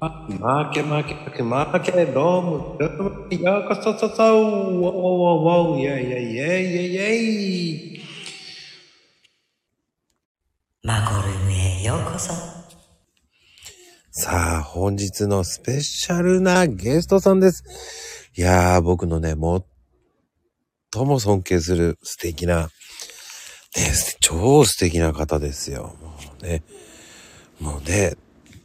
マーケマーケマーケマーケロームロームようこそそそウォーウォーウォーイェイイェイイェイイェイイェイマコルームへようこそ。さあ、本日のスペシャルなゲストさんです。いやー、僕のね、最も尊敬する素敵な、ね、超素敵な方ですよ。もうね、もうね、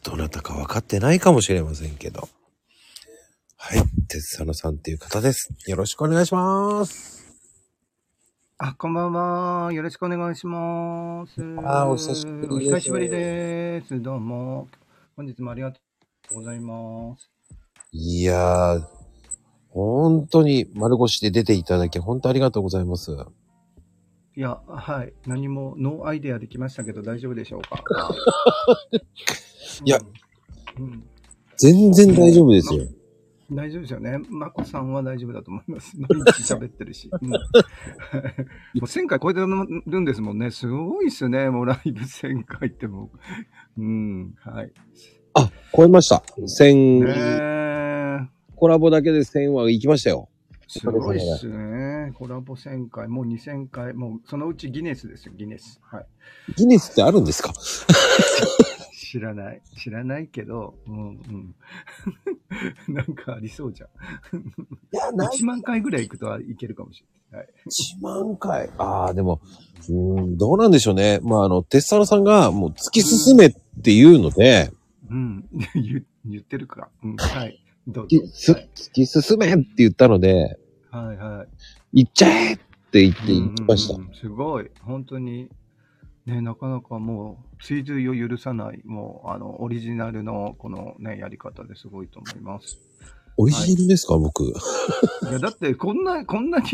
どなたか分かってないかもしれませんけど。はい、鉄佐野さんっていう方です。よろしくお願いします。あ、こんばんは。よろしくお願いします。あお久しぶりですお久しぶりです。どうも。本日もありがとうございます。いやー、本当に丸腰で出ていただき、本当ありがとうございます。いや、はい。何もノーアイデアできましたけど大丈夫でしょうか？いや、うん。全然大丈夫ですよ。大丈夫ですよね。まこさんは大丈夫だと思います。毎日喋ってるし。うん、もう1000回超えてるんですもんね。すごいっすね。もうライブ1000回ってもう。うん。はい。あ、超えました。1000、ねえ。コラボだけで1000は行きましたよ。すごいっすね。コラボ1000回、もう2000回、もうそのうちギネスですよ、ギネス。はい。ギネスってあるんですか？知らない。知らないけど、うんうん。なんかありそうじゃん。いや、ない。1万回ぐらい行くといけるかもしれない。はい。1万回。ああ、でも、うーん、どうなんでしょうね。まあ、あの、鉄佐野さんがもう突き進めっていうので、うん。言 言ってるか。うん。はい。どうぞ。突き進めって言ったので、はいはい。行っちゃえって言って行きました。うんうんうんすごい。本当に、ね、なかなかもう、追随を許さない、もう、あの、オリジナルの、このね、やり方ですごいと思います。オリジナルですか、僕。いや、だって、こんな、こんなに、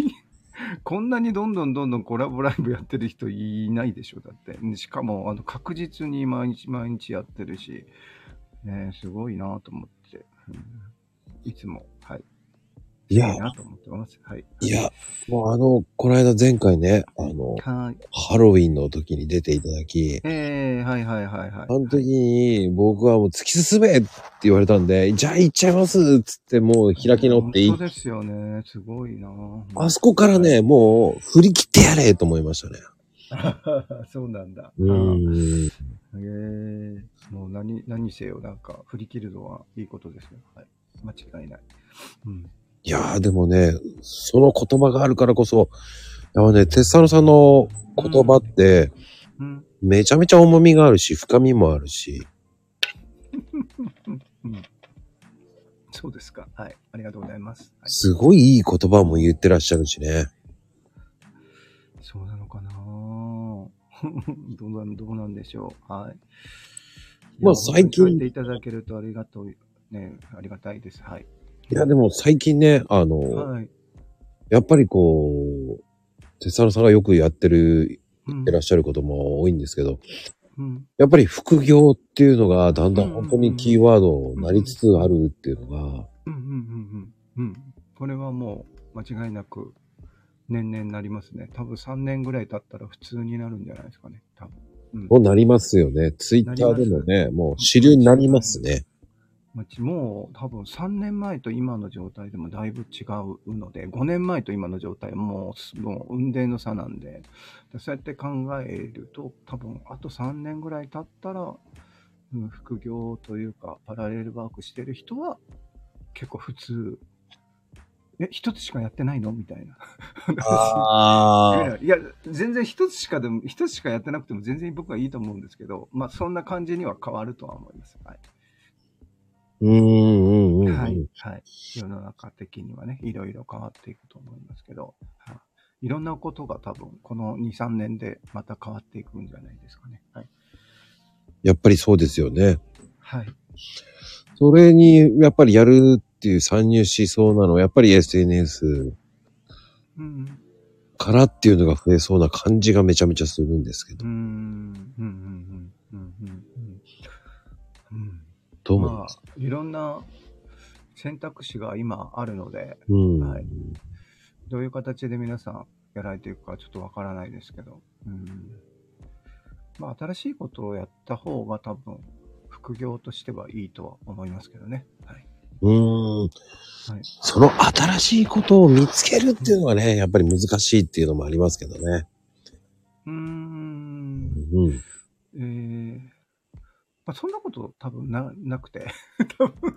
こんなにどんどんどんどんコラボライブやってる人いないでしょ、だって。しかも、あの、確実に毎日毎日やってるし、ね、すごいなと思って、うんいつも、はい。いやいいなと思ってます。はい。いや、もうあの、この間前回ね、あの、はい。ハロウィンの時に出ていただき、えー、はいはいはいはい。あの時に僕はもう突き進めって言われたんで、じゃあ行っちゃいますっつってもう開き直っていい本当ですよね。すごいなあそこからね、もう振り切ってやれと思いましたね。そうなんだ。うーん。へえもう何、何せよ、なんか、振り切るのはいいことですよ。はい。間違いない。うん。いやーでもね、その言葉があるからこそ、やっぱね、鉄佐野さんの言葉って、うん。めちゃめちゃ重みがあるし、深みもあるし、うん。そうですか。はい。ありがとうございます。はい、すごいいい言葉も言ってらっしゃるしね。そうなのかな どうなん、どうなんでしょう。はい。まあ最近本当にそう言っていただけるとありがとう。ね、ありがたいです。はい。いや、でも最近ね、あの、はい。やっぱりこう、鉄佐野さんがよくやってる、うんいらっしゃることも多いんですけど、うん。やっぱり副業っていうのがだんだん本当にキーワードになりつつあるっていうのが、うんうんうんうんうん。これはもう間違いなく年々なりますね。多分3年ぐらい経ったら普通になるんじゃないですかね。多分。うんもうなりますよね。ツイッターでもね、もう主流になりますね。もう多分3年前と今の状態でもだいぶ違うので、5年前と今の状態はもうすもう運命の差なんで、そうやって考えると多分あと3年ぐらい経ったら、うん副業というかパラレルワークしてる人は結構普通、え、一つしかやってないのみたいな。あ いや、全然一つしかでも、一つしかやってなくても全然僕はいいと思うんですけど、まあそんな感じには変わるとは思います。はい。うんうんうんうん。はい。はい。世の中的にはね、いろいろ変わっていくと思いますけど、はい、いろんなことが多分、この2、3年でまた変わっていくんじゃないですかね。はい。やっぱりそうですよね。はい。それに、やっぱりやるっていう参入しそうなのは、やっぱり SNS うん。からっていうのが増えそうな感じがめちゃめちゃするんですけどう。ん。うん。うん。うん。うん。思いまあます、いろんな選択肢が今あるので、うん。はいどういう形で皆さんやられていくかちょっとわからないですけど、うん。まあ、新しいことをやった方が多分、副業としてはいいとは思いますけどね。はい。うーん。はい。その新しいことを見つけるっていうのはね、やっぱり難しいっていうのもありますけどね。うーん。うん。えーまあ、そんなこと多分ななくて、多分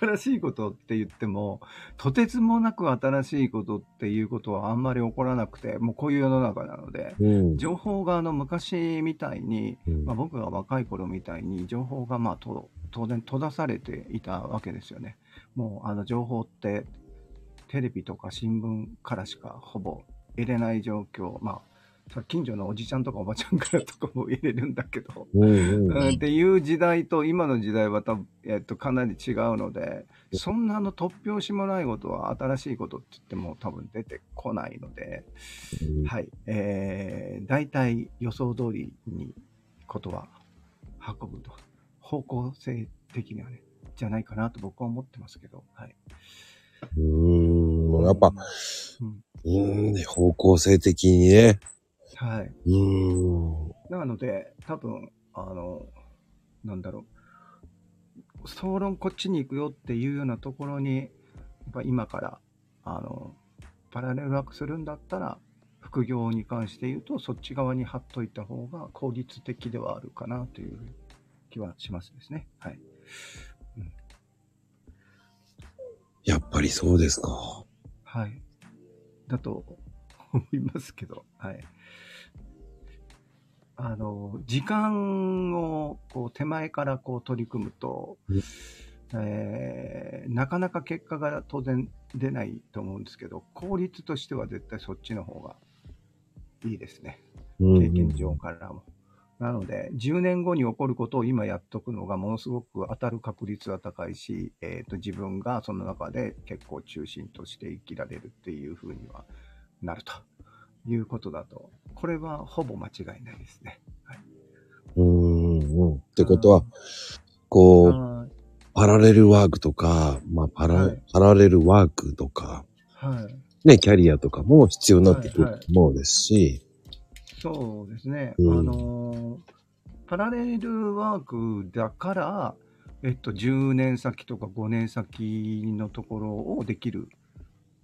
新しいことって言っても、とてつもなく新しいことっていうことはあんまり起こらなくて、もうこういう世の中なので、うん。情報があの昔みたいに、うんまあ、僕が若い頃みたいに情報がまあと当然閉ざされていたわけですよね。もうあの情報ってテレビとか新聞からしかほぼ得れない状況、まあ、さ近所のおじちゃんとかおばちゃんからとかも入れるんだけど、うんっていう時代と今の時代は多分、えっと、かなり違うので、そんなあの突拍子もないことは新しいことって言っても多分出てこないので、うんはい。えー、大体予想通りにことは運ぶと。方向性的にはね、じゃないかなと僕は思ってますけど、はい。うーん。やっぱ、うん。うーんね、方向性的にね。はい。うーん。なので、多分、あの、なんだろう。総論こっちに行くよっていうようなところに、やっぱ今から、あの、パラレルワークするんだったら、副業に関して言うと、そっち側に貼っといた方が効率的ではあるかなという気はしますですね。はい。やっぱりそうですか。はい。だと思いますけど、はい。あの、時間をこう手前からこう取り組むとうん、えーなかなか結果が当然出ないと思うんですけど、効率としては絶対そっちの方がいいですね。うん経験上からも。なので、10年後に起こることを今やっとくのがものすごく当たる確率は高いし、えー、と自分がその中で結構中心として生きられるっていう風にはなるということだと、これはほぼ間違いないですね。はい、うーんうん。ってことは、こう、はいパラレルワークとか、まあ、パラ、はいパラレルワークとか、はい。ね、キャリアとかも必要になってくると思うですし、そうですね。うんあのーパラレルワークだから、えっと、10年先とか5年先のところをできる、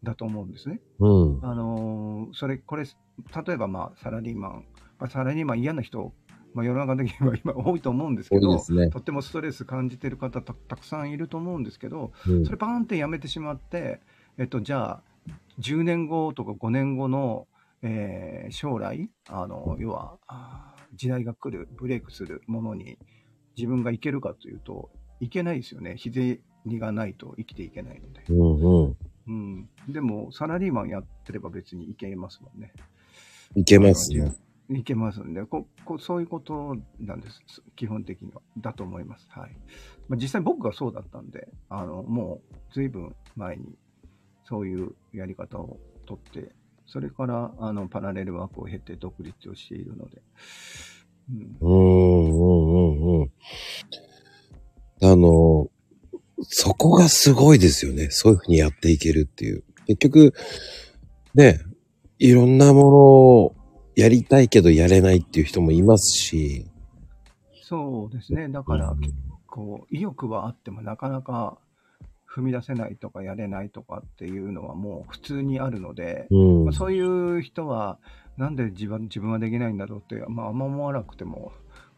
だと思うんですね。うん。あのーそれ、これ、例えばまあ、サラリーマン、まあ、サラリーマン嫌な人、まあ、世の中的には 今多いと思うんですけど、ねとってもストレス感じてる方たたくさんいると思うんですけど、うんそれバーンってやめてしまって、えっと、じゃあ、10年後とか5年後の、えー将来、あの、要は、時代が来る、ブレイクするものに自分がいけるかというと、いけないですよね。日銭がないと生きていけないので。うんうん。うん。でも、サラリーマンやってれば別にいけますもんね。いけますね。いけますんでここ、そういうことなんです。基本的には。だと思います。はい。まあ、実際僕がそうだったんで、あの、もう随分前にそういうやり方をとって、それから、あの、パラレルワークを経て独立をしているので。うん。うんうんうんうん。あの、そこがすごいですよね。そういうふうにやっていけるっていう。結局、ね、いろんなものをやりたいけどやれないっていう人もいますし。そうですね。だから、うんこう、意欲はあってもなかなか踏み出せないとかやれないとかっていうのはもう普通にあるので、うんまあ、そういう人は、なんで自分自分はできないんだろうって、まあ、あんま思わなくても、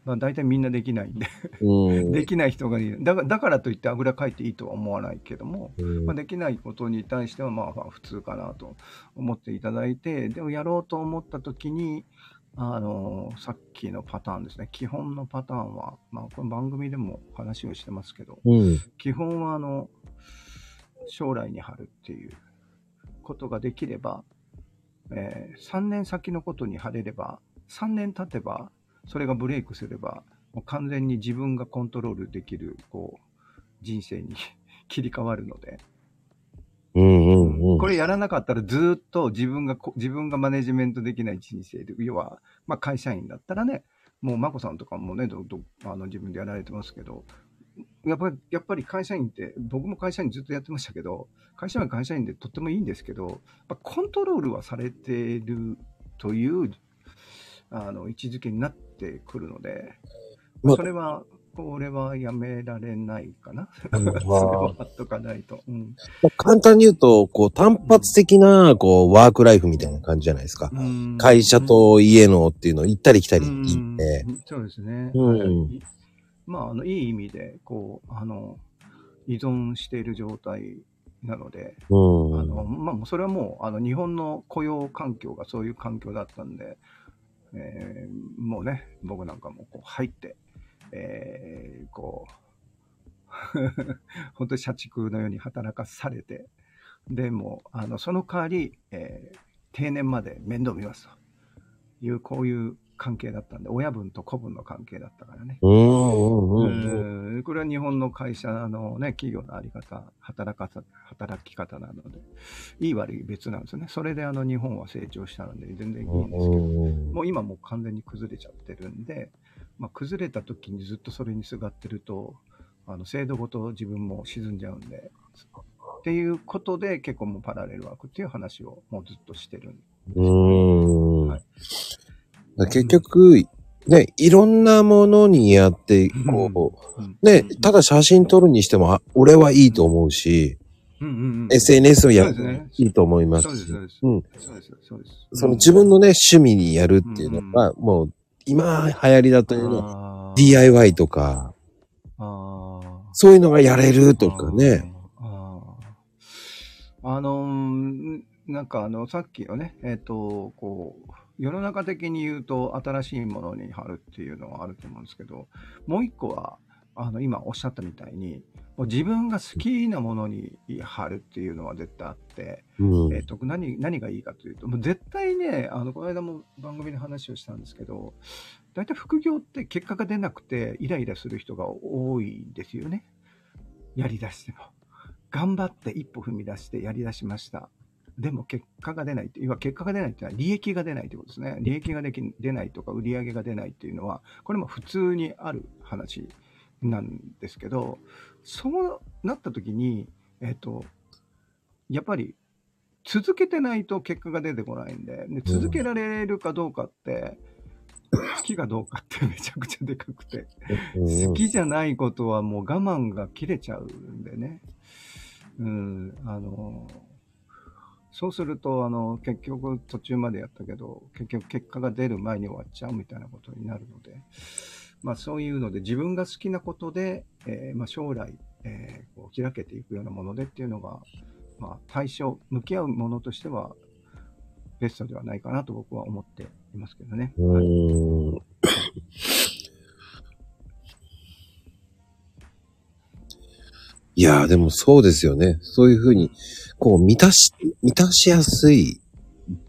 まあ、大体みんなできないんで、うんできない人がいる。だからだからといってあぐらかいていいとは思わないけども、うんまあ、できないことに対してはまあまあ普通かなと思っていただいて、でもやろうと思った時に、あのさっきのパターンですね、基本のパターンは、まあ、この番組でも話をしてますけど、うん。基本はあの将来に貼るっていうことができれば、え3年先のことに貼れれば、3年経てば、それがブレイクすれば、もう完全に自分がコントロールできるこう人生に 切り替わるので、うんうんうん。これやらなかったらずーっと自分がこ自分がマネジメントできない人生で、要は、まあ、会社員だったらね、もう眞子さんとかもねどどあの自分でやられてますけど、やっぱりやっぱり会社員って、僕も会社員ずっとやってましたけど、会社員は会社員でとってもいいんですけど、やっぱコントロールはされてるというあの位置づけになってくるので、まあそれはこれはやめられないかな。うん それは貼っとかないと。うん。簡単に言うと、こう、単発的な、こう、ワークライフみたいな感じじゃないですか。うん会社と家のっていうのを行ったり来たりうん行って。そうですね。うんはいまあ、あの、いい意味で、こう、あの、依存している状態なので、うん。あの、まあ、それはもう、あの、日本の雇用環境がそういう環境だったんで、えーもうね、僕なんかもこう入って、えーこう、本当に社畜のように働かされて、でも、あの、その代わり、えー定年まで面倒見ますと。いう、こういう関係だったんで、親分と子分の関係だったからね。うんこれは日本の会社のね、企業のあり方、働かさ、働き方なので、いい悪い別なんですよね。それであの日本は成長したので全然いいんですけど、うんもう今もう完全に崩れちゃってるんで、まあ、崩れた時にずっとそれにすがってると、あの制度ごと自分も沈んじゃうんで、っていうことで結構もうパラレルワークっていう話をもうずっとしてるんうん。はい結局、ね、いろんなものにやって、こうね、ただ写真撮るにしても、あ俺はいいと思うし、うんうんうん。SNS をやるいいと思いますし。そうです、そうです。うん。そうです、そうです。その自分のね、趣味にやるっていうのが、もう、今流行りだというのは、DIY とか、そういうのがやれるとかね。あのーなんかあの、さっきのね、えっ、と、こう、世の中的に言うと新しいものに貼るっていうのはあると思うんですけど、もう一個は、あの、今おっしゃったみたいに、自分が好きなものに貼るっていうのは絶対あって、うんえっ、と、何、何がいいかというと、もう絶対ね、あの、この間も番組で話をしたんですけど、大体副業って結果が出なくてイライラする人が多いんですよね。やり出しても。頑張って一歩踏み出してやり出しました。でも結果が出ないって、要は結果が出ないっていうのは利益が出ないってことですね。利益ができ出ないとか売り上げが出ないっていうのは、これも普通にある話なんですけど、そうなった時に、えっ、と、やっぱり続けてないと結果が出てこないんで、で続けられるかどうかって、好きかどうかってめちゃくちゃでかくて、うん好きじゃないことはもう我慢が切れちゃうんでね。うん、あの、そうすると、あの、結局途中までやったけど、結局結果が出る前に終わっちゃうみたいなことになるので、まあそういうので自分が好きなことで、えーまあ将来、えーこう開けていくようなものでっていうのが、まあ対象、向き合うものとしてはベストではないかなと僕は思っていますけどね。うはいいやーでもそうですよね。そういうふうに、こう満たし、満たしやすい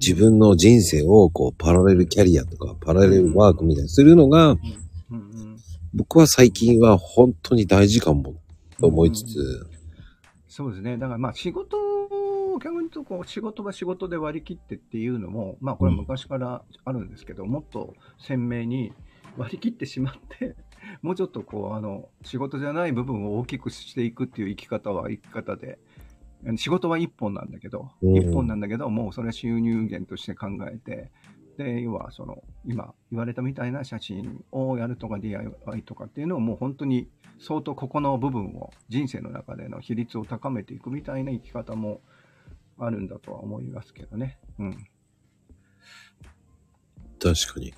自分の人生をこうパラレルキャリアとかパラレルワークみたいにするのが、僕は最近は本当に大事かもと思いつつ、そうですね。だからまあ仕事を、逆に言うとこう仕事は仕事で割り切ってっていうのも、まあこれは昔からあるんですけど、もっと鮮明に割り切ってしまって、もうちょっとこう、あの、仕事じゃない部分を大きくしていくっていう生き方は生き方で、仕事は一本なんだけど、うん一本なんだけど、もうそれは収入源として考えて、で、要はその、今言われたみたいな写真をやるとか DIY とかっていうのをもう本当に相当ここの部分を人生の中での比率を高めていくみたいな生き方もあるんだとは思いますけどね。うん。確かに。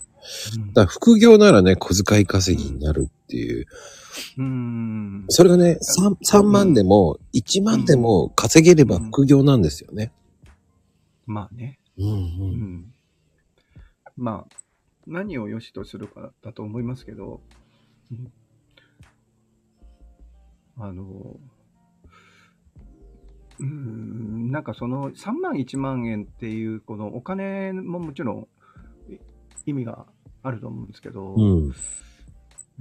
だ副業ならね、小遣い稼ぎになるっていう。うん。それがね、3, 3万でも1万でも稼げれば副業なんですよね。まあね。うんう。うんん。まあ、何を良しとするかだと思いますけど、うんあの、うん、なんかその3万1万円っていうこのお金ももちろんい意味があると思うんですけど、うん。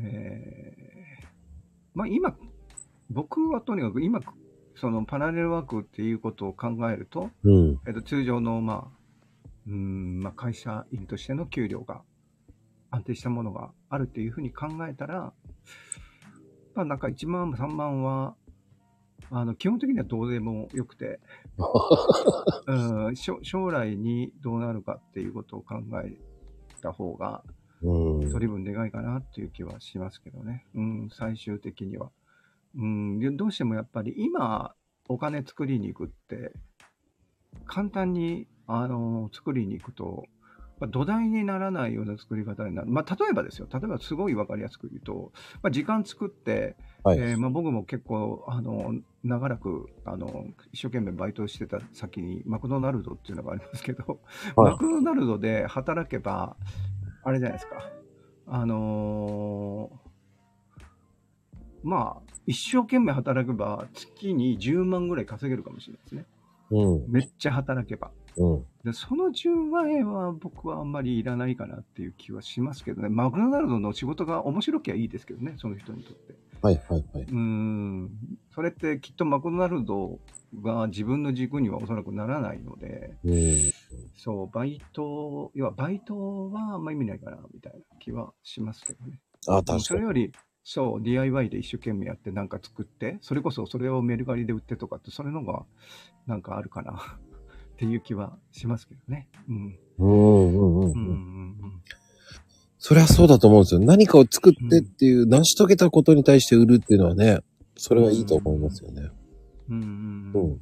えーまあ今、僕はとにかく今、そのパラレルワークっていうことを考えると、うん。えっと、通常の、まあ、うーん、まあ、会社員としての給料が安定したものがあるっていうふうに考えたら、まあ、なんか1万、3万は、あの、基本的にはどうでもよくて、うん、将将来にどうなるかっていうことを考えた方が、分でかいかなっていう気はしますけどね。うん、最終的には。うん、でどうしてもやっぱり今、お金作りに行くって、簡単に、あの、作りに行くと、まあ土台にならないような作り方になる。まあ、例えばですよ。例えばすごいわかりやすく言うと、まあ、時間作って、はい。えーまあ、僕も結構あの長らくあの一生懸命バイトしてた先にマクドナルドっていうのがありますけど、はいマクドナルドで働けばあれじゃないですかあのーまあ一生懸命働けば月に10万ぐらい稼げるかもしれないですねうん。めっちゃ働けばうん。でその10万円は僕はあんまりいらないかなっていう気はしますけどねマクドナルドの仕事が面白きゃいいですけどねその人にとってはいはいはい。うーん、それってきっとマクドナルドが自分の軸にはおそらくならないので、うん。そう、バイト、要はバイトはあんま意味ないかな、みたいな気はしますけどね。あ、確かに。それより、そう、DIY で一生懸命やってなんか作って、それこそそれをメルカリで売ってとかって、それのがなんかあるかな、っていう気はしますけどね。うん。うんうんうんうん、ううん。ん、そりゃそうだと思うんですよ。何かを作ってっていう、成し遂げたことに対して売るっていうのはね、それはいいと思いますよね。うん。うん、うん。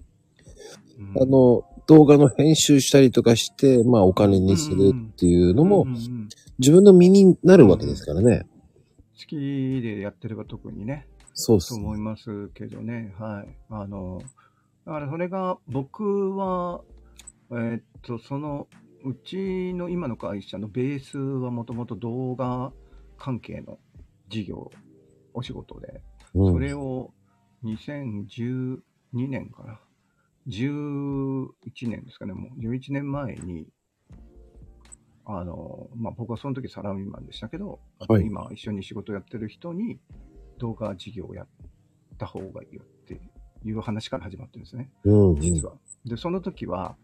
うん。あの、動画の編集したりとかして、まあお金にするっていうのもうん、うんうん自分の身になるわけですからね。好きでやってれば特にね、そうっすね。と思いますけどね。はい。あの、だからそれが、僕は、えーっと、その、うちの今の会社のベースはもともと動画関係の事業、お仕事で、うんそれを2012年かな。11年ですかね、もう11年前に、あの、まあ、僕はその時サラリーマンでしたけど、はい今一緒に仕事やってる人に動画事業をやった方がいいよいう話から始まってるんですね、うんうん。実は。で、その時は、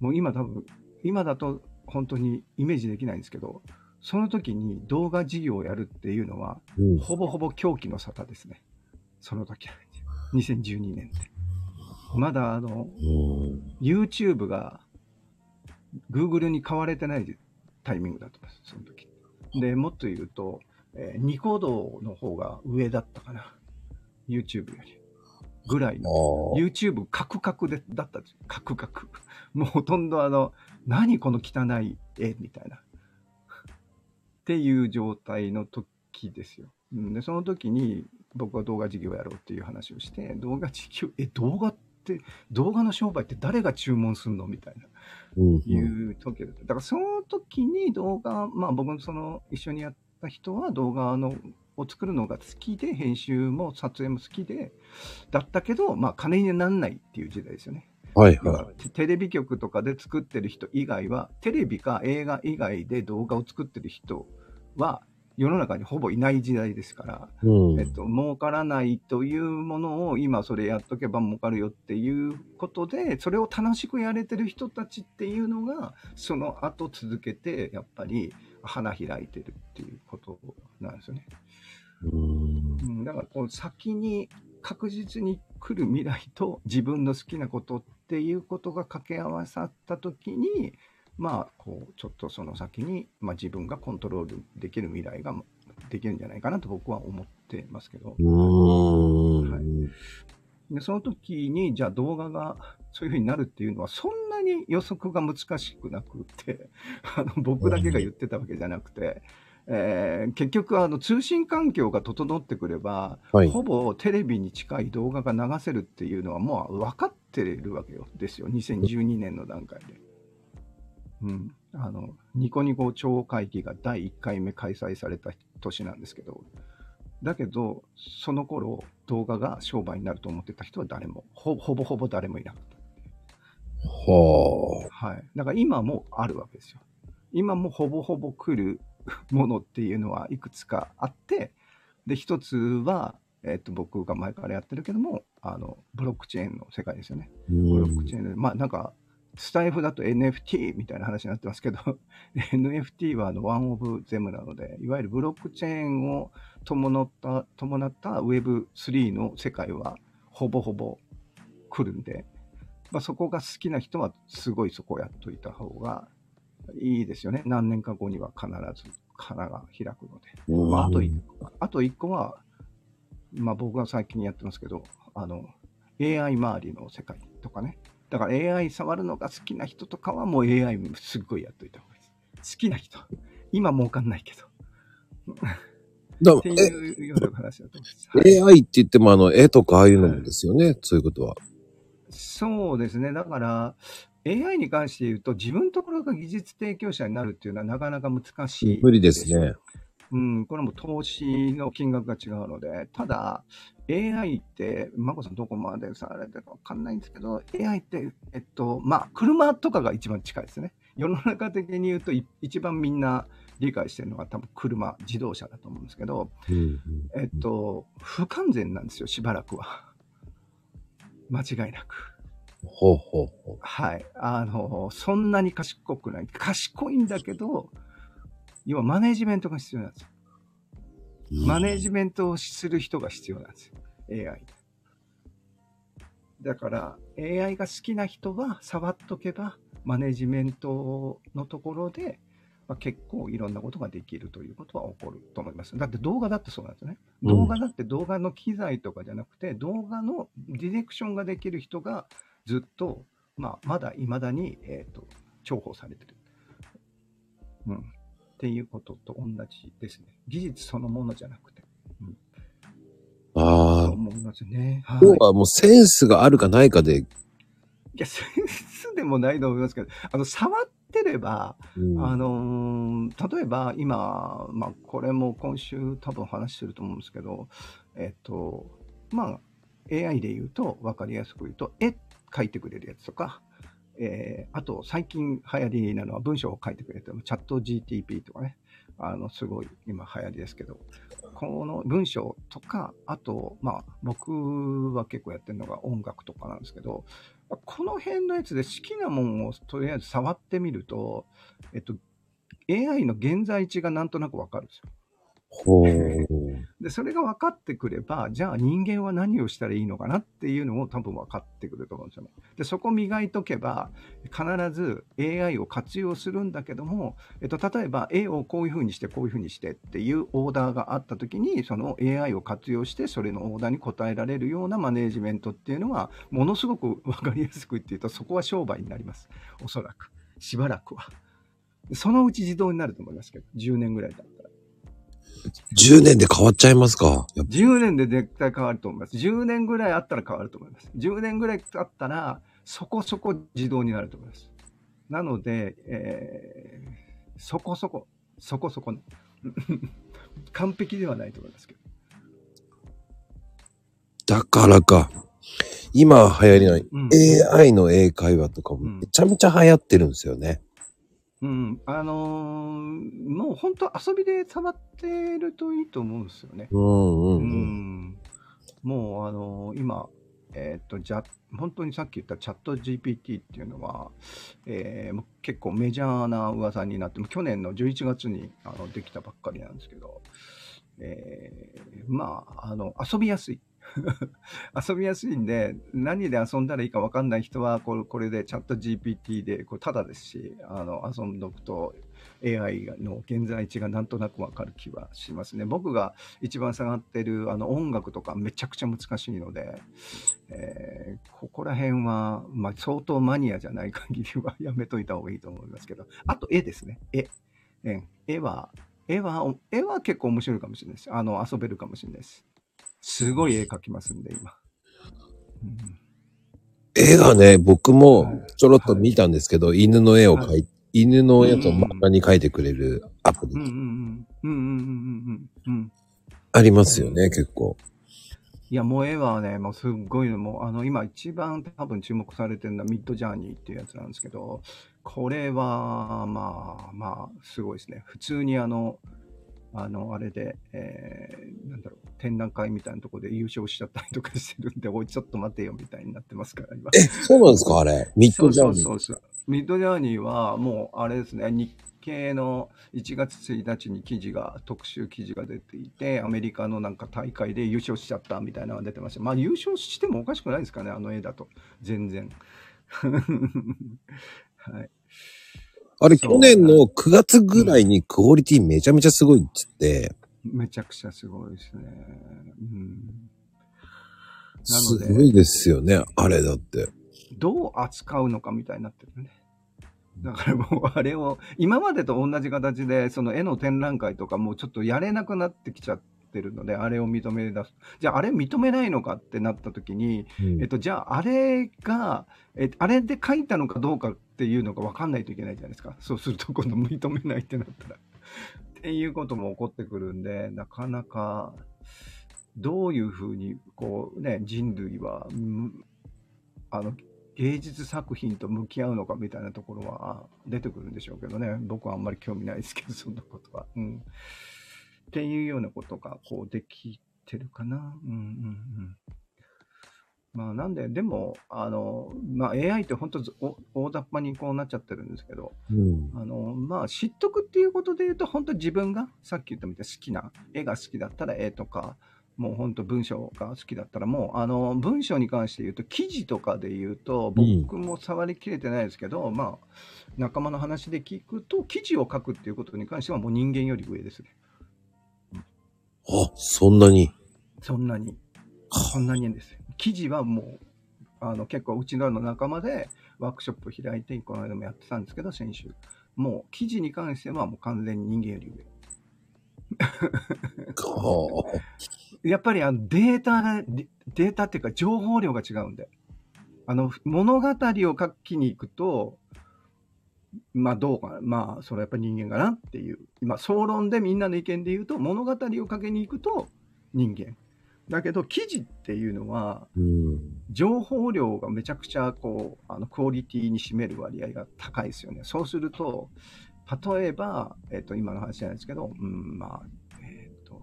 もう今多分、今だと本当にイメージできないんですけど、その時に動画事業をやるっていうのは、うん。ほぼほぼ狂気の沙汰ですね。その時は。2012年って。まだあの、うん。YouTube が Google に買われてないタイミングだったんです、その時。で、もっと言うと、えーニコ動の方が上だったかな。YouTube より。ぐらいあの。あ。YouTube カクカクでだったんですよ。カクカク。もうほとんどあの、何この汚い絵みたいな。っていう状態の時ですよ。うんで、その時に僕は動画事業やろうっていう話をして、動画事業、え、動画って、動画の商売って誰が注文すんのみたいな。いう時だった。だからその時に動画、まあ僕のその一緒にやった人は動画のを作るのが好きで、編集も撮影も好きで、だったけど、まあ金にならないっていう時代ですよね。要はいははテレビ局とかで作ってる人以外は、テレビか映画以外で動画を作ってる人は世の中にほぼいない時代ですから、い。うん。えっと、儲からないというものを今それやっとけば儲かるよっていうことで、それを楽しくやれてる人たちっていうのが、その後続けて、やっぱり花開いてるっていうことなんですよね。うん。うん、だからこう先に確実に来る未来と自分の好きなことっていうことが掛け合わさった時に、まあ、こう、ちょっとその先に、まあ自分がコントロールできる未来ができるんじゃないかなと僕は思ってますけど。うん。はいで、その時に、じゃあ動画がそういう風になるっていうのは、そんなに予測が難しくなくて、あの僕だけが言ってたわけじゃなくて、えー結局、あの、通信環境が整ってくれば、はい。ほぼテレビに近い動画が流せるっていうのはもう分かってるわけよ、ですよ。2012年の段階で。うん。あの、ニコニコ超会議が第1回目開催された年なんですけど、だけど、その頃、動画が商売になると思ってた人は誰も、ほほぼほぼ誰もいなかった。ははい。だから今もあるわけですよ。今もほぼほぼ来るものっていうのはいくつかあって、で、一つは、えっと、僕が前からやってるけども、あの、ブロックチェーンの世界ですよね。あ。ブロッうんクチェーンで、まあなんか、スタイフだと NFT みたいな話になってますけど、NFT はあのワンオブゼムなので、いわゆるブロックチェーンを伴った、伴った Web3 の世界はほぼほぼ来るんで、まあ、そこが好きな人はすごいそこをやっといた方がいいですよね。何年か後には必ず殻が開くので。うんまあ、あと一個、あと一個は、まあ僕が最近やってますけど、あの、AI 周りの世界とかね。だから AI 触るのが好きな人とかはもう AI すっごいやっといた方がいいです。好きな人。今儲かんないけど。っていうような話だと思います。はい AI って言ってもあの、絵とかああいうのもですよね。そういうことは。そうですね。だから、AI に関して言うと、自分のところが技術提供者になるっていうのはなかなか難しい。無理ですね。うん、これも投資の金額が違うので、ただ、AI って、まこさんどこまでされてるかわかんないんですけど、AI って、えっと、まあ、車とかが一番近いですね。世の中的に言うと、い一番みんな理解してるのが多分車、自動車だと思うんですけど、うんうんえっと、不完全なんですよ、しばらくは。間違いなく。ほうほうほはい。あの、そんなに賢くない。賢いんだけど、要はマネージメントが必要なんですよ。う。マネージメントをする人が必要なんですよ。AI で。だから、AI が好きな人は触っとけば、マネージメントのところで、まあ、結構いろんなことができるということは起こると思います。だって動画だってそうなんですよね。うん動画だって動画の機材とかじゃなくて、動画のディレクションができる人がずっと、まあ、まだ未だに、えっ、と、重宝されてる。うん。っていうことと同じですね。技術そのものじゃなくて。ああ。と思いますね。はい。要はもうセンスがあるかないかで、いや、センスでもないと思いますけど、あの、触ってれば、うんあのー例えば今、まあ、これも今週多分話してると思うんですけど、えっと、まあ、AI で言うと、わかりやすく言うと、絵描いてくれるやつとか、えーあと最近流行りなのは文章を書いてくれてるチャット GTP とかね、あの、すごい今流行りですけど、この文章とか、あと、まあ、僕は結構やってるのが音楽とかなんですけど、この辺のやつで好きなもんをとりあえず触ってみると、えっと、AI の現在地がなんとなくわかるんですよ。ほう。で、それが分かってくれば、じゃあ人間は何をしたらいいのかなっていうのも多分分かってくると思うんですよね。で、そこ磨いとけば、必ず AI を活用するんだけども、えっと、例えば絵をこういう風にして、こういう風にしてっていうオーダーがあった時に、その AI を活用して、それのオーダーに応えられるようなマネージメントっていうのは、ものすごく分かりやすく言って言うと、そこは商売になります。おそらく。しばらくは。そのうち自動になると思いますけど、10年ぐらいだった。10年で変わっちゃいますか？やっぱ10年で絶対変わると思います。10年ぐらいあったら変わると思います。10年ぐらいあったら、そこそこ自動になると思います。なので、えーそこそこ、そこそこ、完璧ではないと思いますけど。だからか。今流行りのうん AI の英会話とかもめちゃめちゃ流行ってるんですよね。うん、あのーもう本当遊びで触ってるといいと思うんですよね。うんうんううん。んもうあの今、えっ、と、じゃ、本当にさっき言ったチャット GPT っていうのは、えーもう結構メジャーな噂になって、去年の11月にあのできたばっかりなんですけど、えーまあ、あの、遊びやすい。遊びやすいんで、何で遊んだらいいか分かんない人は、これこれでチャット GPT で、これただですし、あの、遊んどくと AI の現在地がなんとなく分かる気はしますね。僕が一番下がってるあの音楽とかめちゃくちゃ難しいので、えーここら辺は、まあ、相当マニアじゃない限りは やめといた方がいいと思いますけど、あと絵ですね。絵。絵は、絵は、絵は結構面白いかもしれないです。あの、遊べるかもしれないです。すごい絵描きますんで、今。うん絵がね、僕もはいちょろっと見たんですけど、犬の絵を描い、犬のやつを漫画に描いてくれるアプリ。ありますよね、結構。いや、もう絵はね、もうすっごいの、もう、あの、今一番多分注目されてるのはミッドジャーニーっていうやつなんですけど、これは、まあ、まあ、すごいですね。普通にあの、あの、あれで、えー、なんだろう、展覧会みたいなところで優勝しちゃったりとかしてるんで、おい、ちょっと待てよみたいになってますから、今。え、そうなんですかあれ？ミッドジャーニー。そうそうそうそう。ミッドジャーニーはもうあれですね、日経の1月1日に記事が、特集記事が出ていて、アメリカのなんか大会で優勝しちゃったみたいなのが出てました。まあ優勝してもおかしくないですかね、あの絵だと。全然。はい。あれ、去年の9月ぐらいにクオリティめちゃめちゃすごいっつって、めちゃくちゃすごいですね。うん。なすごいですよね、あれだって。どう扱うのかみたいになってるね。だからもうあれを、今までと同じ形で、その絵の展覧会とかもうちょっとやれなくなってきちゃってるので、あれを認め出す。じゃああれ認めないのかってなった時に、うんえっと、じゃああれが、えあれで書いたのかどうかっていうのが分かんないといけないじゃないですか。そうすると今度認めないってなったら。っていうことも起こってくるんで、なかなか、どういうふうに、こうね、人類は、うんあの、芸術作品と向き合うのかみたいなところは出てくるんでしょうけどね。僕はあんまり興味ないですけど、そんなことは。うん。っていうようなことが、こう、できてるかな。うんうんうん。まあ、なんで、でも、あの、まあ、AI って本当大雑把にこうなっちゃってるんですけど、うん。あの、まあ、知っとくっていうことで言うと、本当自分が、さっき言ったみたいに好きな、絵が好きだったら絵とか、もう本当文章が好きだったら、もう、あの、文章に関して言うと、記事とかで言うと、うん僕も触りきれてないですけど、まあ、仲間の話で聞くと、記事を書くっていうことに関しては、もう人間より上ですね。あ、そんなに？そんなに。そんなにです。記事はもう、あの、結構うちの仲間でワークショップ開いて、この間もやってたんですけど、先週。もう、記事に関してはもう完全に人間より上。はやっぱりあのデータが、デデータっていうか情報量が違うんで。あの、物語を書きに行くと、まあどうかな。まあ、それはやっぱり人間かなっていう。今、総論でみんなの意見で言うと、物語を書きに行くと人間。だけど、記事っていうのは、うん。情報量がめちゃくちゃこうあのクオリティに占める割合が高いですよね。そうすると、例えば、えっと今の話じゃないですけど、うん、まあ、えっと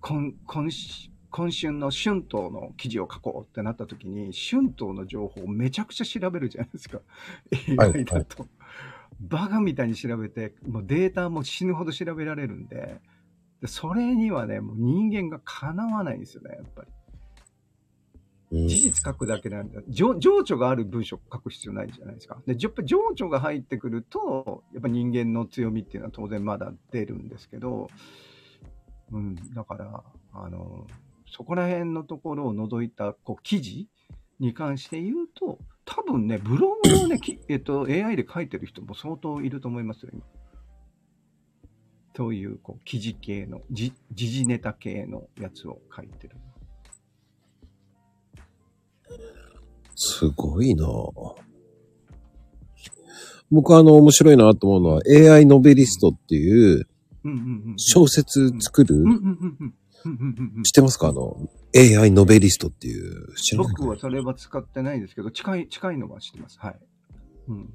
今今し今春の春闘の記事を書こうってなった時に、春闘の情報をめちゃくちゃ調べるじゃないですか。はい AI だと。バカみたいに調べて、もうデータも死ぬほど調べられるんで、でそれにはね、もう人間がかなわないんですよね、やっぱり。うん事実書くだけなんだ。情情緒がある文章書く必要ないじゃないですか。で、やっぱ情緒が入ってくると、やっぱ人間の強みっていうのは当然まだ出るんですけど、うん、だから、あの、そこら辺のところを除いた、こう、記事に関して言うと、多分ね、ブログをね、き えっと、AI で書いてる人も相当いると思いますよ、今。そういう、こう、記事系の、じ時事ネタ系のやつを書いてる。すごいなぁ僕あの面白いなと思うのは AI ノベリストっていう。小説作る、知ってますか？あの AI ノベリストっていう知らない？か僕はそれは使ってないですけど、近い、近いのは知ってます。はい。うん。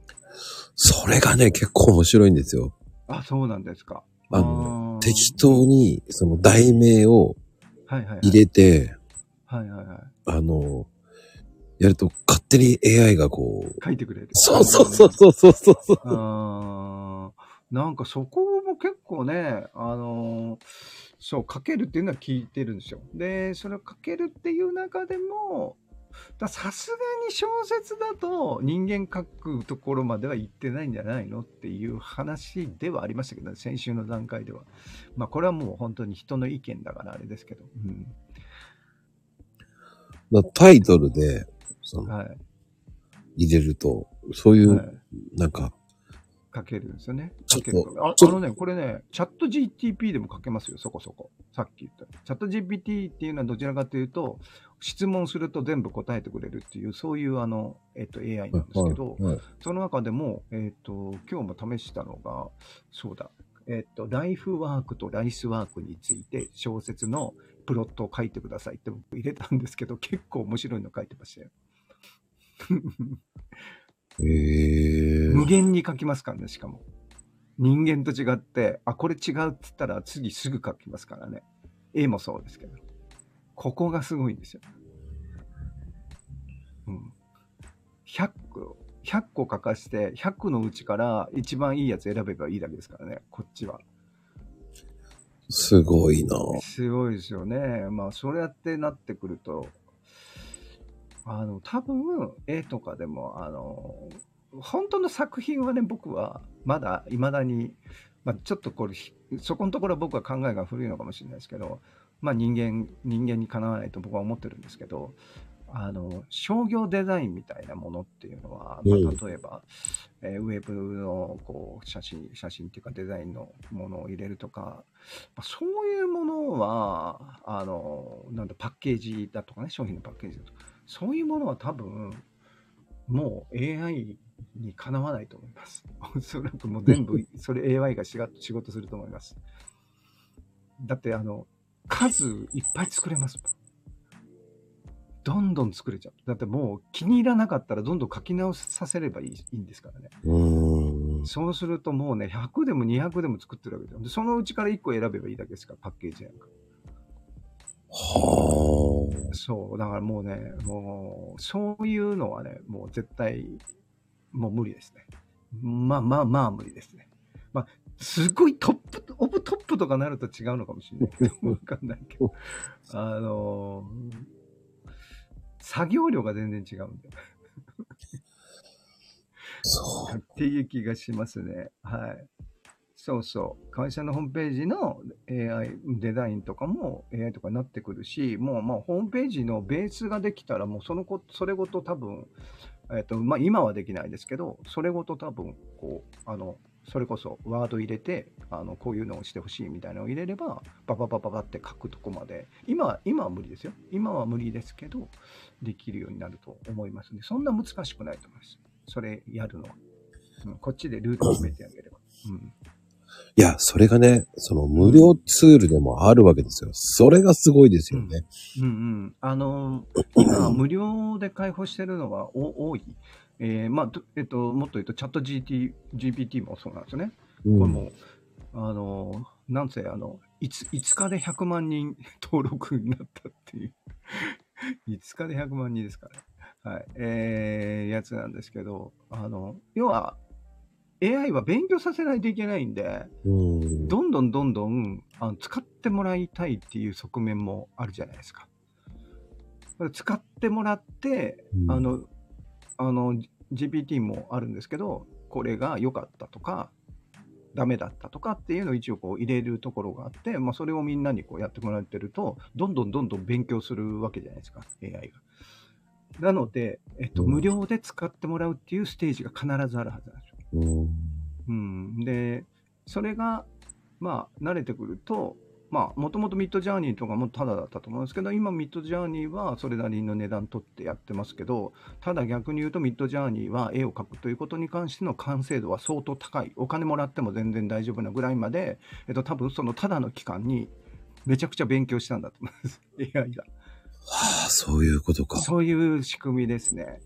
それがね結構面白いんですよ。あ、そうなんですか。あのー適当にその題名をはいはいはい。入れて、はいはいはい。あの、やると勝手に AI がこう、書いてくれる。そうそうそうそうそうそうそう。あーなんかそこも結構ね、あのーそう、書けるっていうのは聞いてるんですよ。で、それを書けるっていう中でも、ださすがに小説だと人間書くところまでは行ってないんじゃないのっていう話ではありましたけど、先週の段階では。まあこれはもう本当に人の意見だからあれですけど。うん、だタイトルでそのはい。入れると、そういう、はいなんか、書けるんですよね。書けるああのね、これね、チャット GTP でも書けますよ、そこそこ。さっき言った。チャット GPT っていうのはどちらかというと、質問すると全部答えてくれるっていう、そういうあの、えっと、AI なんですけど、はいはいその中でも、えっと、今日も試したのが、そうだ、えっと、ライフワークとライスワークについて小説のプロットを書いてくださいって僕入れたんですけど、結構面白いの書いてましたよ。へえ無限に書きますからね、しかも。人間と違って、あ、これ違うっつったら次すぐ書きますからね。絵もそうですけど。ここがすごいんですよ。うん。100個、100個書かして、100個のうちから一番いいやつ選べばいいだけですからね、こっちは。すごいなすごいですよね。まあ、そうやってなってくると、あの、多分、絵とかでも、あの、本当の作品はね、僕はまだ未だに、まあ、ちょっとこれ、ひそこのところは僕は考えが古いのかもしれないですけど、まあ人間、人間にかなわないと僕は思ってるんですけど、あの、商業デザインみたいなものっていうのは、まうん。あ、例えば、えーウェブのこう写真、写真っていうかデザインのものを入れるとか、まあ、そういうものは、あの、なんだ、パッケージだとかね、商品のパッケージだとか、そういうものは多分、もう AI にかなわないと思います。おそらくもう全部、それ AI が仕事すると思います。だって、あの、数いっぱい作れます。どんどん作れちゃう。だってもう気に入らなかったらどんどん書き直させればいいいいんですからね。そうするともうね、100でも200でも作ってるわけ。でそのうちから1個選べばいいだけですから、パッケージなんか。はそう、だからもうね、もう、そういうのはね、もう絶対、もう無理ですね。まあまあまあ無理ですね。まあ、すごいトップ、オブトップとかなると違うのかもしれないけど、わかんないけど。あのー作業量が全然違うんで。あ。そう。っていう気がしますね。はい。そうそう。会社のホームページの AI デザインとかも AI とかになってくるし、もうまあホームページのベースができたら、もうそのこ、それごと多分、えっ、と、まあ今はできないですけど、それごと多分、こう、あの、それこそワード入れて、あの、こういうのをしてほしいみたいなのを入れれば、パパパパパって書くとこまで、今は、今は無理ですよ。今は無理ですけど、できるようになると思いますね。そんな難しくないと思います。それやるのは。うん、こっちでルート決めてあげれば。うん。いや、それがね、その無料ツールでもあるわけですよ。それがすごいですよね。うんうん。あのー今、無料で開放してるのがお多い。えーまあ、どえっと、もっと言うと、チャット GT GPT もそうなんですよね。うんこれも、あのーなんせ、あの、5, 5日で100万人登録になったっていう。5日で100万人ですから。はい。えー、やつなんですけど、あの、要は、AI は勉強させないといけないんで、うん。どんどんどんどんあの使ってもらいたいっていう側面もあるじゃないですか。使ってもらって、うんあの、あの、GPT もあるんですけど、これが良かったとか、ダメだったとかっていうのを一応こう入れるところがあって、まあ、それをみんなにこうやってもらってると、どんどんどんどん勉強するわけじゃないですか、AI が。なので、えっと、うん無料で使ってもらうっていうステージが必ずあるはずなんですよ。うん。うん、で、それが、まあ、慣れてくると、まあ、もともとミッドジャーニーとかもタダだったと思うんですけど、今ミッドジャーニーはそれなりの値段取ってやってますけど、ただ逆に言うとミッドジャーニーは絵を描くということに関しての完成度は相当高い。お金もらっても全然大丈夫なぐらいまで、えっと、多分そのタダの期間にめちゃくちゃ勉強したんだと思います。AI が。はあ、そういうことか。そういう仕組みですね。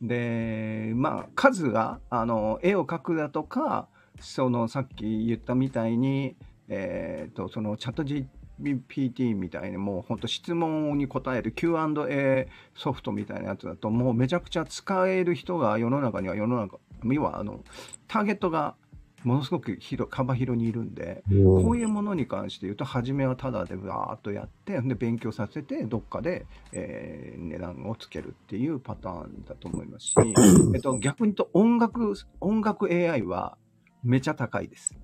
で、まあ、数が、あの、絵を描くだとか、その、さっき言ったみたいに、えっ、と、その、チャット GPT みたいに、もう本当質問に答える Q&A ソフトみたいなやつだと、もうめちゃくちゃ使える人が世の中には世の中、要は、あの、ターゲットがものすごく広、幅広にいるんで、うんこういうものに関して言うと、初めはタダでわーっとやって、で、勉強させて、どっかで、えー値段をつけるっていうパターンだと思いますし、えっと、逆に言うと音楽、音楽 AI はめちゃ高いです。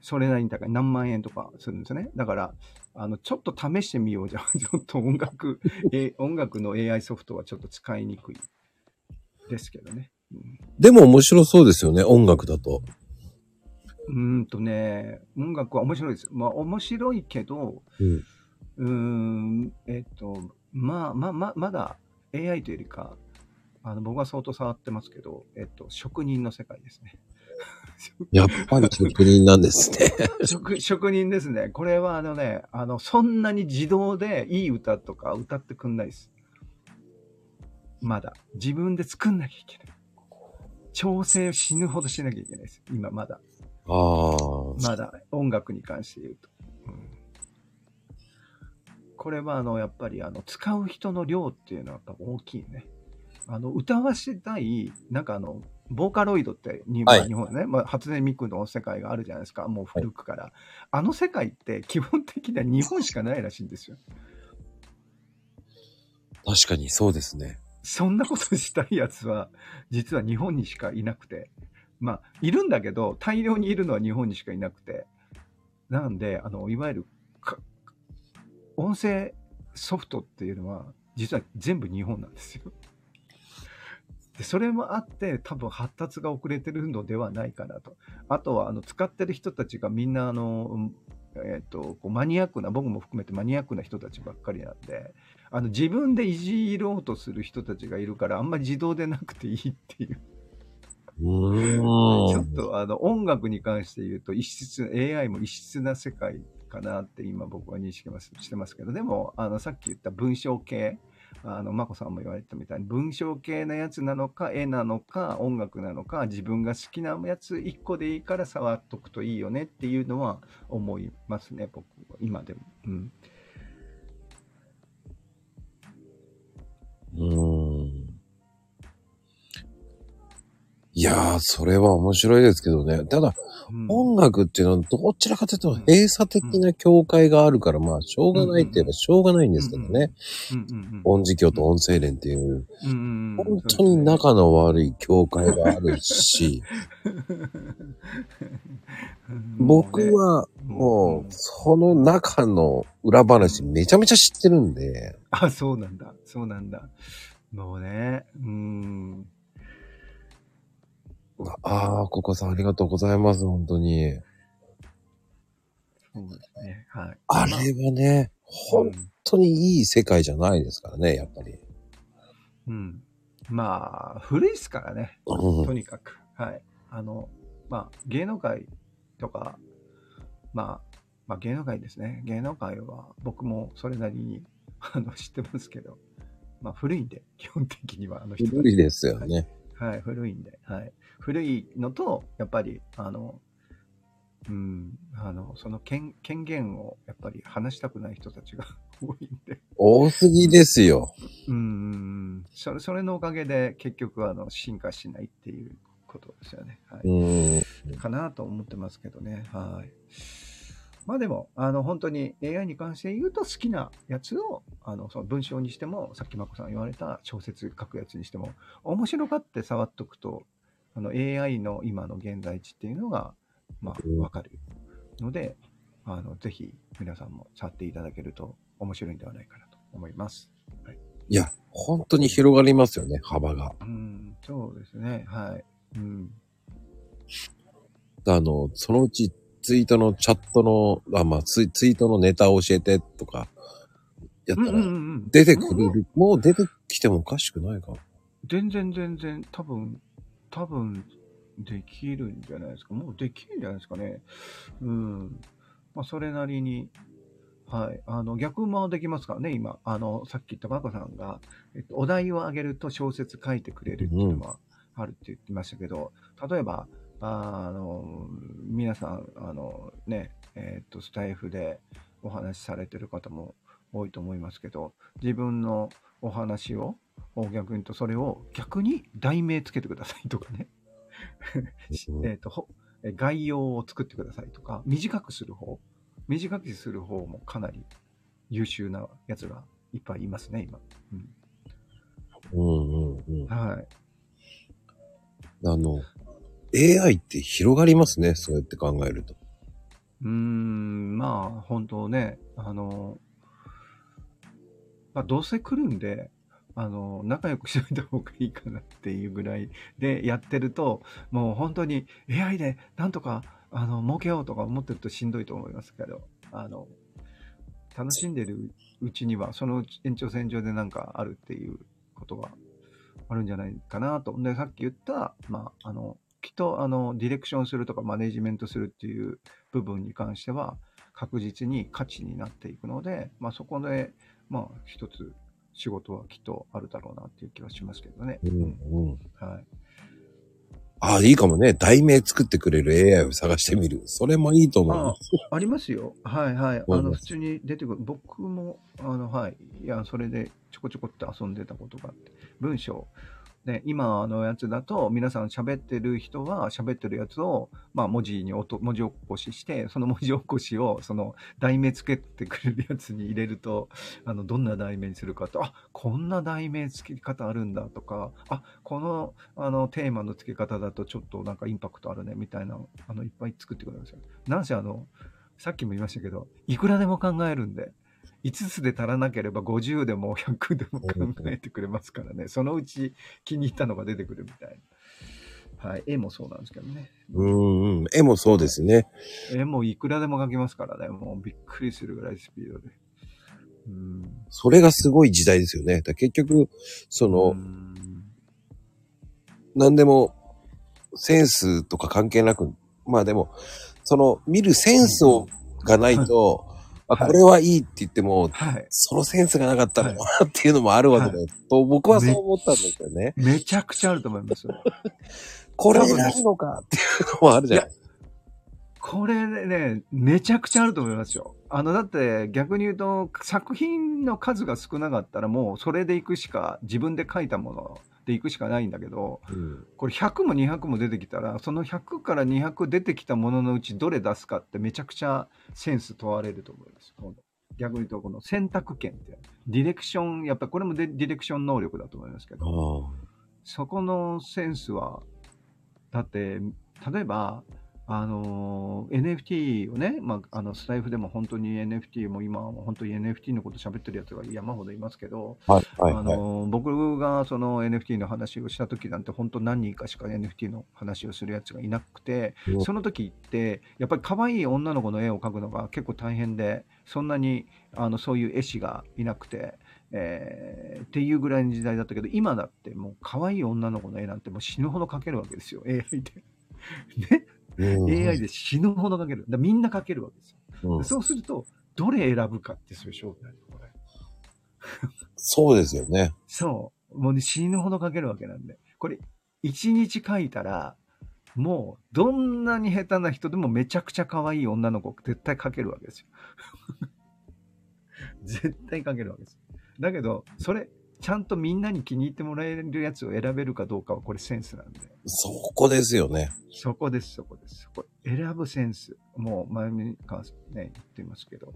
それなりに高い。何万円とかするんですよね。だから、あの、ちょっと試してみようじゃん。ちょっと音楽、え音楽の AI ソフトはちょっと使いにくいですけどね。うんでも面白そうですよね、音楽だと。うーんとね、音楽は面白いです。まあ面白いけど、うん。うーん、えっと、まあまあまあ、まだ AI というよりか、あの僕は相当触ってますけど、えっと、職人の世界ですね。やっぱり職人なんですね。職職人ですね。これはあのね、あの、そんなに自動でいい歌とか歌ってくんないです。まだ。自分で作んなきゃいけない。調整を死ぬほどしなきゃいけないです。今まだ。ああ。まだ音楽に関して言うと。うんこれはあの、やっぱりあの、使う人の量っていうのはやっぱ大きいね。あの、歌わせたい、なんかあの、ボーカロイドってに、はいまあ日本ね、まあ、初音ミクの世界があるじゃないですか、もう古くから。あの世界って基本的には日本しかないらしいんですよ。確かにそうですね。そんなことしたいやつは、実は日本にしかいなくて、まあ、いるんだけど、大量にいるのは日本にしかいなくて、なんで、あの、いわゆる、音声ソフトっていうのは、実は全部日本なんですよ。でそれもあって、多分発達が遅れてるのではないかなと。あとは、あの、使ってる人たちがみんな、あの、えっ、と、こうマニアックな、僕も含めてマニアックな人たちばっかりなんで、あの、自分でいじろうとする人たちがいるから、あんまり自動でなくていいっていう。ちょっとあの音楽に関して言うと異質 AI も異質な世界かなって今僕は認識してますけどでもあのさっき言った文章系あの眞子さんも言われたみたいに文章系なやつなのか絵なのか音楽なのか自分が好きなやつ1個でいいから触っとくといいよねっていうのは思いますね僕は今でも。うんうーん。いやー、それは面白いですけどね。ただ、うん。音楽っていうのはどちらかというと閉鎖的な境界があるから、まあ、しょうがないって言えばしょうがないんですけどね。音磁教と音声連っていう、本当に仲の悪い境界があるし、僕はもう、その中の裏話めちゃめちゃ知ってるんで、あ、そうなんだ。そうなんだ。もうね、うーん。ああ、ココさんありがとうございます、本当に。そうですね。はい。あれはね、本当にいい世界じゃないですからね、やっぱり。うん。まあ、古いですからね。うんとにかく。はい。あの、まあ、芸能界とか、まあ、まあ、芸能界ですね。芸能界は僕もそれなりに あの知ってますけど、まあ、古いんで、基本的にはあの人古いですよね。はい、古いんで、はい。古いのと、やっぱり、あの、うん、あの、その権権限をやっぱり話したくない人たちが 多いんで、多すぎですよ。うん、それ、それのおかげで結局、あの、進化しないっていうことですよね。はうい。ん。かなと思ってますけどね。はい。まあでも、あの、本当に AI に関して言うと好きなやつを、あの、その文章にしても、さっきまこさん言われた小説書くやつにしても、面白がって触っとくと、あの、AI の今の現在地っていうのが、まあうん、わかるので、あの、ぜひ皆さんも触っていただけると面白いんではないかなと思います。いや、本当に広がりますよね、幅が。うん、そうですね。はい。うん。あの、そのうちツイートのチャットの、あ、まあツイ、ツイートのネタを教えてとか、やったら、ん出てくれる、もう出てきてもおかしくないか。全然全然、多分、多分、できるんじゃないですか。もうできるんじゃないですかね。うん。まあ、それなりに、はい。あの、逆もできますからね、今。あの、さっき言ったバカさんが、えっと、お題をあげると小説書いてくれるっていうのはあるって言ってましたけど、例えば、ああの、皆さん、あの、ね、えっと、スタイフでお話しされてる方も多いと思いますけど、自分のお話を、を逆に言うと、それを逆に題名つけてくださいとかね。うん えっと、概要を作ってくださいとか、短くする方、短くする方もかなり優秀なやつがいっぱいいますね、今。うん、うんうんうん。はい。あの、AI って広がりますね、そうやって考えると。うーん、まあ、本当ね、あの、まあ、どうせ来るんで、あの、仲良くしといた方がいいかなっていうぐらいでやってると、もう本当に AI でなんとか、あの、儲けようとか思ってるとしんどいと思いますけど、あの、楽しんでるうちには、その延長線上でなんかあるっていうことがあるんじゃないかなと。で、さっき言った、まあ、あの、きっと、あの、ディレクションするとかマネジメントするっていう部分に関しては、確実に価値になっていくので、まあ、そこで、まあ、一つ仕事はきっとあるだろうなっていう気はしますけどね。うんうん。はい。ああ、いいかもね。題名作ってくれる AI を探してみる。それもいいと思います。ありますよ。はいはい。あの、普通に出てくる。僕も、あの、はい。いや、それでちょこちょこって遊んでたことがあって、文章ね、今のやつだと、皆さん喋ってる人は喋ってるやつを、まあ文字に音、文字起こしして、その文字起こしを、その題名つけてくれるやつに入れると、あの、どんな題名にするかと、あ、こんな題名付け方あるんだとか、あ、この、あの、テーマの付け方だとちょっとなんかインパクトあるね、みたいな、あの、いっぱい作ってくれるんですよ。なんせあの、さっきも言いましたけど、いくらでも考えるんで、5つで足らなければ50でも100でも考えてくれますからね。そのうち気に入ったのが出てくるみたいな。はい。絵もそうなんですけどね。うんうん。絵もそうですね。絵もいくらでも描けますからね。もうびっくりするぐらいスピードで。うん。それがすごい時代ですよね。だ結局、その、うん何でも、センスとか関係なく、まあでも、その、見るセンスを、がないと、これはいいって言っても、はい。そのセンスがなかったらなっていうのもあるわけだよ。と、僕はそう思ったんですよね。めちゃくちゃあると思います。これ選ぶのかっていうのもあるじゃない。これね、めちゃくちゃあると思いますよ。あの、だって逆に言うと、作品の数が少なかったらもうそれで行くしか、自分で書いたもので行くしかないんだけど、うん。これ100も200も出てきたら、その100から200出てきたもののうちどれ出すかってめちゃくちゃセンス問われると思います。逆に言うと、この選択権って、ディレクション、やっぱりこれもデディレクション能力だと思いますけど、あ。そこのセンスは、だって、例えば、あのー NFT をね、まあ、あのスタイフでも本当に NFT も今は本当に NFT のこと喋ってるやつが山ほどいますけど、あはいはいあはい。のー僕がその NFT の話をした時なんて本当何人かしか NFT の話をするやつがいなくてうんその時ってやっぱり可愛い女の子の絵を描くのが結構大変でそんなにあのそういう絵師がいなくて、えーっていうぐらいの時代だったけど今だってもう可愛い女の子の絵なんてもう死ぬほど描けるわけですよ AI で。ね、うん AI で死ぬほど描ける。だみんな描けるわけですよ。うんそうするとどれ選ぶかってそういう勝負なんですこれ。そうですよね。そう。もうね、死ぬほど書けるわけなんで。これ、一日書いたら、もう、どんなに下手な人でもめちゃくちゃ可愛い女の子絶対書けるわけですよ。絶対書けるわけです。だけど、それ、ちゃんとみんなに気に入ってもらえるやつを選べるかどうかはこれセンスなんで。そこですよね。そこです、そこです。そこ選ぶセンス。もう前にかね、言ってますけど、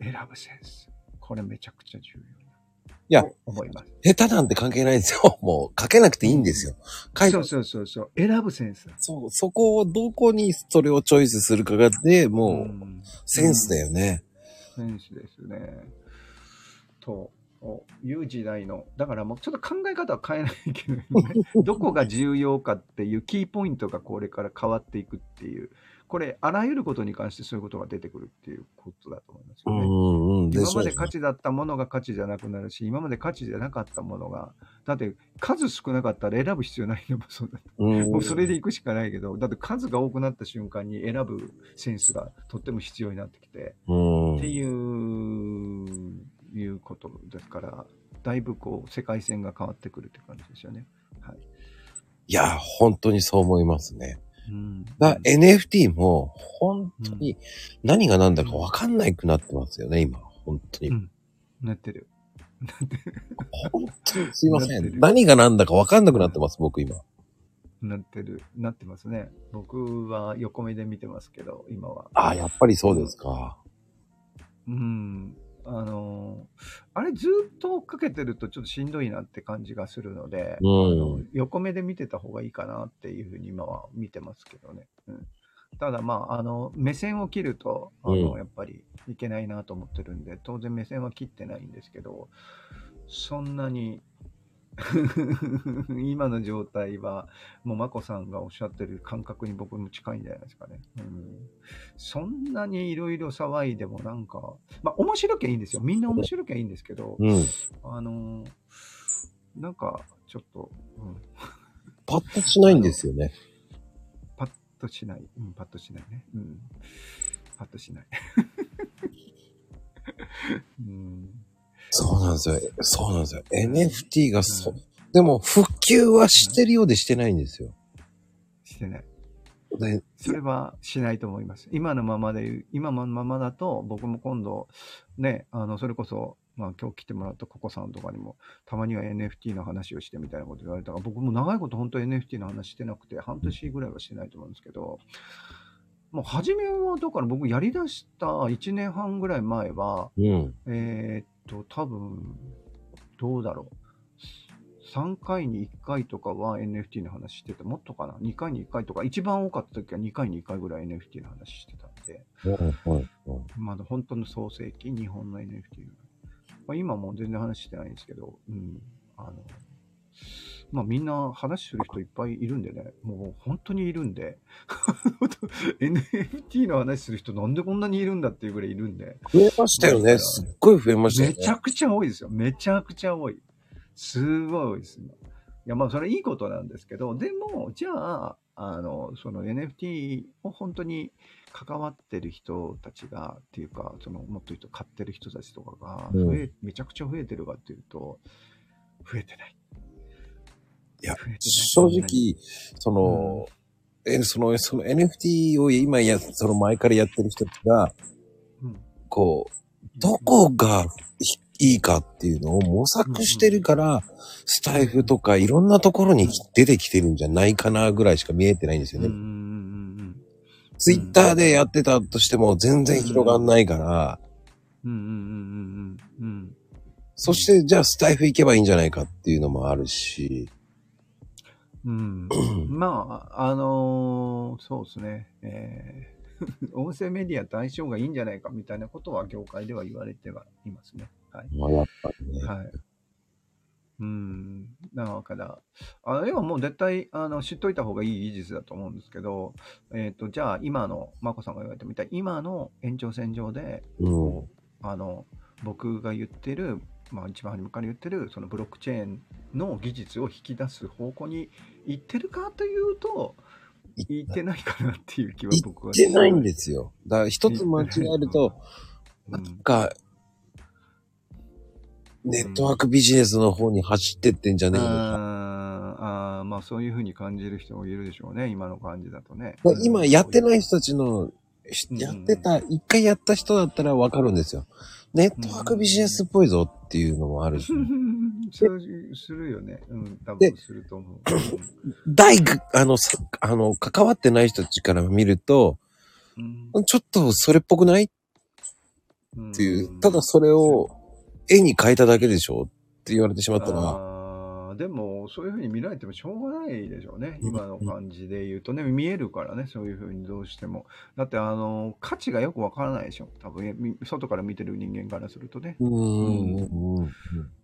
選ぶセンス。これめちゃくちゃ重要いやと思います。下手なんて関係ないんですよ。もう書けなくていいんですよ。書いそうそうそうそう。選ぶセンス。そう、そこをどこにそれをチョイスするかがで、もう、んセンスだよね。センスですね。という時代の、だからもうちょっと考え方は変えないけどね、どこが重要かっていうキーポイントがこれから変わっていくっていう、これ、あらゆることに関してそういうことが出てくるっていうことだと思いますよね。今まで価値だったものが価値じゃなくなるし、今まで価値じゃなかったものが、だって数少なかったら選ぶ必要ないのもそうだ。うんもうそれで行くしかないけど、だって数が多くなった瞬間に選ぶセンスがとっても必要になってきて、うんっていう、いうことですから、だいぶこう、世界線が変わってくるって感じですよね。はい。いや、本当にそう思いますね。うん。だ NFT も、本当に何が何だか分かんないくなってますよね、今。本当に。うんなってる。なってる。本当にすいません。何が何だか分かんなくなってます、僕今。なってる。なってますね。僕は横目で見てますけど、今は。ああ、やっぱりそうですか。うん。あのーあれずっと追っかけてるとちょっとしんどいなって感じがするので、うん。横目で見てた方がいいかなっていうふうに今は見てますけどね。うん、ただまあ、あの、目線を切ると、あの、うん。やっぱりいけないなと思ってるんで、当然目線は切ってないんですけど、そんなに、今の状態は、もう、まこさんがおっしゃってる感覚に僕も近いんじゃないですかね。うん、そんなにいろいろ騒いでもなんか、まあ、面白きゃいいんですよ。みんな面白きゃいいんですけど、うん。あのーなんか、ちょっと、うん、パッとしないんですよね。パッとしない。うん、パッとしないね。うん。パッとしない。うん。そうなんですよ。そうなんですよ。NFT がそ、でも、復旧はしてるようでしてないんですよ。してない。で、それはしないと思います。今のままで、今のままだと、僕も今度、ね、あの、それこそまあ今日来てもらったココさんとかにも、たまには NFT の話をしてみたいなこと言われたから、僕も長いこと本当 NFT の話してなくて、半年ぐらいはしてないと思うんですけど、もう初めは、だから僕やりだした1年半ぐらい前は、うん。えーっと、多分、どうだろう。3回に1回とかは NFT の話してて、もっとかな ?2 回に1回とか、一番多かった時は2回に1回ぐらい NFT の話してたんで。まだ本当の創世記、日本の NFT の。まあ、今もう全然話してないんですけど、うん。あの、まあみんな話する人いっぱいいるんでね、もう本当にいるんで、NFT の話する人なんでこんなにいるんだっていうぐらいいるんで、増えましたよね。すっごい増えましたよね。めちゃくちゃ多いですよ。めちゃくちゃ多い。すごい多いです。今いや、まあ、それいいことなんですけど、でも、じゃあ、あの、その NFT を本当に関わってる人たちが、っていうか、その、もっと言うと買ってる人たちとかが、うん増え、めちゃくちゃ増えてるかっていうと、増えてない。いや正直、その、え、その、その NFT を今や、その前からやってる人たちが、うん。こう、どこがいいかっていうのを模索してるから、スタイフとかいろんなところに出てきてるんじゃないかなぐらいしか見えてないんですようんうんね。うんツイッターでやってたとしても全然広がんないから、うんうん。うんうんうんうんうん。そしてじゃあスタイフ行けばいいんじゃないかっていうのもあるし、うん。まあ、あのーそうですね。えー 音声メディアと相性がいいんじゃないかみたいなことは業界では言われてはいますね。はい。まあやっぱりね。はい。うん。だから、あれはもう絶対、あの、知っといた方がいい技術だと思うんですけど、えっ、と、じゃあ今の、まこさんが言われたみたいに、今の延長線上で、うん。あの、僕が言ってる、まあ一番初めから言ってる、そのブロックチェーンの技術を引き出す方向に行ってるかというと、行ってないかなっていう気は僕行は。ってないんですよ。だから一つ間違えると、うなんんか、ネットワークビジネスの方に走ってってんじゃねえのか。あーあー、まあそういうふうに感じる人もいるでしょうね、今の感じだとね。まあ今やってい。ない人たちの、やってた、一回やった人だったらわかるんですよ。ネットワークビジネスっぽいぞっていうのもあるし。そうするよね。うん、多で分すると思う。大ぐ、あの、さあの、関わってない人たちから見ると、うんちょっとそれっぽくないっうんていう、ただそれを絵に変えただけでしょって言われてしまったら、でも、そういうふうに見られてもしょうがないでしょうね。今の感じで言うとね、見えるからね、そういうふうにどうしても。だって、あの、価値がよくわからないでしょ。多分、み外から見てる人間からするとね。うーん。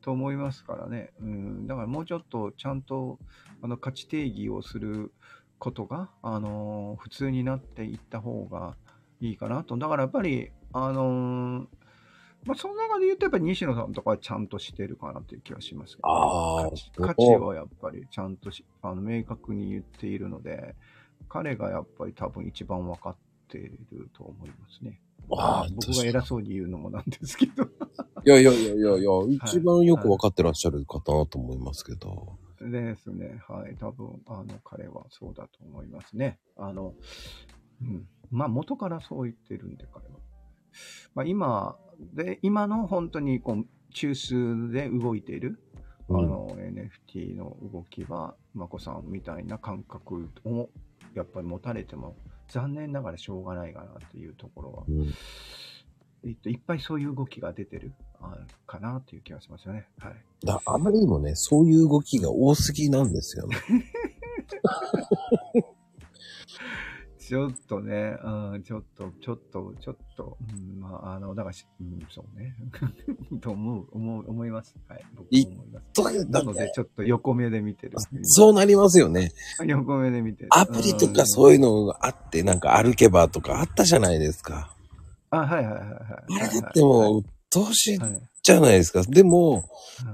と思いますからね。うん。だからもうちょっとちゃんと、あの、価値定義をすることが、あの、普通になっていった方がいいかなと。だからやっぱり、あのまあ、その中で言うと、やっぱり西野さんとかはちゃんとしてるかなっていう気はしますけど、あー価値価値はやっぱりちゃんとしあの明確に言っているので、彼がやっぱり多分一番分かっていると思いますね。ああ、僕が偉そうに言うのもなんですけど。いやいやいやいやいや、一番よくわかってらっしゃる方だと思いますけど。ですね。はい。多分、あの、彼はそうだと思いますね。あの、うん。まあ、元からそう言ってるんで、彼は。まあ、今、で、今の本当に、こう、中枢で動いている、あの、NFT の動きは、まこさんみたいな感覚を、やっぱり持たれても、残念ながらしょうがないかなっていうところは、うんえっと、いっぱいそういう動きが出てる、あかなっていう気がしますよね。はい。だあまりにもね、そういう動きが多すぎなんですよね。ちょっとね、うん、ちょっと、ちょっと、ちょっと、うん、まあ、あの、だからし、うん、そうね。と思う、思う、思います。はい。僕も思います。なので、ちょっと横目で見てる。そうなりますよね。横目で見てる。アプリとかそういうのがあって、なんか歩けばとかあったじゃないですか。うん。あ、はいはいはいはい。あれだってもう、投資はい、はいじゃないですか。でも、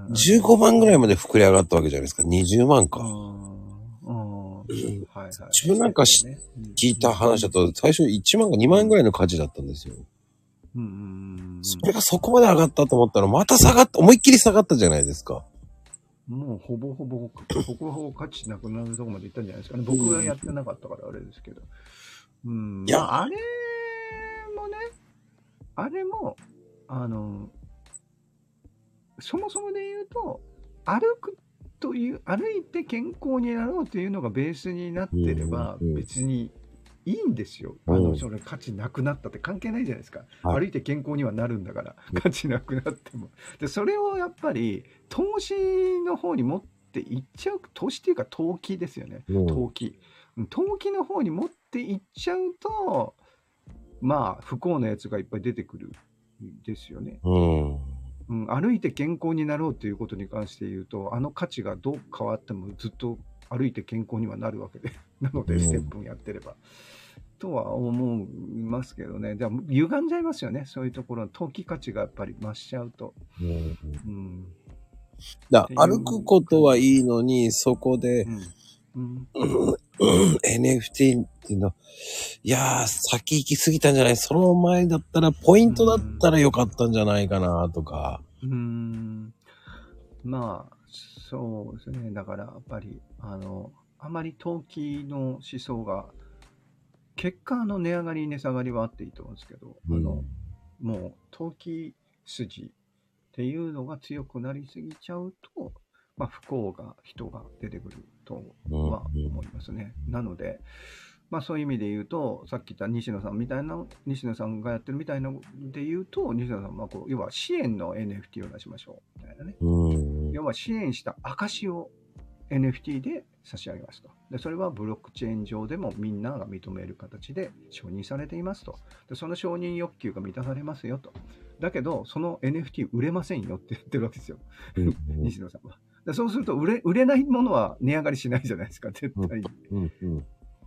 うん15万ぐらいまで膨れ上がったわけじゃないですか。20万か。自分なんかしね聞いた話だと、最初1万か2万円ぐらいの価値だったんですよ。それがそこまで上がったと思ったら、また下がった、思いっきり下がったじゃないですか。うん。もうほぼほぼ、ほぼほぼ価値なくなるとこまでいったんじゃないですかね。僕がやってなかったからあれですけど。うん。いやまあ、あれもね、あれも、あの、そもそもで言うと、歩くという、歩いて健康になろうというのがベースになってれば別にいいんですよ。あの、うんそれ価値なくなったって関係ないじゃないですか。はい歩いて健康にはなるんだからうん、価値なくなっても。で、それをやっぱり、投資の方に持っていっちゃう、投資っていうか投機ですよね。うん投機。うん投機の方に持っていっちゃうと、まあ、不幸なやつがいっぱい出てくるんですよね。うん。うん、歩いて健康になろうということに関して言うと、あの価値がどう変わってもずっと歩いて健康にはなるわけで。なので、うんステップンやってれば。とは思いますけどね。じゃあ、歪んじゃいますよね。そういうところの投機価値がやっぱり増しちゃうと。うんうん。だ歩くことはいいのに、そこでうん。うん。NFT っていうの、いやー、先行き過ぎたんじゃない？その前だったら、ポイントだったらよかったんじゃないかな、とか。うーんまあ、そうですね。だから、やっぱり、あの、あまり投機の思想が、結果、あの、値上がり、値下がりはあっていいと思うんですけど、あの、もう、投機筋っていうのが強くなりすぎちゃうと、まあ、不幸が、人が出てくるとは思いますね。なので、まあそういう意味で言うと、さっき言った西野さんみたいな、西野さんがやってるみたいなので言うと、西野さんはこう、要は支援の NFT を出しましょう、みたいなね。うん。要は支援した証を NFT で差し上げますと。で、それはブロックチェーン上でもみんなが認める形で承認されていますと。で、その承認欲求が満たされますよと。だけど、その NFT 売れませんよって言ってるわけですよ。うん 西野さんは。でそうすると売れ、売れないものは値上がりしないじゃないですか、絶対に。うんうん。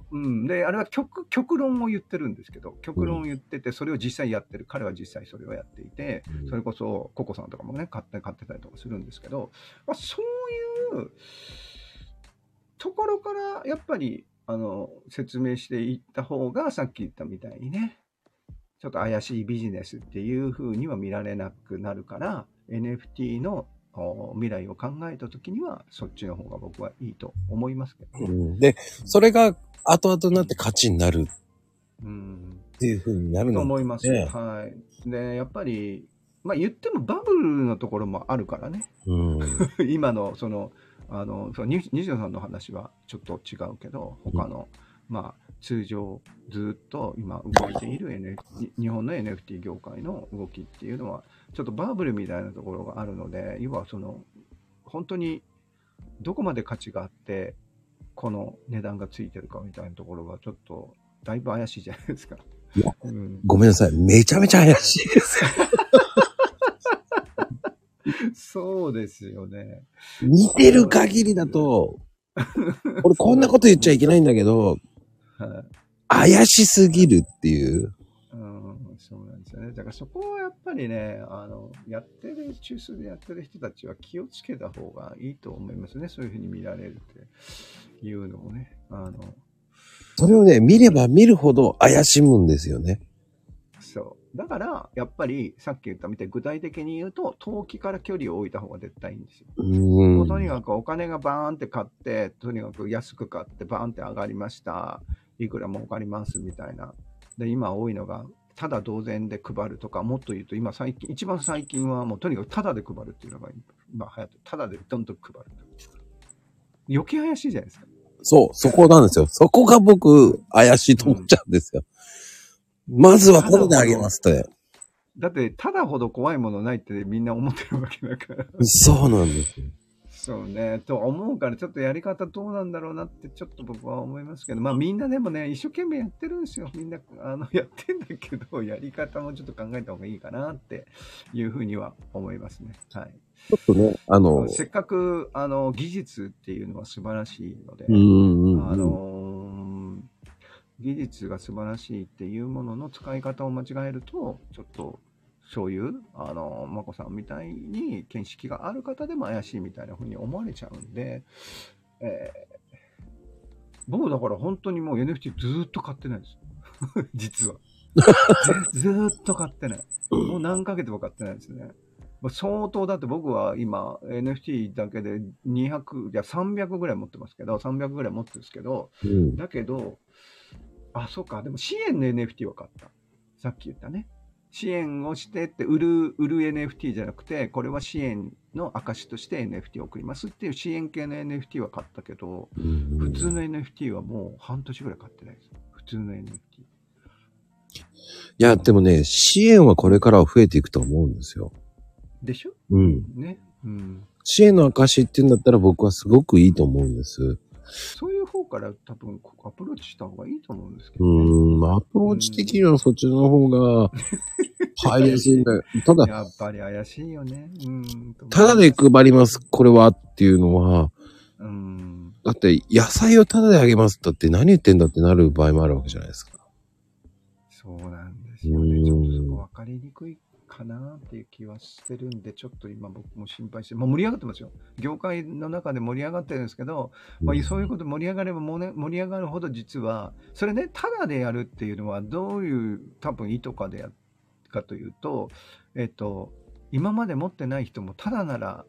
うん、で、あれは極極論を言ってるんですけど、極論を言ってて、それを実際やってる、彼は実際それをやっていて、うん。それこそココさんとかもね、買って買ってたりとかするんですけど、まあ、そういうところからやっぱりあの説明していった方が、さっき言ったみたいにね、ちょっと怪しいビジネスっていう風には見られなくなるから、NFT のお未来を考えたときには、そっちの方が僕はいいと思いますけどね。うんで、それが後々になって価値になるうんっていう風になるとの思います。ねはい。で、やっぱり、まあ言ってもバブルのところもあるからね。うん。今の、その、あの、その西西野さんの話はちょっと違うけど、他の、まあ、通常ずっと今動いている、NFT、日本の NFT 業界の動きっていうのは、ちょっとバブルみたいなところがあるので、要はその、本当にどこまで価値があって、この値段がついてるかみたいなところがちょっと、だいぶ怪しいじゃないですか。いやうん、ごめんなさい。めちゃめちゃ怪しいです。そうですよね。似てる限りだと、俺こんなこと言っちゃいけないんだけど、はい。怪しすぎるっていう。うん、そうなんですよね。だからそこはやっぱりね、あの、やってる、中枢でやってる人たちは気をつけた方がいいと思いますね。そういうふうに見られるっていうのもね。あの、それをね、見れば見るほど怪しむんですよね。そう。だから、やっぱり、さっき言ったみたいに具体的に言うと、投機から距離を置いた方が絶対いいんですよ。うもう。とにかくお金がバーンって買って、とにかく安く買ってバーンって上がりました。いくら儲かりますみたいな。で、今多いのが、ただ同然で配るとか、もっと言うと今最近、一番最近はもうとにかくただで配るっていうのが今流行ってる、ただでどんどん配る。余計怪しいじゃないですか。そう、そこなんですよ。そこが僕、怪しいと思っちゃうんですよ。まずはただであげますって。だって、ただほど怖いものないってみんな思ってるわけだから。そうなんですよ。そうね。と思うから、ちょっとやり方どうなんだろうなって、ちょっと僕は思いますけど、まあみんなでもね、一生懸命やってるんですよ。みんな、あの、やってんだけど、やり方もちょっと考えた方がいいかなっていうふうには思いますね。はい。ちょっとね、あの、せっかく、あの、技術っていうのは素晴らしいので。あのー技術が素晴らしいっていうものの使い方を間違えると、ちょっと、そういう、あの、まこさんみたいに見識がある方でも怪しいみたいな風に思われちゃうんで、えー僕だから本当にもう NFT ずーっと買ってないです。実は。ずっと買ってない。もう何ヶ月も買ってないですね。相当だって僕は今 NFT だけで200、いや300ぐらい持ってますけど、300ぐらい持ってるんですけど、うんだけど、あ、そうか、でも支援の NFT は買った。さっき言ったね。支援をしてって売る、売る NFT じゃなくて、これは支援の証として NFT を送りますっていう支援系の NFT は買ったけど、うん普通の NFT はもう半年ぐらい買ってないです。普通の NFT。いや、でもね、支援はこれからは増えていくと思うんですよ。でしょ？うん。ね。うん。支援の証って言うんだったら僕はすごくいいと思うんです。そうから多分アプローチした方がいいと思うんですけうど、ね。ーん、アプローチ的にはそっちの方が入りやすいんだよ。ただ、やっぱり怪しいよね。うん。ただで配ります、これはっていうのは、うん。だって野菜をただであげますだって何言ってんだってなる場合もあるわけじゃないですか。そうなんですよね。うんちょっとそこ分かりにくいかなっていう気はしてるんで、ちょっと今僕も心配して、もう盛り上がってますよ。業界の中で盛り上がってるんですけど、まあ、そういうこと盛り上がればもね盛り上がるほど実は、それね、ただでやるっていうのはどういう多分意図かでやかというと、えっと、今まで持ってない人もただなら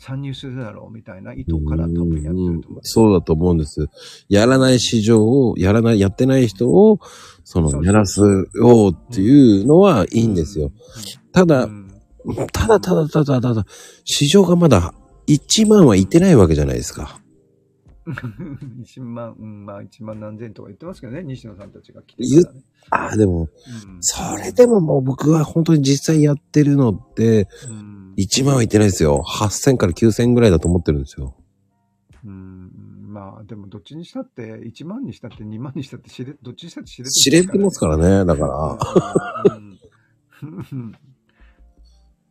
参入するだろうみたいな意図から多分やってると思う。そうだと思うんです。やらない市場を、やらない、やってない人を、その、やらすようっていうのはいいんですよ。ただう、んただただただただ、市場がまだ1万はいってないわけじゃないですか。1万、うん、まあ1万何千とか言ってますけどね、西野さんたちが来てからね。ああ、でも、うんそれでももう僕は本当に実際やってるのって、うん1万はいってないですよ。8000から9000ぐらいだと思ってるんですよ。うん、まあでもどっちにしたって、1万にしたって2万にしたって知れ、どっちにしたって知れて知れてますからね、だから。ら。うん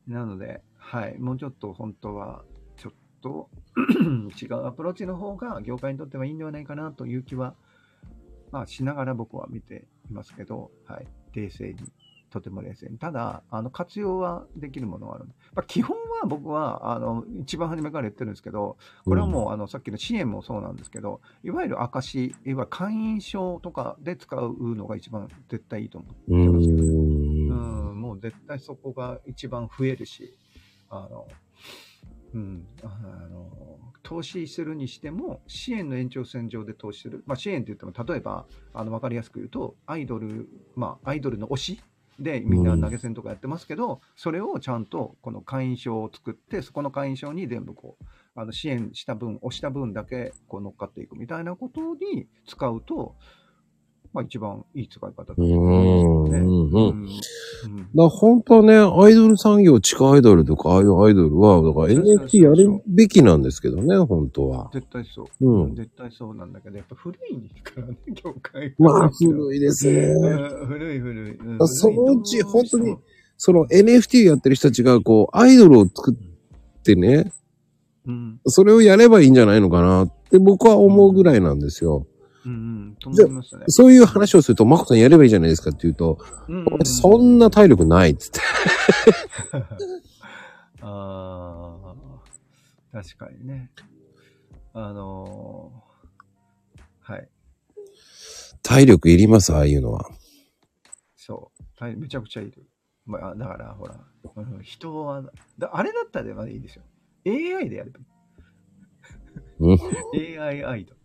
なので、はい、もうちょっと本当は、ちょっと 違うアプローチの方が業界にとってはいいんではないかなという気は、まあしながら僕は見ていますけど、はい、冷静に。とても冷静に。ただ、あの、活用はできるものはある。まあ、基本は僕は、あの、一番初めから言ってるんですけど、これはもう、あの、さっきの支援もそうなんですけど、いわゆる証、いわゆる会員証とかで使うのが一番絶対いいと思う。うー。うんん、もう絶対そこが一番増えるし、あの、うん、あの、投資するにしても、支援の延長線上で投資する。まあ、支援って言っても、例えば、あの、わかりやすく言うと、アイドル、まあ、アイドルの推しでみんな投げ銭とかやってますけど、それをちゃんとこの会員証を作って、そこの会員証に全部こう、あの支援した分、押した分だけこう乗っかっていくみたいなことに使うと、まあ一番いい使い方だと思うんですよね。うんうんうんうんだ本当はね、アイドル産業、地下アイドルとか、ああいうアイドルは、だから NFT やるべきなんですけどね、本当は。絶対そう。うん絶対そうなんだけど、やっぱ古いからね、業界が。まあ、古いですね。うん古い古い。うんそのうち本当にその NFT やってる人たちが、こう、アイドルを作ってね、うん、それをやればいいんじゃないのかなって僕は思うぐらいなんですよ。うん、うん、ましたね。そういう話をすると、マコさんやればいいじゃないですかって言うと、うん俺そんな体力ないっつって。ああ、確かにね。あのーはい、体力いります、ああいうのは。そう。大めちゃくちゃいる。まあ、だから、ほら、うん人は、だあれだったらまだいいですよ。AI でやればうんいい。AI アイドル。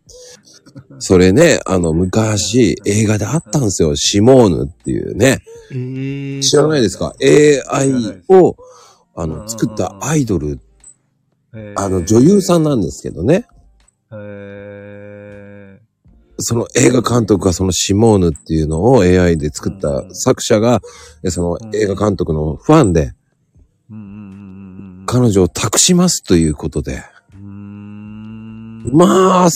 それね、あの、昔映画であったんですよ。シモーヌっていうね。えー知らないですか ?AI を、あの、作ったアイドル、えーあの、女優さんなんですけどね。えその映画監督がそのシモーヌっていうのを AI で作ったうん作者が、えその映画監督のファンで。彼女を託しますということで。まあ、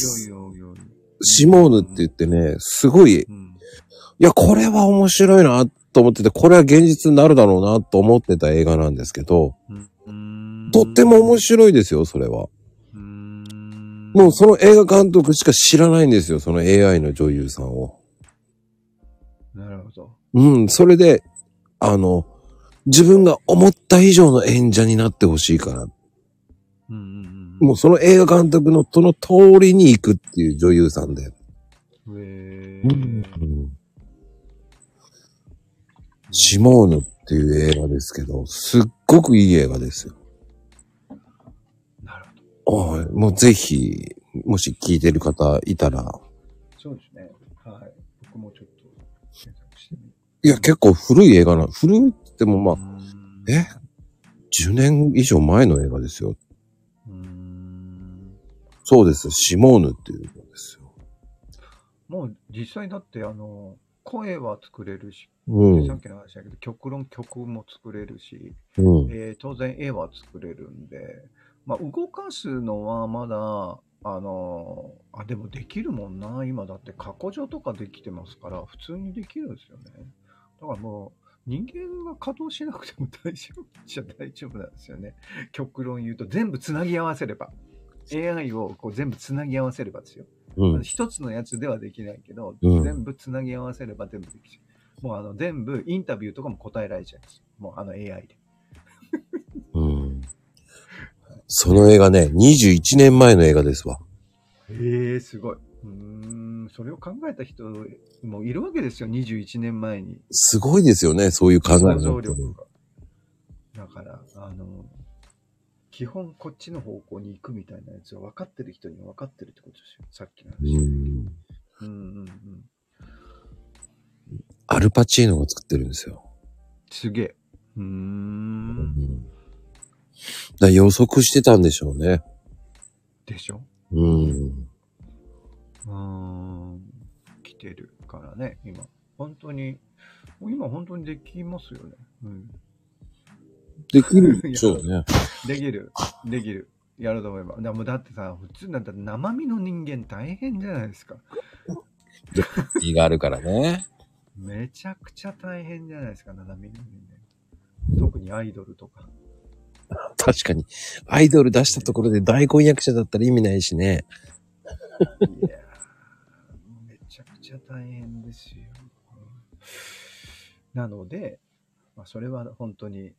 シモーヌって言ってね、すごい、いうんや、これは面白いなと思ってて、これは現実になるだろうなと思ってた映画なんですけど、うんとっても面白いですよ、それは。もうその映画監督しか知らないんですよ、その AI の女優さんを。なるほど。うん、それで、あの、自分が思った以上の演者になってほしいから、うんうんうん。もうその映画監督のその通りに行くっていう女優さんで。へえうんシモーヌっていう映画ですけど、すっごくいい映画ですよ。なるほど。はい。もうぜひ、もし聞いてる方いたら、そうですね。はい。僕もちょっと検索してみる。いや、結構古い映画な、古いってでもまあ、え ?10 年以上前の映画ですよ。そうです。シモーヌっていうのですよ。もう実際だって、あの、声は作れるし、うん。さっきの話だけど、極論曲も作れるし、うん。えー当然絵は作れるんで、まあ、動かすのはまだ、あのあ、でもできるもんな。今だって過去上とかできてますから、普通にできるんですよね。だからもう、人間が稼働しなくても大丈夫じゃ大丈夫なんですよね。極論言うと、全部つなぎ合わせれば。AI をこう全部つなぎ合わせればですよ。うん。一つのやつではできないけど、うん全部つなぎ合わせれば全部できちゃう。もうあの全部インタビューとかも答えられちゃいます。もうあの AI で。うん。その映画ね、21年前の映画ですわ。へえ、すごい。うーん、それを考えた人もいるわけですよ、21年前に。すごいですよね、そういう考え想の像力が。だから、あの、基本こっちの方向に行くみたいなやつは分かってる人には分かってるってことですよ、さっきのう話。ん。うんうんうん。アルパチーノが作ってるんですよ。すげえ。うー。うんん。だ予測してたんでしょうね。でしょ？うん。うーん。来てるからね、今。本当に、もう今本当にできますよね。うん。できるでしょうね。できる。できる。やると思えば。だもうだってさ、普通だったら生身の人間大変じゃないですか。気があるからね。めちゃくちゃ大変じゃないですか、生身の人間。特にアイドルとか。確かに。アイドル出したところで大婚約者だったら意味ないしね。いやー、めちゃくちゃ大変ですよ。なので、まあ、それは本当に、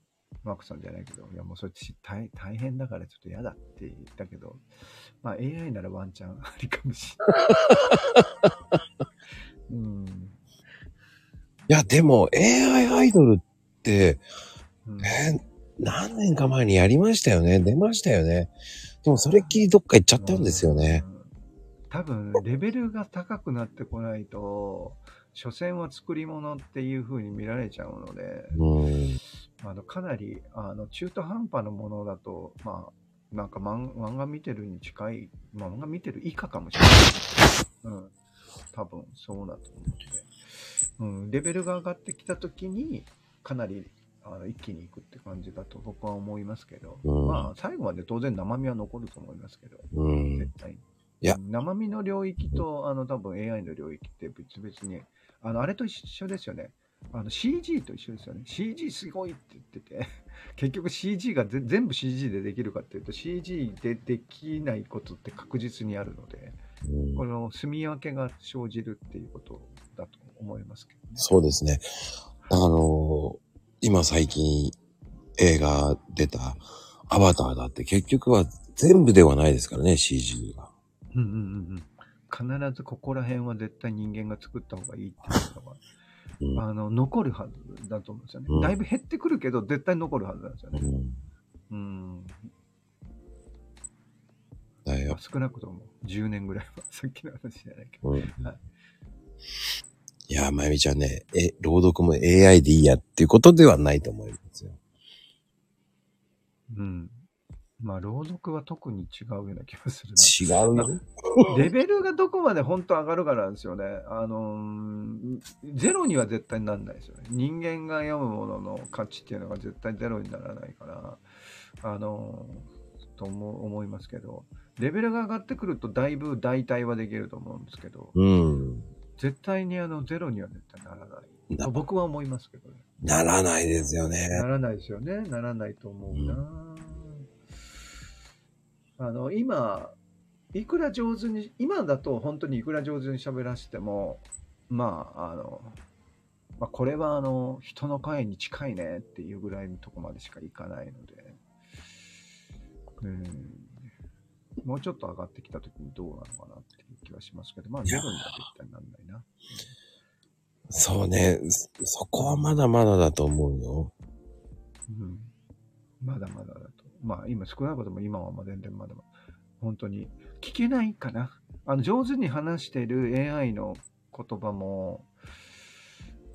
マークさんじゃないけど、いやもうそっち大大変だからちょっと嫌だって言ったけど、まあ AI ならワンチャンありかもしれない。うん。いや、でも AI アイドルって、うんえー何年か前にやりましたよね？出ましたよね？でもそれっきりどっか行っちゃったんですよね。うん。多分、レベルが高くなってこないと、所詮は作り物っていう風に見られちゃうので、うん。あのかなりあの中途半端なものだと、まあ、なんか漫漫画見てるに近い、まあ、漫画見てる以下かもしれない。うん。多分、そうだと思って。うん。レベルが上がってきたときに、かなりあの一気に行くって感じだと僕は思いますけど、うんまあ、最後まで当然生身は残ると思いますけど、うん絶。対に。いや生身の領域と、あの、多分 AI の領域って別々に、あの、あれと一緒ですよね。あの CG と一緒ですよね。CG すごいって言ってて、結局 CG がぜ全部 CG でできるかっていうと CG でできないことって確実にあるので、うんこの住み分けが生じるっていうことだと思いますけどね。そうですね。あのー今最近映画出たアバターだって結局は全部ではないですからね、CG が。うんうんうんうん。必ずここら辺は絶対人間が作った方がいいっていうのが、うんあの、残るはずだと思うんですよね。うんだいぶ減ってくるけど、絶対残るはずなんですよね。うん。うん。だよまあ。少なくとも10年ぐらいは、さっきの話じゃないけど。うん。はいいや、まゆみちゃんね、え、朗読も AI でいいやっていうことではないと思いますよ。うん。まあ、朗読は特に違うような気がする違うよ。な。レベルがどこまで本当上がるかなんですよね。あのーゼロには絶対にならないですよね。人間が読むものの価値っていうのが絶対ゼロにならないから、あのーと思う思いますけど、レベルが上がってくるとだいぶ代替はできると思うんですけど、うん。絶対にあのゼロには絶対ならない。な僕は思いますけどね。ならないですよね。ならないですよね。ならないと思うな、あの、今、いくら上手に、今だと本当にいくら上手に喋らせても、まあ、あの、まあ、これはあの、人の声に近いねっていうぐらいのとこまでしかいかないので、うん、もうちょっと上がってきた時にどうなのかなっていう気はしますけど、まあ、ゼロには絶対なんないな。そうね。そそこはまだまだだと思うよ。うんまだまだだと。まあ今少なくとも今はまあ全然まだ。本当に聞けないかな。あの上手に話してる AI の言葉も、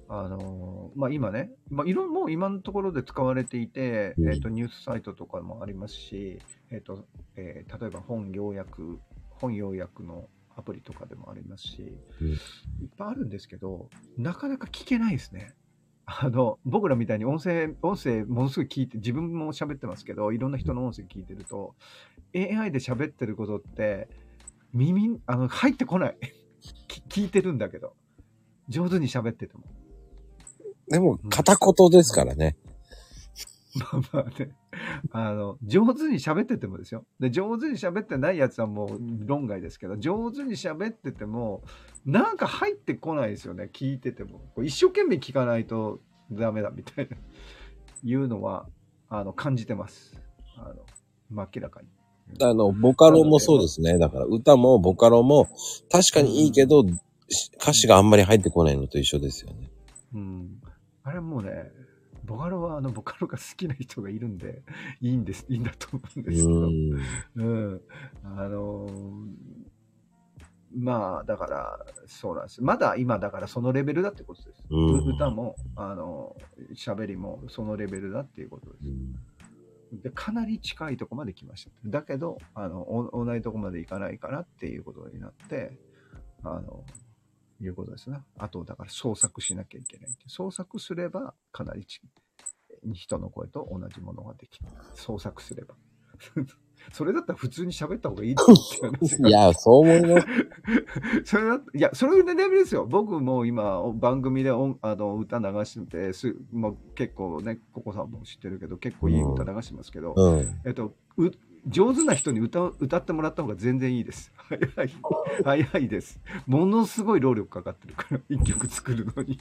ああのーまあ今ね、まあいろもう今のところで使われていて、うんえっ、と、ニュースサイトとかもありますし、えっ、と、えー例えば本要約、本要約のアプリとかでもありますし、うんいっぱいあるんですけど、なかなか聞けないですね。あの、僕らみたいに音声、音声ものすごい聞いて、自分も喋ってますけど、いろんな人の音声聞いてると、AI で喋ってることって、耳、あの、入ってこない。き聞いてるんだけど。上手に喋ってても。でも、片言ですからね。まあまあね。あの、上手に喋っててもですよ。で、上手に喋ってないやつはもう論外ですけど、上手に喋ってても、なんか入ってこないですよね。聞いてても。一生懸命聞かないとダメだみたいな、いうのは、あの、感じてます。あの、まあ明らかに。あの、ボカロもそうですね。だから歌もボカロも確かにいいけど、歌詞があんまり入ってこないのと一緒ですよね。うん。あれはもうね、ボカロはあのボカロが好きな人がいるんで、いいんです、いいんだと思うんうですけど。ん。うん。あのーまあ、だから、そうなんです。まだ今、だからそのレベルだってことです。うん歌も、あの、喋りもそのレベルだっていうことです。でかなり近いとこまで来ました。だけど、あの、お同じとこまで行かないからっていうことになって、あの、いうことですね。あと、だから創作しなきゃいけない。創作すれば、かなりち人の声と同じものができる。創作すれば。それだったら普通に喋った方がいいって話いや、そう思います。それだいや、それのレベルですよ。僕も今、番組で音あの歌流しててす、もう結構ね、ココさんも知ってるけど、結構いい歌流してますけど、うん。えっと、う上手な人に歌う歌ってもらった方が全然いいです。早い。早いです。ものすごい労力かかってるから、一曲作るのに。い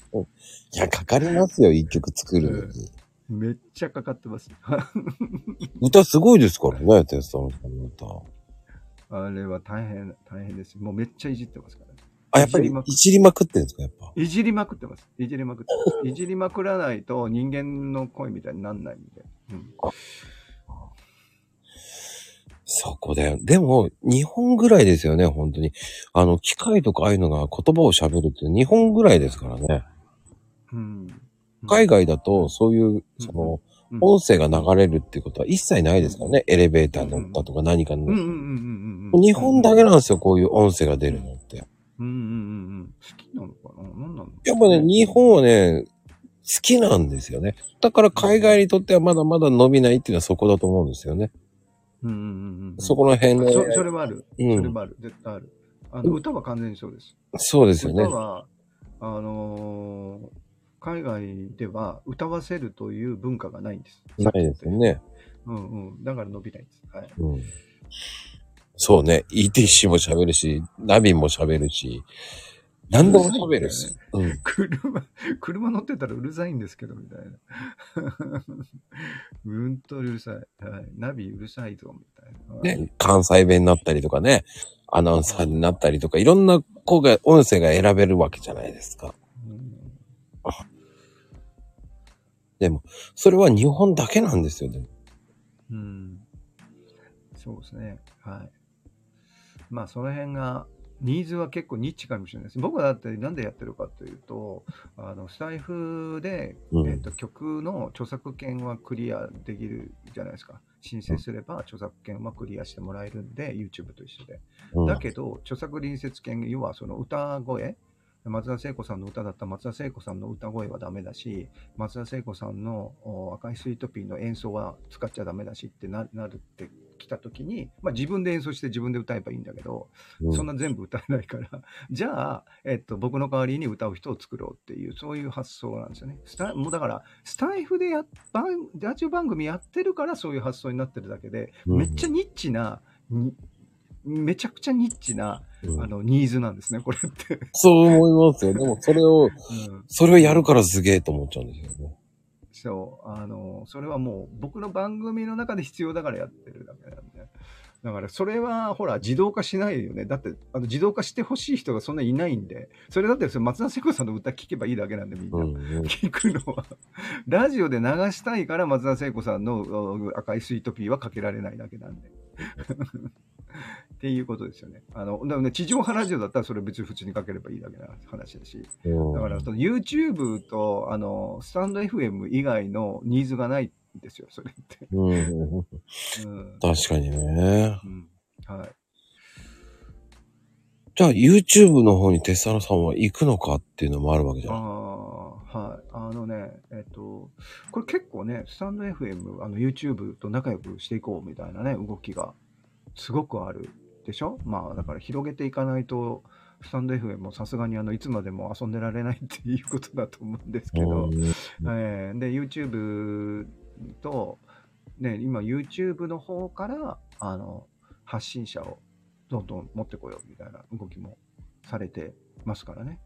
や、かかりますよ、一曲作るのに。めっちゃかかってます。歌すごいですからね、テストのさんの歌。あれは大変、大変です。もうめっちゃいじってますからね。あ、やっぱりいじりまくってるんですか、やっぱ。いじりまくってます。いじりまくってます。いじりまくらないと人間の声みたいになんないんで。うん。そこだよ。でも、日本ぐらいですよね、本当に。あの、機械とかああいうのが言葉を喋るって日本ぐらいですからね。うん。海外だと、そういう、その、うん音声が流れるっていうことは一切ないですからね。エレベーター乗ったとか何かの。日本だけなんですよ、こういう音声が出るのって。うんうんうんうん。好きなのかな？何なの？やっぱね、日本はね、好きなんですよね。だから海外にとってはまだまだ伸びないっていうのはそこだと思うんですよね。うんうんうんうん。そこの辺ね。そそれはある。うん。それもある。絶対ある。あの、歌は完全にそうです。そうですよね歌。は、あのー海外では歌わせるという文化がないんです。ないですよね。うんうん。だから伸びないんです。はい。うん。そうね。ETC も喋るし、ナビも喋るし、何でも喋るし。うん。車、車乗ってたらうるさいんですけど、みたいな。うんとうるさい。はい。ナビうるさいぞ、みたいな。ね、関西弁になったりとかね、アナウンサーになったりとか、いろんな子が、音声が選べるわけじゃないですか。うんでも、それは日本だけなんですよね。うん。そうですね。はい。まあ、その辺が、ニーズは結構ニッチかもしれないです。僕はだってなんでやってるかというと、あの、スタイフで、うんえっと、曲の著作権はクリアできるじゃないですか。申請すれば著作権はクリアしてもらえるんで、YouTube と一緒で。うん。だけど、著作隣接権、要はその歌声、松田聖子さんの歌だったら松田聖子さんの歌声はダメだし、松田聖子さんのお赤いスイートピーの演奏は使っちゃダメだしってななるってきたときに、まあ自分で演奏して自分で歌えばいいんだけど、うんそんな全部歌えないから、じゃあ、えっと、僕の代わりに歌う人を作ろうっていう、そういう発想なんですよね。スタもうだから、スタイフでや番ラジオ番組やってるからそういう発想になってるだけで、うんめっちゃニッチな、にめちゃくちゃニッチな、うんあの、ニーズなんですね、これって。そう思いますよ。でも、それを、うん、それをやるからすげえと思っちゃうんですよね。そう、あの、それはもう僕の番組の中で必要だからやってるだけなんで。だからそれはほら自動化しないよね。だってあの自動化してほしい人がそんないないんで。それだってそれ松田聖子さんの歌聴けばいいだけなんでみんな。うんうん。聞くのは。ラジオで流したいから松田聖子さんのお赤いスイートピーはかけられないだけなんで。っっていうことですよね。あの、だね、地上波ラジオだったらそれ別に普通にかければいいだけな話だし。うんだから、その YouTube と、あの、スタンド FM 以外のニーズがないんですよ、それって。うん。うん。確かにね。うん。はい。じゃあ YouTube の方にテッサラさんは行くのかっていうのもあるわけじゃあん。あ、はい。あのね、えっと、これ結構ね、スタンド FM、あの YouTube と仲良くしていこうみたいなね、動きがすごくあるでしょ？まあ、だから広げていかないと、スタンド FM もさすがにあの、いつまでも遊んでられないっていうことだと思うんですけど、うんえーで、YouTube と、ね、今 YouTube の方から、あの、発信者をどんどん持ってこようみたいな動きもされてますからね。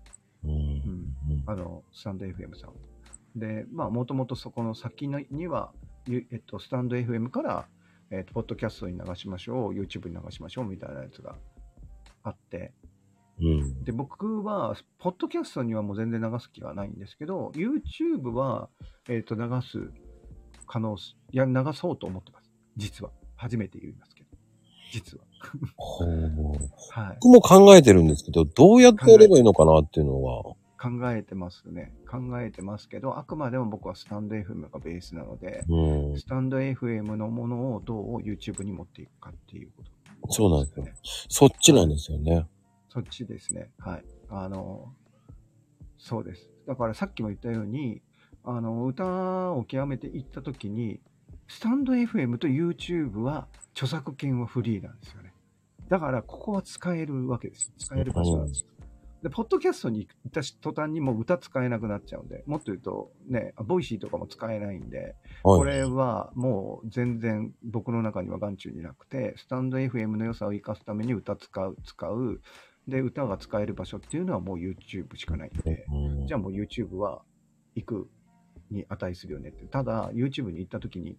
うんうん。あの、スタンド FM さん。で、まあ、もともとそこの先のには、ゆえっと、スタンド FM から、えっと、ポッドキャストに流しましょう、YouTube に流しましょうみたいなやつがあって、うんで、僕は、ポッドキャストにはもう全然流す気がないんですけど、YouTube は、えっと、流す可能す、いや、流そうと思ってます。実は。初めて言いますけど。実は。はい。僕も考えてるんですけど、どうやってやればいいのかなっていうのは。考えてますね。考えてますけど、あくまでも僕はスタンド FM がベースなので、うん。スタンド FM のものをどう YouTube に持っていくかっていうこと、そうなんですよ。そっちなんですよね。そっちですね。はい。あの、そうです。だからさっきも言ったように、あの、歌を極めていったときに、 stand.fm と YouTube は著作権はフリーなんですよね。だから、ここは使えるわけですよ。使える場所なんですよ。で、ポッドキャストに行った途端にもう歌使えなくなっちゃうんで、もっと言うと、ね、 Voicy とかも使えないんで、こはい。れはもう全然僕の中には眼中になくて、 stand.fm の良さを生かすために歌使う、使う。で、歌が使える場所っていうのはもう YouTube しかないんで、うんじゃあもう YouTube は行くに値するよねって。ただ YouTube に行った時に、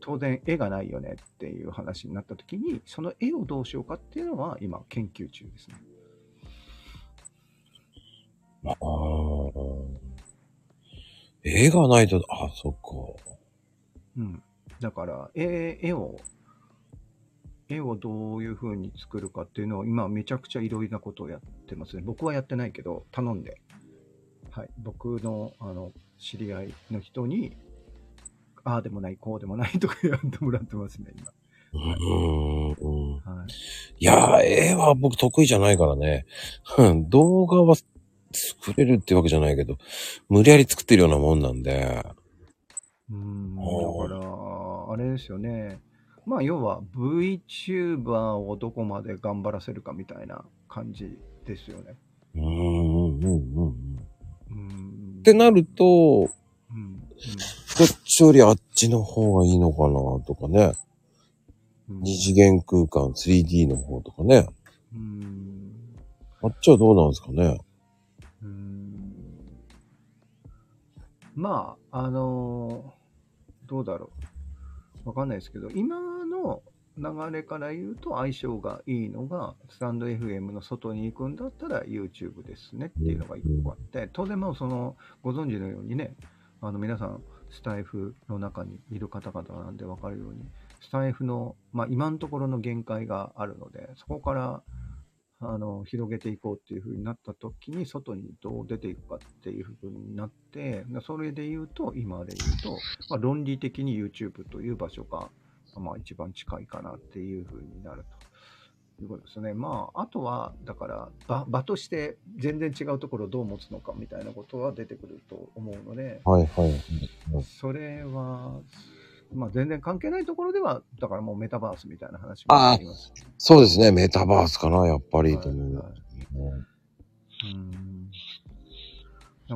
当然絵がないよねっていう話になった時に、その絵をどうしようかっていうのは今研究中ですね。あー絵がないと、あ、そっか。うん。だから、絵、絵を、絵をどういう風に作るかっていうのを今めちゃくちゃいろいろなことをやってますね。僕はやってないけど、頼んで。はい。僕の、あの、知り合いの人に、ああでもない、こうでもない とかやってもらってますね、うん。うん今。はい。いやー、絵は僕得意じゃないからね。うん動画は作れるってわけじゃないけど、無理やり作ってるようなもんなんで。うん。だから、あれですよね。まあ、要は VTuber をどこまで頑張らせるかみたいな感じですよね。うん、うん、うん、うん。うん。ってなると、うん。うんこっちよりあっちの方がいいのかなとかね。うん二次元空間 3D の方とかね。うん。あっちはどうなんですかね。まあ、あのーどうだろう。わかんないですけど、今の流れから言うと相性がいいのが、スタンド FM の外に行くんだったら YouTube ですねっていうのが一個あって、当然もうその、ご存知のようにね、あの皆さん、スタイフの中にいる方々なんでわかるように、スタイフの、まあ今のところの限界があるので、そこから、あの、広げていこうっていう風になった時に、外にどう出ていくかっていう風になって、それで言うと、今で言うと、まあ、論理的に YouTube という場所が、まあ一番近いかなっていう風になるということですね。まあ、あとは、だから場、場として全然違うところをどう持つのかみたいなことは出てくると思うので、はいはい。それは、まあ全然関係ないところでは、だからもうメタバースみたいな話もあります。そうですね。メタバースかな、やっぱり。と思うはいはいうん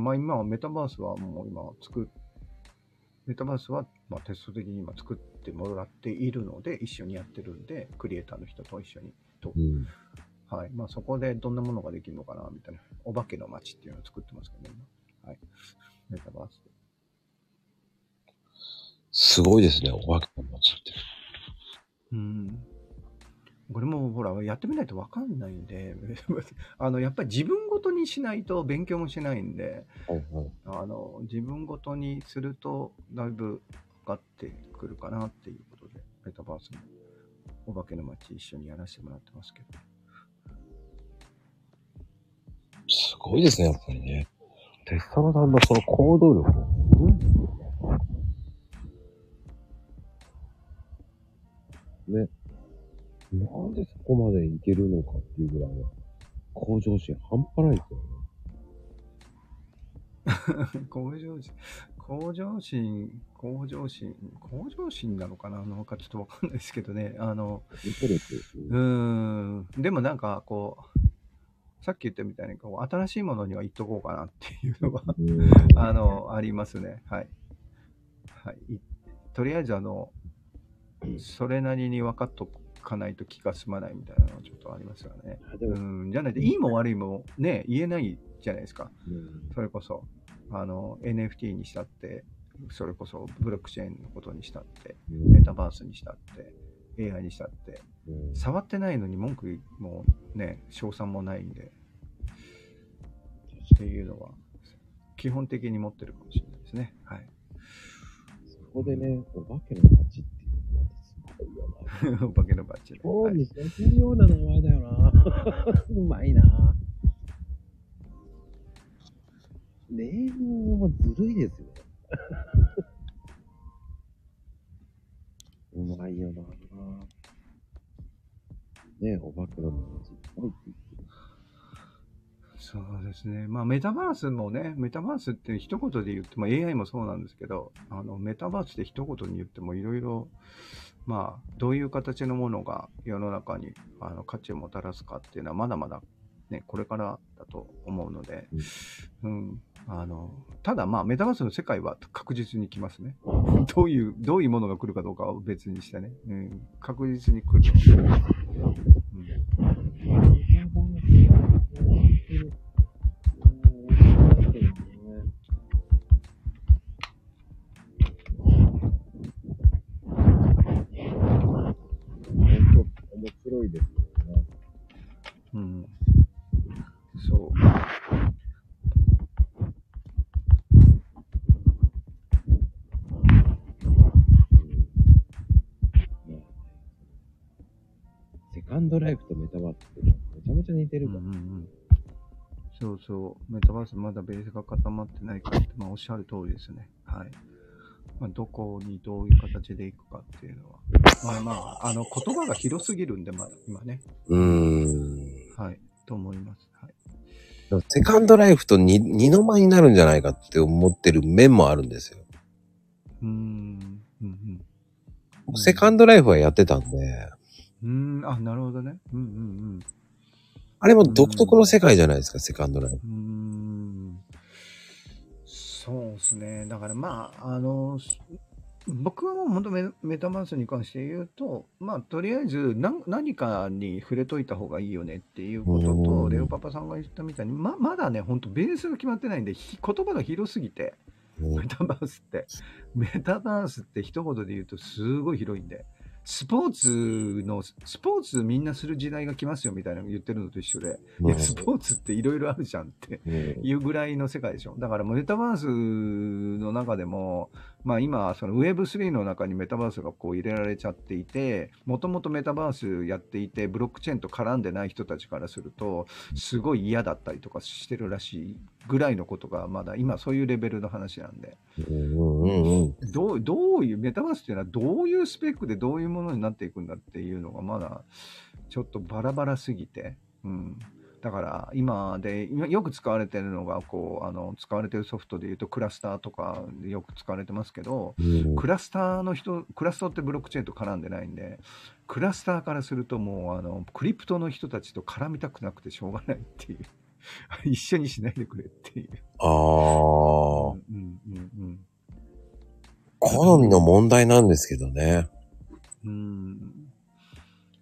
まあ今はメタバースはもう今作っ、メタバースはまあテスト的に今作ってもらっているので、一緒にやってるんで、クリエイターの人と一緒に。とうんはい。まあそこでどんなものができるのかな、みたいな。お化けの街っていうのを作ってますけどね。今はい。メタバースで。すごいですね、お化けの街って。うん。これもほら、やってみないとわかんないんで、あの、やっぱり自分ごとにしないと勉強もしないんで、はいはい。あの、自分ごとにすると、だいぶ分かってくるかなっていうことで、メタバースも。お化けの街一緒にやらせてもらってますけど。すごいですね、やっぱりね。テスタロさんのその行動力。ね。なんでそこまでいけるのかっていうぐらいの向上心半端ないですよね。向上心、向上心、向上心、向上心なのかな？なんかちょっとわかんないですけどね。あの、うーん、でもなんかこう、さっき言ったみたいにこう、新しいものには言っとこうかなっていうのが、うんあの、ありますね。はい。はい。いとりあえずあの、それなりに分かっとかないと気が済まないみたいなのはちょっとありますよね。うも、ん、じゃないと、いいも悪いもね、言えないじゃないですか。うんそれこそ、あの、NFT にしたって、それこそブロックチェーンのことにしたって、メタバースにしたって、AI にしたって、うん触ってないのに文句もね、賞賛もないんで、っていうのは、基本的に持ってるかもしれないですね。はい。そこでね、お化けの街ってお化けのバッジで。はいそうにさせるような名前だよな。うまいな。ネームもずるいですよね。うまいよな。ねえ、お化けの名字いっぱいって言ってる。そうですね。まあ、メタバースもね、メタバースって一言で言っても AI もそうなんですけど、あの、メタバースって一言に言ってもいろいろ、まあ、どういう形のものが世の中にあの価値をもたらすかっていうのはまだまだね、これからだと思うので、うん。あの、ただまあ、メタバースの世界は確実に来ますね。どういう、どういうものが来るかどうかは別にしてね。うん。確実に来るそう。メタバースまだベースが固まってないからって、まあおっしゃる通りですね。はい。まあ、どこにどういう形でいくかっていうのは。まあまあ、あの、言葉が広すぎるんで、まだ、今ね。うーん。はい。と思います。はい。セカンドライフと二二の舞になるんじゃないかって思ってる面もあるんですよ。うーん。うんうん。セカンドライフはやってたんで、うーん、あ、なるほどね。うんうんあれも独特の世界じゃないですか、セカンドライフ。うん。うーん。そうですね。だからまあ、あの、僕はもう本当メメタバースに関して言うと、まあ、とりあえず何何かに触れといた方がいいよねっていうことうと、んレオパパさんが言ったみたいに、ままだね、本当ベースが決まってないんで、ひ言葉が広すぎて、うんメタバースって、メタバースって一言で言うとすごい広いんで、スポーツの、スポーツみんなする時代が来ますよみたいなの言ってるのと一緒で、いや、スポーツっていろいろあるじゃんってうん。いうぐらいの世界でしょ。だからメタバースの中でも、まあ今、その Web3 の中にメタバースがこう入れられちゃっていて、もともとメタバースやっていて、ブロックチェーンと絡んでない人たちからすると、すごい嫌だったりとかしてるらしいぐらいのことが、まだ今そういうレベルの話なんで。うんうんうんうん。どう、どういう、メタバースっていうのはどういうスペックでどういうものになっていくんだっていうのがまだちょっとバラバラすぎて、うん。だから今で、今よく使われてるのが、こう、あの、使われてるソフトで言うとクラスターとかでよく使われてますけど、うんクラスターの人、クラスターってブロックチェーンと絡んでないんで、クラスターからするともう、あの、クリプトの人たちと絡みたくなくてしょうがないっていう。一緒にしないでくれっていう。ああ、うんうんうんうん。好みの問題なんですけどね。うん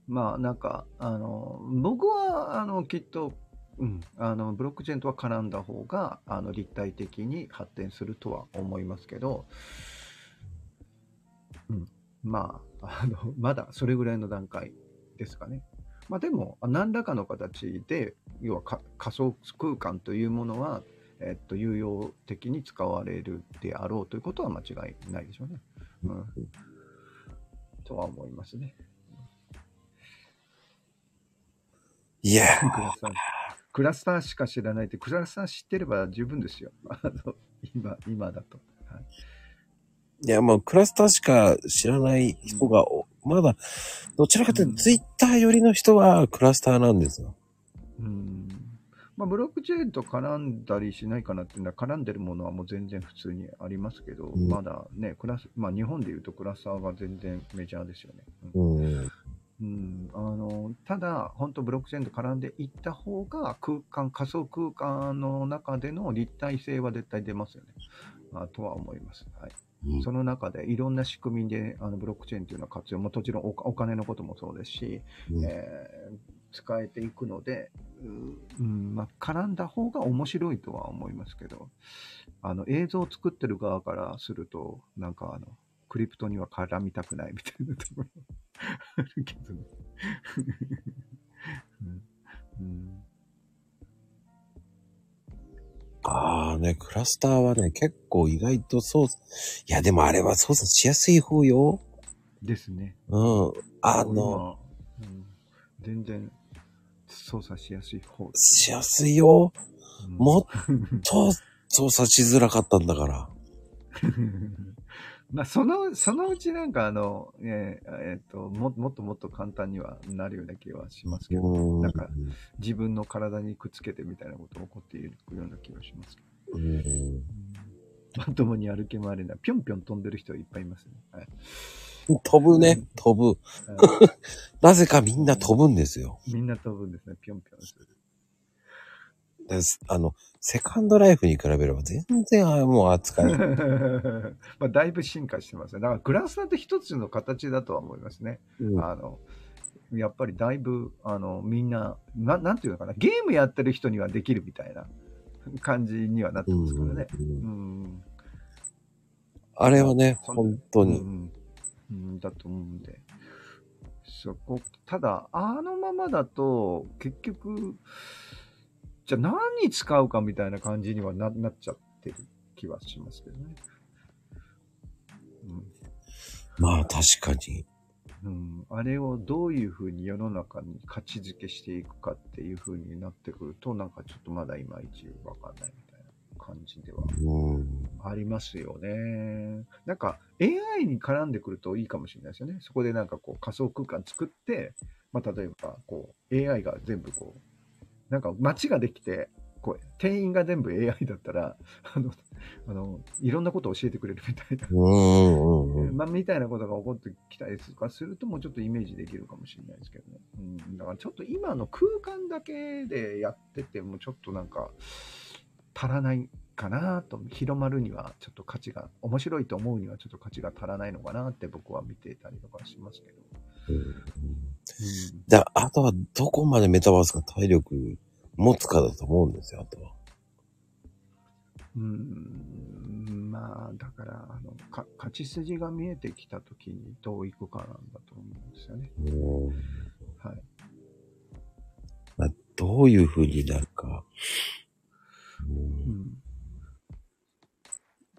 まあなんかあの僕はあのきっと、うん、あのブロックチェーンとは絡んだ方があの立体的に発展するとは思いますけど、うん、まああのまだそれぐらいの段階ですかね。まあでも何らかの形で要は仮想空間というものは、えっと、有用的に使われるであろうということは間違いないでしょうね。うんとは思いますね。いやクラスター。クラスターしか知らないって、クラスター知ってれば十分ですよ。あの、今、今だと。はいいや、もうクラスターしか知らない人が、おまだ、どちらかというと、ツイッター寄りの人はクラスターなんですよ。うん。まあ、ブロックチェーンと絡んだりしないかなっていうのは、絡んでるものはもう全然普通にありますけど、うんまだね、クラス、まあ、日本でいうとクラスターが全然メジャーですよね。うんうん。うん、あのただ、本当、ブロックチェーンと絡んでいった方が、空間、仮想空間の中での立体性は絶対出ますよね。あとは思います。はい、うんその中でいろんな仕組みであのブロックチェーンというのは活用、ももちろんおお金のこともそうですし、うんえー使えていくので、ううんまあ、絡んだ方が面白いとは思いますけど、あの映像を作ってる側からすると、なんかあの、クリプトには絡みたくないみたいなところあるけどね。うんうんああね、クラスターはね、結構意外と操作、いや、でもあれは操作しやすい方よ。ですね。うん。あの、今、うん、全然操作しやすい方しやすいよ。うんもっと操作しづらかったんだから。まあ、その、そのうちなんかあの、えーえーとも、もっともっと簡単にはなるような気はしますけど、うん。なんか自分の体にくっつけてみたいなこと起こっているような気がしますけど。うんまともに歩き回れない。ぴょんぴょん飛んでる人いっぱいいますね。はい。飛ぶね、飛ぶ。はい なぜかみんな飛ぶんですよ。みんな飛ぶんですね。ぴょんぴょんする。ですあの、セカンドライフに比べれば全然あもう扱い。まあ、だいぶ進化してますね。だから、グラスターって一つの形だとは思いますね。うんあの、やっぱりだいぶ、あの、みんな、ななんていうのかな、ゲームやってる人にはできるみたいな感じにはなってますからね。うんうん。あれはね、本当に。うん、うん、だと思うんで。そこ、ただ、あのままだと、結局、じゃあ何に使うかみたいな感じにはななっちゃってる気はしますけどね。まあ確かに。うん。うん、あれをどういうふうに世の中に価値づけしていくかっていうふうになってくると、なんかちょっとまだいまいちわかんないみたいな感じではうん。ありますよね。なんか AI に絡んでくるといいかもしれないですよね。そこでなんかこう仮想空間作って、まあ、例えばこう AI が全部こう、なんか街ができて、こう店員が全部 AI だったら、あの、あの、いろんなことを教えてくれるみたいな。うんうんうん。まあ、みたいなことが起こってきたりとかすると、もうちょっとイメージできるかもしれないですけどね。うん、だからちょっと今の空間だけでやってても、ちょっとなんか、足らないかなと、広まるにはちょっと価値が、面白いと思うにはちょっと価値が足らないのかなって僕は見ていたりとかしますけど。うんじゃあ、あとはどこまでメタバースが体力持つかだと思うんですよ、あとは。うん、うんまあ、だから、あの、か勝ち筋が見えてきたときにどういくかなんだと思うんですよね。うんはい。まあ、どういう風になるか。ううんん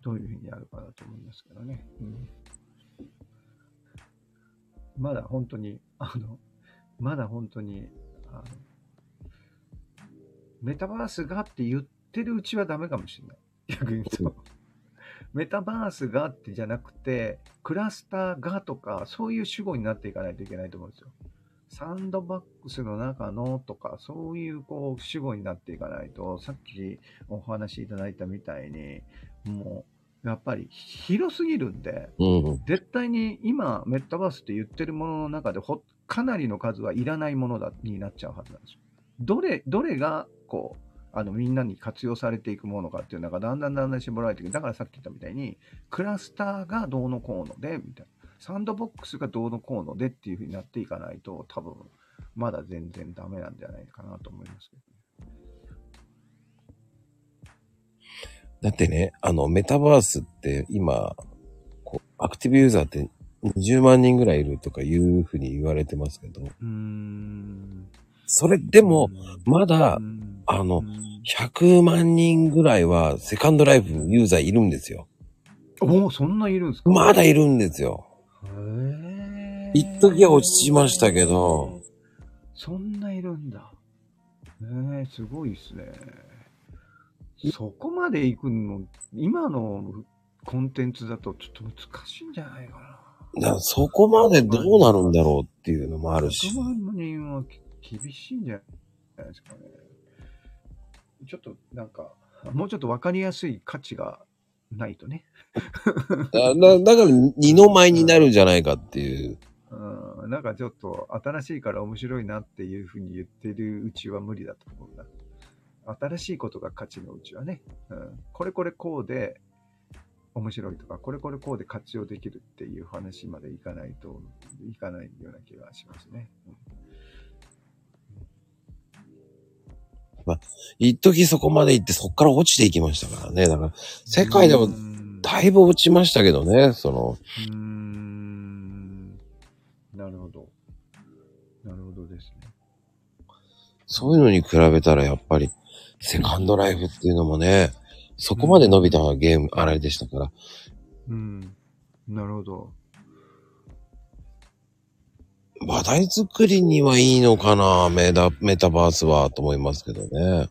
どういうふうにやるかだと思いますけどね。うん、まだ本当に、あの、まだ本当に、あの、メタバースがって言ってるうちはダメかもしれない。逆に言うと。メタバースがってじゃなくて、クラスターがとか、そういう主語になっていかないといけないと思うんですよ。サンドバックスの中のとか、そういうこう主語になっていかないと、さっきお話しいただいたみたいに、もう、やっぱり広すぎるんで、うん。絶対に今、メタバースって言ってるものの中でほ、かなりの数はいらないものだになっちゃうはずなんですよ。どれ、どれが、こう、あの、みんなに活用されていくものかっていうのが、だんだんだんだん絞られていく。だからさっき言ったみたいに、クラスターがどうのこうので、みたいな。サンドボックスがどうのこうのでっていうふうになっていかないと、多分、まだ全然ダメなんじゃないかなと思いますけど。だってね、あの、メタバースって今、こう、アクティブユーザーって20万人ぐらいいるとかいうふうに言われてますけど、うーん。それでも、まだう、ん、あのうん100万人ぐらいはセカンドライフユーザーいるんですよ。おお、そんないるんですか？まだいるんですよ。へー一時は落ちましたけど、そんないるんだ。ねえ、すごいですね。そこまで行くの、今のコンテンツだとちょっと難しいんじゃないかな。だからそこまでどうなるんだろうっていうのもあるし。100万人はき厳しいんじゃないですかね。ちょっとなんか、もうちょっとわかりやすい価値がないとね。だだだから二の舞になるんじゃないかっていう。うん、なんかちょっと新しいから面白いなっていうふうに言ってるうちは無理だと思うな。新しいことが価値のうちはね、うん、これこれこうで面白いとか、これこれこうで活用できるっていう話までいかないといかないような気がしますね。一時そこまで行ってそこから落ちていきましたからね。だから世界でもうんだいぶ落ちましたけどね。その、うーんなるほど。なるほどですね。そういうのに比べたらやっぱりセカンドライフっていうのもね、そこまで伸びたゲーム、あれでしたから。うん。なるほど。話題作りにはいいのかなメタ、メタバースは、と思いますけどね。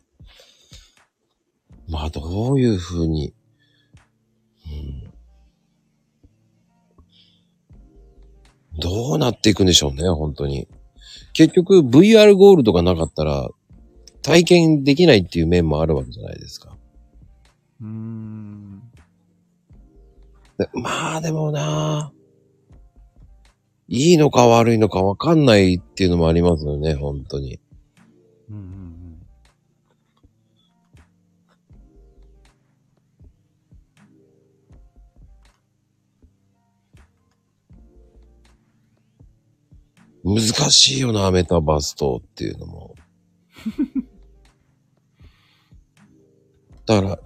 まあ、どういうふうに、うん、どうなっていくんでしょうね、本当に。結局、VR ゴールドがなかったら、体験できないっていう面もあるわけじゃないですか。うーん。でまあ、でもな、いいのか悪いのかわかんないっていうのもありますよね、本当に。うんうんうん。難しいよな、メタバースとっていうのも。だから、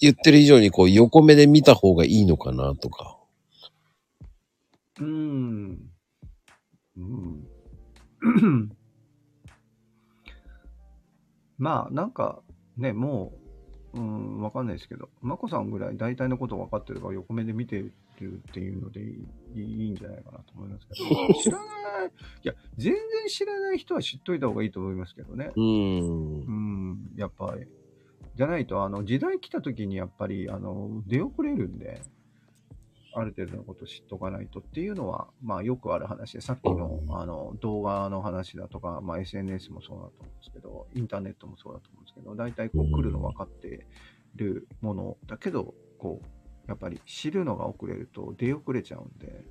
言ってる以上にこう横目で見た方がいいのかなとか。うーん。うん。まあ、なんか、ね、もう、うん、わかんないですけど、まこさんぐらい大体のこと分かってれば横目で見てるっていうのでいいいいんじゃないかなと思いますけど、知らない、いや、全然知らない人は知っといた方がいいと思いますけどね。うーんう。ん、やっぱり。じゃないと、あの、時代来た時にやっぱり、あの、出遅れるんで、ある程度のこと知っとかないとっていうのは、まあよくある話で、さっきの、あの、動画の話だとか、まあ SNS もそうだと思うんですけど、インターネットもそうだと思うんですけど、大体こう来るの分かってるものだけど、こう、やっぱり知るのが遅れると出遅れちゃうんで、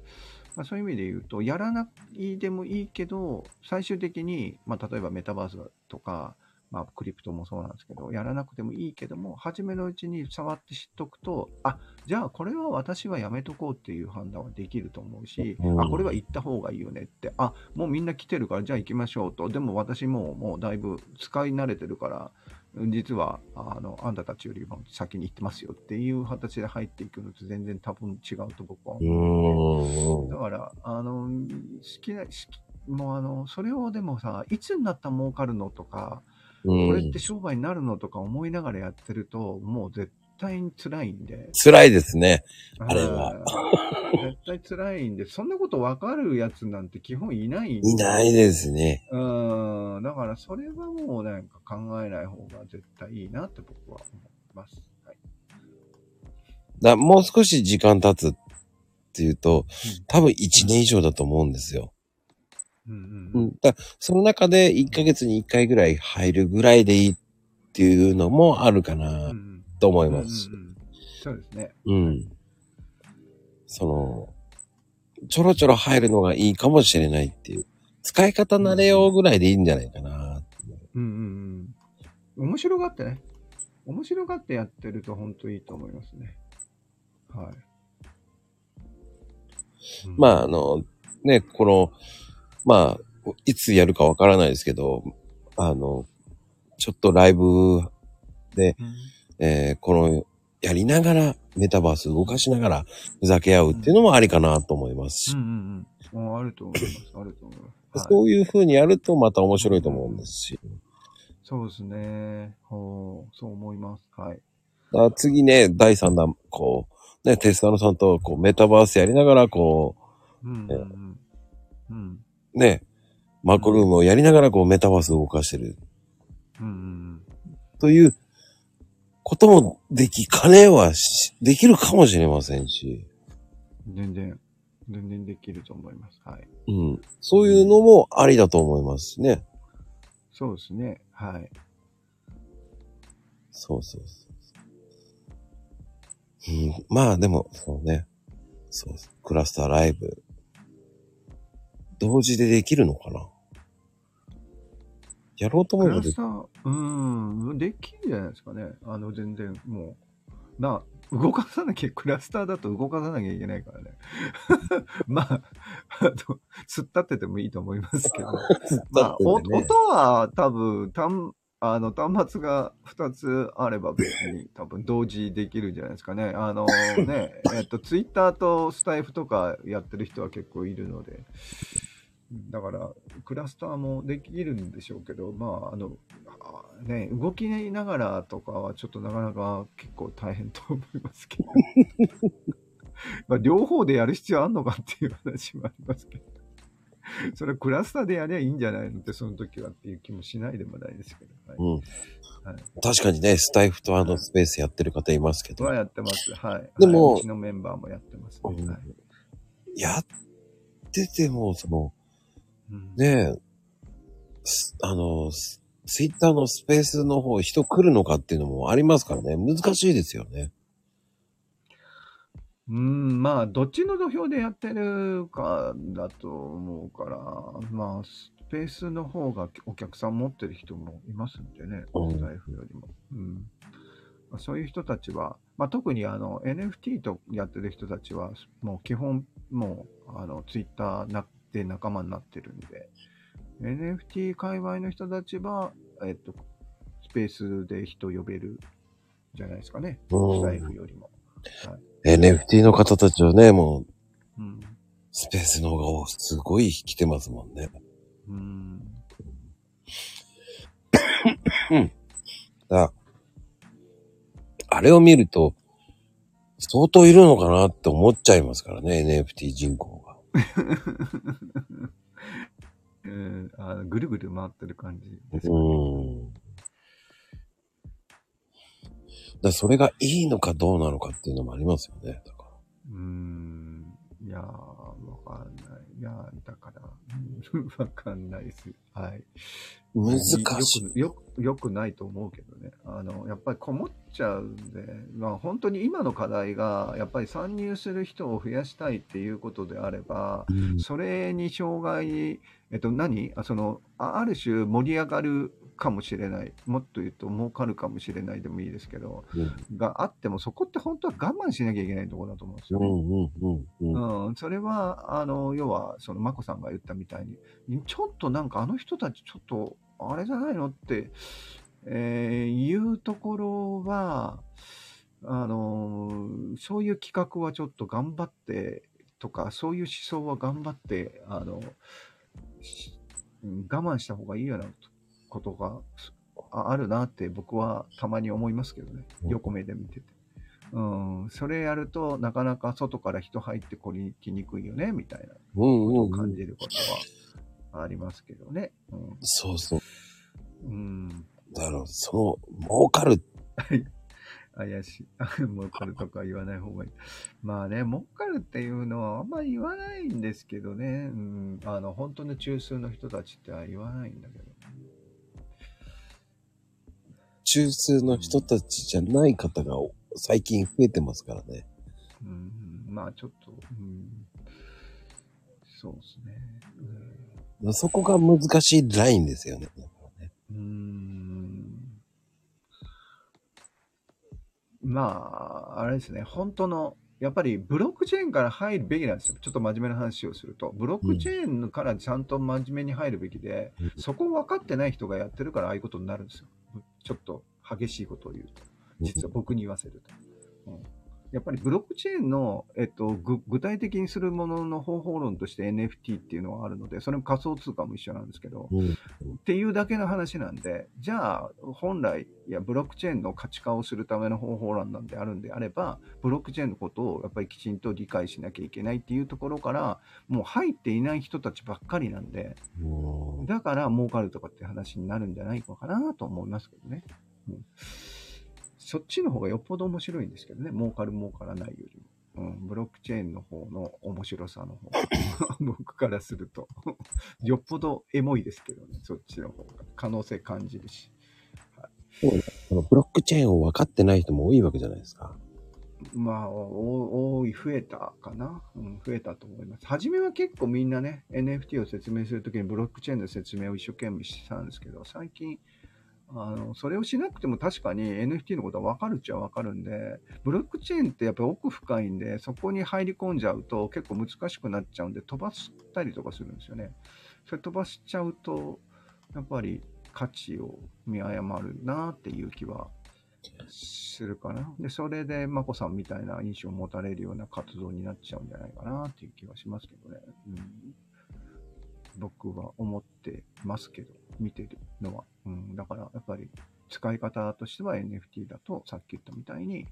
まあ、そういう意味で言うと、やらないでもいいけど、最終的に、まあ、例えばメタバースとか、まあ、クリプトもそうなんですけど、やらなくてもいいけども、初めのうちに触って知っとくと、あ、じゃあこれは私はやめとこうっていう判断はできると思うし、うんあ、これは行った方がいいよねって、あ、もうみんな来てるから、じゃあ行きましょうと。でも私もうもうだいぶ使い慣れてるから、実はあのあんたたちよりも先に行ってますよっていう形で入っていくのと全然多分違うと僕はう思う。だから、あの、好きな、好きもうあの、それをでもさ、いつになったら儲かるのとか、うんこれって商売になるのとか思いながらやってると、もう絶対に辛いんで。辛いですね。あれはうん。絶対辛いんで、そんなこと分かるやつなんて基本いない。いないですね。うん。だから、それはもうなんか考えない方が絶対いいなって僕は思います。はい。だもう少し時間経つっていうと、多分1年以上だと思うんですよ。うんううんん。だその中で1ヶ月に1回ぐらい入るぐらいでいいっていうのもあるかうん。うなんと思いうんますし。うんうんそうですね。うん。その、ちょろちょろ入るのがいいかもしれないっていう。使い方慣れようぐらいでいいんじゃないかな。うんうんうん。面白がってね。面白がってやってると本当いいと思いますね。はい。うんまあ、あの、ね、この、まあ、いつやるかわからないですけど、あの、ちょっとライブで、うんえーこの、やりながら、メタバース動かしながら、ふざけ合うっていうのもありかなと思いますし、うんうんうん。ああると思います。あると思います。はい、そういう風にやるとまた面白いと思うんですし。そうですね。ほう、そう思います。はい。だから次ね、第3弾、こう、ね、テスタロさんと、こう、メタバースやりながら、こうんうんうん。うん。う、ね、マクロームをやりながら、こう、メタバース動かしてる。うん。ということもできかねはし、できるかもしれませんし、全然、全然できると思います。はい。うん。そういうのもありだと思いますしね。そうですね。はい。そうそうそう。うん、まあでも、そうね。そうそう。クラスターライブ。同時でできるのかな？やろうと思えばできクラスター、うん、できるんじゃないですかね。あの、全然、もう、な、動かさなきゃ、クラスターだと動かさなきゃいけないからね。まあ、あの、突っ立っててもいいと思いますけど。まあ、音は多分、端、あの、端末が2つあれば別に多分同時できるんじゃないですかね。あの ね、えっと、ツイッターとスタイフとかやってる人は結構いるので、だから、クラスターもできるんでしょうけど、まあ、あの、あね、動きながらとかはちょっとなかなか結構大変と思いますけど。まあ、両方でやる必要あんのかっていう話もありますけど。それはクラスターでやりゃいいんじゃないのって、その時はっていう気もしないでもないですけど。はい。うん。はい確かにね、スタイフとあのスペースやってる方いますけど、はやってます。はい。でもはいうちのメンバーもやってますね。うんはい。やってても、その、うんねえ、すあの、スツイッターのスペースの方人来るのかっていうのもありますからね。難しいですよね。うん、まあ、どっちの土俵でやってるかだと思うから、まあ、スペースの方がお客さん持ってる人もいますんでね、うんスタイフよりも。うんまあ、そういう人たちは、まあ、特にあの NFT とやってる人たちは、もう基本、もう、あの、ツイッターなで仲間になってるんで、NFT 界隈の人たちは、えっと、スペースで人呼べるじゃないですかね、うん。スタイフよりも。NFT の方たちはね、もう、うん。スペースの方がすごい来てますもんね。うん。だあれを見ると、相当いるのかなって思っちゃいますからね、NFT 人口。が。うんあのぐるぐる回ってる感じです。うん。だそれがいいのかどうなのかっていうのもありますよね。だからうーん。いやー、い。いやー、だから、うん わかんないです。はい。難しい。よくよくないと思うけどね。あの、やっぱりこもっちゃうんで、まあ本当に今の課題が、やっぱり参入する人を増やしたいっていうことであれば、うんそれに障害、えっと何、あそのあある種盛り上がるかもしれない、もっと言うと儲かるかもしれないでもいいですけど、があっても、そこって本当は我慢しなきゃいけないところだと思うんですよね。うんうんうんうん。うん、それは、あの、要は、その、眞子さんが言ったみたいに、ちょっとなんかあの人たちちょっと、あれじゃないのって、えーいうところは、あの、そういう企画はちょっと頑張って、とか、そういう思想は頑張って、あの、我慢した方がいいようなことがああるなって僕はたまに思いますけどね。うん横目で見てて。うん、それやるとなかなか外から人入ってこりきにくいよね、みたいなうんことをうんうん。感じることはありますけどね。そうそう。うん。うん、だから、その、儲かる。怪しい。儲かるとか言わない方がいい。まあね、儲かるっていうのはあんまり言わないんですけどね。うん、あの、本当の中枢の人たちっては言わないんだけど。中枢の人たちじゃない方が最近増えてますからね。うん、まあちょっと、うん、そうですね。そこが難しいラインですよね。うん、うんまあ、あれですね、本当の、やっぱりブロックチェーンから入るべきなんですよ。ちょっと真面目な話をすると。ブロックチェーンからちゃんと真面目に入るべきで、うんそこ分かってない人がやってるからああいうことになるんですよ。ちょっと激しいことを言うと。実は僕に言わせると。うんやっぱりブロックチェーンの、えっと、ぐ具体的にするものの方法論として NFT っていうのはあるので、それも仮想通貨も一緒なんですけど、うん。っていうだけの話なんで、じゃあ、本来、いや、ブロックチェーンの価値化をするための方法論なんであるんであれば、ブロックチェーンのことをやっぱりきちんと理解しなきゃいけないっていうところから、もう入っていない人たちばっかりなんで、うんだから儲かるとかって話になるんじゃないのかなと思いますけどね。うんそっちの方がよっぽど面白いんですけどね。儲かる儲からないよりも。うん、ブロックチェーンの方の面白さの方が 僕からすると よっぽどエモいですけどね。そっちの方が可能性感じるし。このブロックチェーンを分かってない人も多いわけじゃないですか。まあ、お多い、増えたかな、うん。増えたと思います。初めは結構みんなね、NFT を説明するときにブロックチェーンの説明を一生懸命してたんですけど、最近、あの、それをしなくても確かに NFT のことは分かるっちゃ分かるんで、ブロックチェーンってやっぱり奥深いんで、そこに入り込んじゃうと結構難しくなっちゃうんで、飛ばしたりとかするんですよね。それ飛ばしちゃうと、やっぱり価値を見誤るなっていう気はするかな。で、それで、まこさんみたいな印象を持たれるような活動になっちゃうんじゃないかなっていう気はしますけどね。うん、僕は思ってますけど、見てるのは。うん、だから、やっぱり使い方としては NFT だと、さっき言ったみたいに、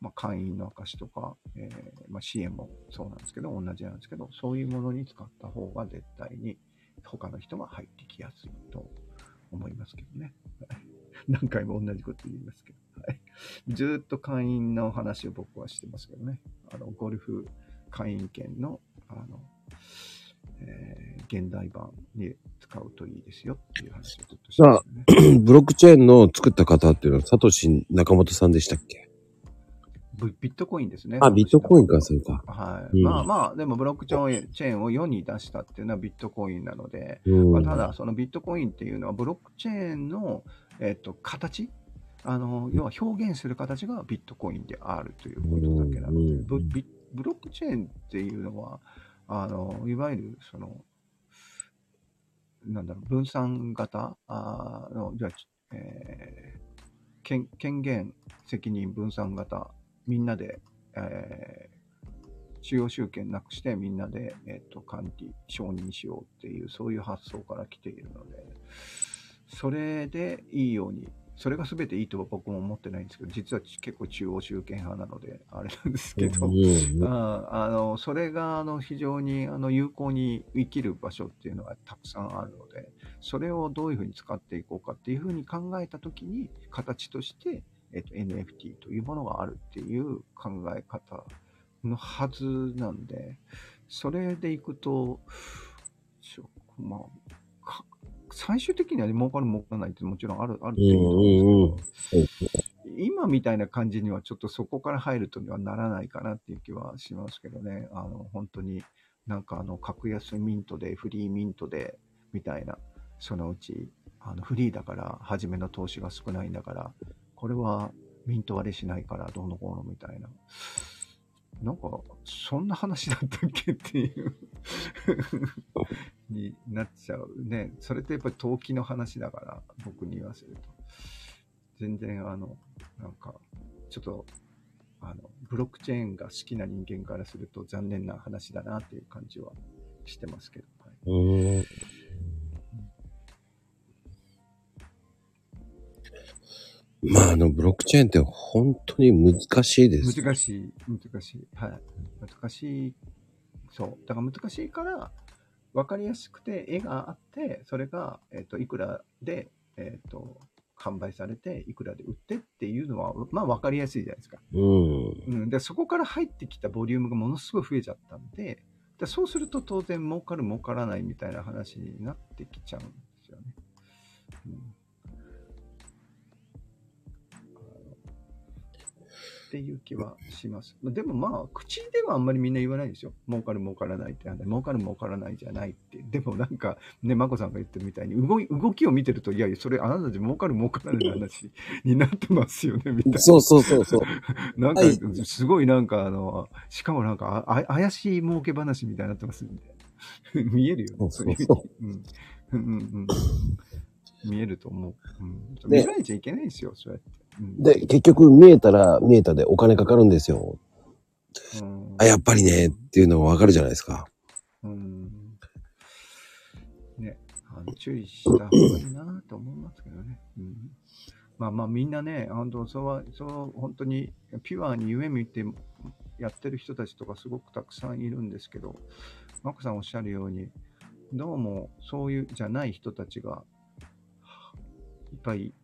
まあ、会員の証とか、えーまあ、支援もそうなんですけど、同じなんですけど、そういうものに使った方が絶対に他の人が入ってきやすいと思いますけどね。何回も同じこと言いますけど。はい。ずっと会員の話を僕はしてますけどね。あの、ゴルフ会員権の、あの、えー現代版に使うといいですよっていう話をずっとしてますよね。ブロックチェーンの作った方っていうのは、サトシ中本さんでしたっけ？ビビットコインですね。あ、ビットコインか、そうか。はい。うんまあまあ、でもブロックチェーンを世に出したっていうのはビットコインなので、うん。まあ、ただ、そのビットコインっていうのは、ブロックチェーンの、えっと形？あの要は表現する形がビットコインであるということだけなので、うんブロックチェーンっていうのは、あのいわゆるその、なんだろう、分散型？あの、じゃあ、えー権権限、責任分散型、みんなで、えー中央集権なくしてみんなで、えっと管理、承認しようっていう、そういう発想から来ているので、それでいいように、それが全ていいとは僕も思ってないんですけど、実は結構中央集権派なので、あれなんですけど、うんああのそれがあの非常にあの有効に生きる場所っていうのがたくさんあるので、それをどういうふうに使っていこうかっていうふうに考えたときに、形として、えっと NFT というものがあるっていう考え方のはずなんで、それでいくと、ちょまあ、か最終的には儲かる儲からないってもちろんある、あるっていいと思うんですけど、今みたいな感じにはちょっとそこから入るとにはならないかなっていう気はしますけどね。あの、本当になんかあの、格安ミントで、フリーミントで、みたいな、そのうち、あの、フリーだから、初めの投資が少ないんだから、これはミント割れしないから、どうのこうのみたいな。なんか、そんな話だったっけっていう になっちゃうね。それってやっぱり投機の話だから、僕に言わせると。全然あの、なんか、ちょっと、あの、ブロックチェーンが好きな人間からすると残念な話だなっていう感じはしてますけど。はいうんまあ、あの、ブロックチェーンって本当に難しいです。難しい、難しい。はい。難しい。そう。だから難しいから、分かりやすくて絵があって、それが、えっ、と、いくらで、えっ、と、販売されて、いくらで売ってっていうのは、まあ分かりやすいじゃないですか。うん。うん、でそこから入ってきたボリュームがものすごい増えちゃったんで、でそうすると当然儲かる儲からないみたいな話になってきちゃうんですよね。うんっていう気はします。でもまあ、口ではあんまりみんな言わないですよ。儲かる儲からないって。儲かる儲からないじゃないって。でもなんか、ね、まこさんが言ってるみたいに動い、動きを見てると、いやいや、それあなたたち儲かる儲からないの話になってますよね、みたいな。そうそうそうそう。なんかはい、すごいなんかあの、しかもなんか、ああ怪しい儲け話みたいになってますんで。見えるよね。そうそうそういううん。うんうんうん。見えると思う。うん。で見られちゃいけないですよ、そうやって。うん、で、結局見えたら見えたでお金かかるんですよ。うんあ、やっぱりね、っていうのがわかるじゃないですか。うん。ね、注意した方がいいなと思いますけどね。うん、まあまあみんなね、本当そうは、そう本当にピュアに夢見てやってる人たちとかすごくたくさんいるんですけど、マコさんおっしゃるように、どうもそういうじゃない人たちがいっぱい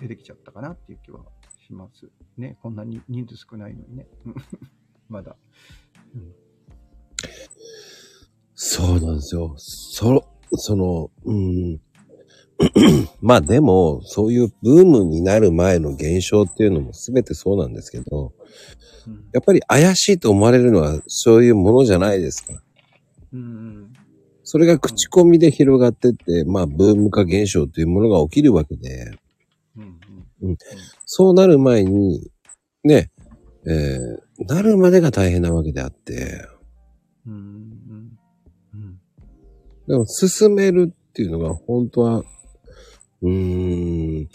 出てきちゃったかなっていう気はします。ね、こんなに人数少ないのにね。まだ。うんそうなんですよ。そ、その、うん。まあでも、そういうブームになる前の現象っていうのも全てそうなんですけど、うんやっぱり怪しいと思われるのはそういうものじゃないですか。うんそれが口コミで広がってって、まあブーム化現象というものが起きるわけで、うん。そうなる前に、ね、えーなるまでが大変なわけであって、うんうんうん。でも進めるっていうのが本当は、うーん、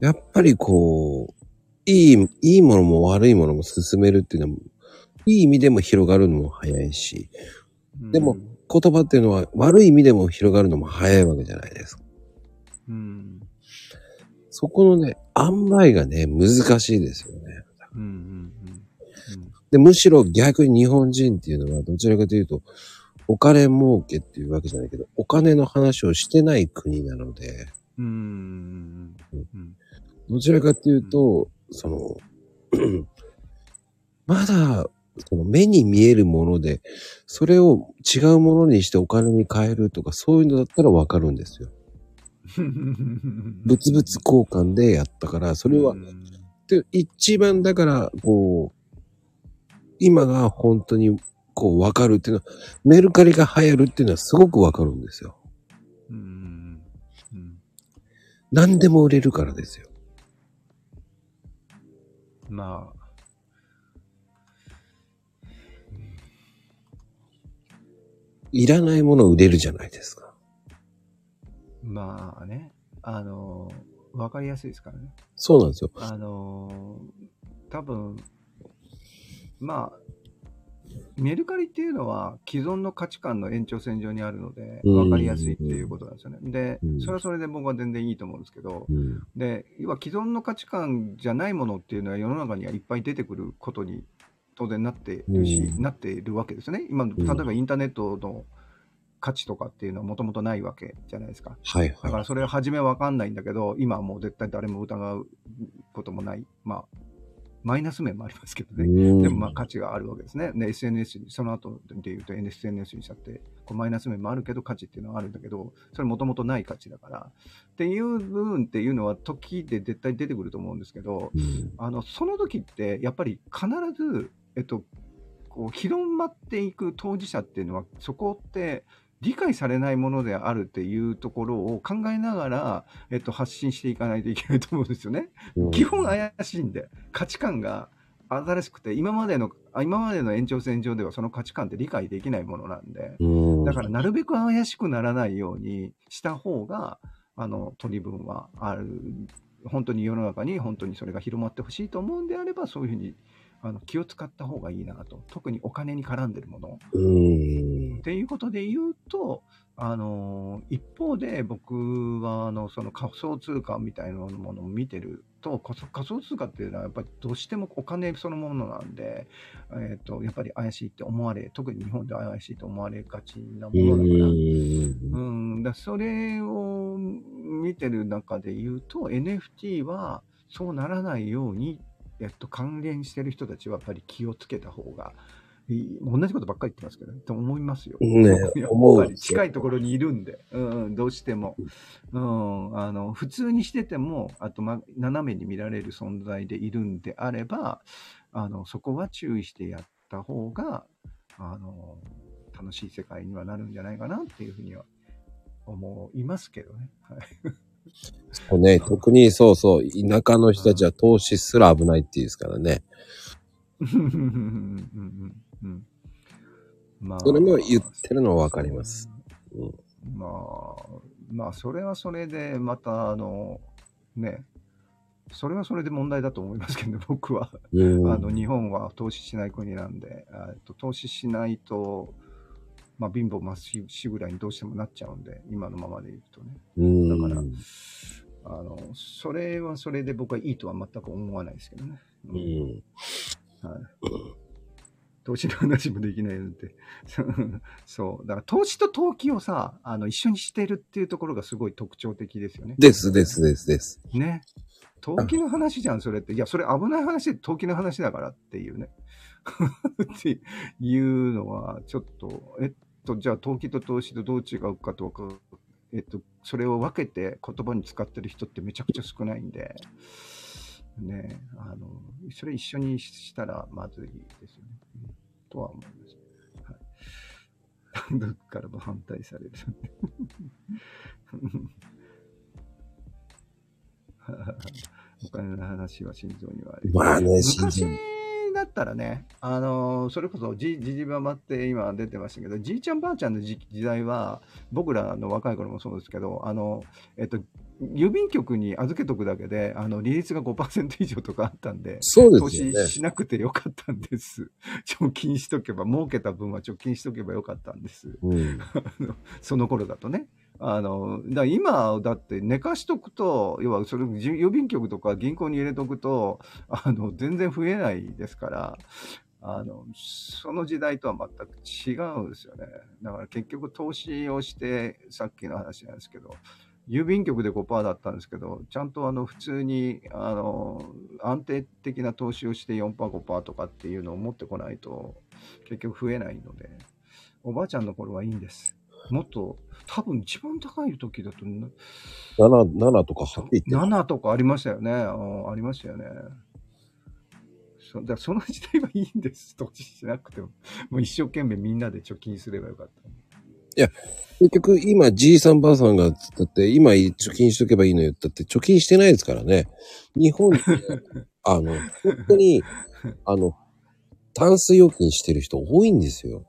やっぱりこう、いい、いいものも悪いものも進めるっていうのも、いい意味でも広がるのも早いし、うん。でも言葉っていうのは悪い意味でも広がるのも早いわけじゃないですか。うんそこのね、塩梅がね、難しいですよね。うんうんで、むしろ逆に日本人っていうのはどちらかというと、お金儲けっていうわけじゃないけど、お金の話をしてない国なので、うんうんうんどちらかというと、その、まだ、その目に見えるもので、それを違うものにしてお金に変えるとか、そういうのだったらわかるんですよ。う ん物々交換でやったから、それはう、んで一番だから、こう、今が本当に、こう、わかるっていうのは、メルカリが流行るっていうのはすごくわかるんですよ。うんうん何でも売れるからですよ。まあいらないものを売れるじゃないですか。まあねあのわかりやすいですからねそうなんですよ。あの多分まあメルカリっていうのは既存の価値観の延長線上にあるのでうん分かりやすいっていうことなんですよね。でうん、それはそれで僕は全然いいと思うんですけど、うん。で、要は既存の価値観じゃないものっていうのは世の中にはいっぱい出てくることに当然なってるし、うんなっているわけですよね。今、例えばインターネットの価値とかっていうのはもともとないわけじゃないですか。はいだかはらそれは初めわかんないんだけど、今はもう絶対誰も疑うこともない。まあ、マイナス面もありますけどい。ね。うんでもまあ価値があるわけですね。で、SNS に、その後で言うと SNS にしたって、こうマイナス面もあるけど価値っていうのはあるんだけど、それもともとない価値だから。っていう部分っていうのは時で絶対出てくると思うんですけど、うんあの、その時ってやっぱり必ず、えっと、こう広まっていく当事者っていうのは、そこって理解されないものであるっていうところを考えながら、えっと、発信していかないといけないと思うんですよね。うん基本怪しいんで、価値観が新しくて、今までの、あ今までの延長線上ではその価値観って理解できないものなんで、うんだからなるべく怪しくならないようにした方が、あの、取り分はある。本当に世の中に本当にそれが広まってほしいと思うんであれば、そういうふうにあの気を使った方がいいなと。特にお金に絡んでるもの。うん。っていうことで言うと、あの一方で僕はあのその仮想通貨みたいなものを見てると仮想通貨っていうのはやっぱりどうしてもお金そのものなんで、えー、とやっぱり怪しいって思われ特に日本では怪しいと思われがちなものだから、うん、だそれを見てる中で言うと NFT はそうならないように、えっと、関連してる人たちはやっぱり気をつけた方がいい。同じことばっかり言ってますけどね。と思いますよ。ねやっ近いところにいるんで、うんうん、どうしても、うん、あの普通にしててもあと、ま、斜めに見られる存在でいるんであればあのそこは注意してやった方があの楽しい世界にはなるんじゃないかなっていうふうには思いますけどね。はいそうね、特にそうそう、田舎の人たちは投資すら危ないって言うんですからね。まあそれも言ってるのはわかります。うんまあ、まあ、それはそれで、また、あの、ね、それはそれで問題だと思いますけどね、僕は。うん。あの日本は投資しない国なんで、えっと投資しないと、まあ、貧乏まっしぐらいにどうしてもなっちゃうんで、今のままでいくとね。うん。だからあの、それはそれで僕はいいとは全く思わないですけどね。う。ん。はい、投資の話もできないなんて。そう。だから投資と投機をさ、あの、一緒にしてるっていうところがすごい特徴的ですよね。ですですですです。ね。投機の話じゃん、それって。いや、それ危ない話で投機の話だからっていうね。っていうのは、ちょっと、えっと、じゃあ投機と投資とどう違うかとか、えっと、それを分けて言葉に使ってる人ってめちゃくちゃ少ないんで、ね、あの、それ一緒にしたらまずいですよね。うんとは思います。はい。どっからも反対される。お金の話は心臓に悪い。まあね、新昔人。だったらね、あのーそれこそじじじばばって今出てましたけど、じいちゃんばあちゃんの時時代は、僕らの若い頃もそうですけど、あの、えっと、郵便局に預けとくだけで、あの、利率が5%以上とかあったんで、そう投ですよね。資しなくてよかったんです。貯金しとけば、儲けた分は貯金しとけばよかったんです。うん。あのその頃だとね。あの、だ今だって寝かしとくと、要はそれ郵便局とか銀行に入れとくと、あの、全然増えないですから、あの、その時代とは全く違うんですよね。だから結局投資をして、さっきの話なんですけど、郵便局で5%だったんですけど、ちゃんとあの普通にあの安定的な投資をして4%、5%とかっていうのを持ってこないと結局増えないので、おばあちゃんの頃はいいんです。もっと、多分一番高い時だとな7、7とか8って言って7とかありましたよね。うんありましたよね。そだその時代はいいんです。投資しなくても。もう一生懸命みんなで貯金すればよかった。結局、今、じいさんばあさんが、だって、今、貯金しとけばいいのよ。だって、貯金してないですからね。日本 あの、本当に、あの、タンス預金してる人多いんですよ。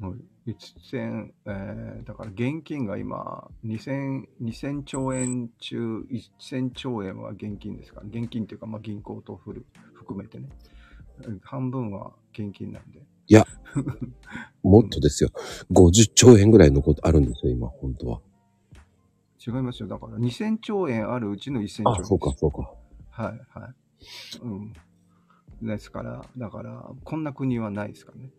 はい。1000、えー、だから現金が今、2000、2000兆円中、1000兆円は現金ですか？ら、現金っていうか、まあ銀行とフル含めてね。うん半分は現金なんで。もっとですよ。50兆円ぐらいのことあるんですよ、今、本当は。違いますよ。だから2000兆円あるうちの1000兆円あ。そうか、そうか。はい、はい。うん。ですから、だから、こんな国はないですからね。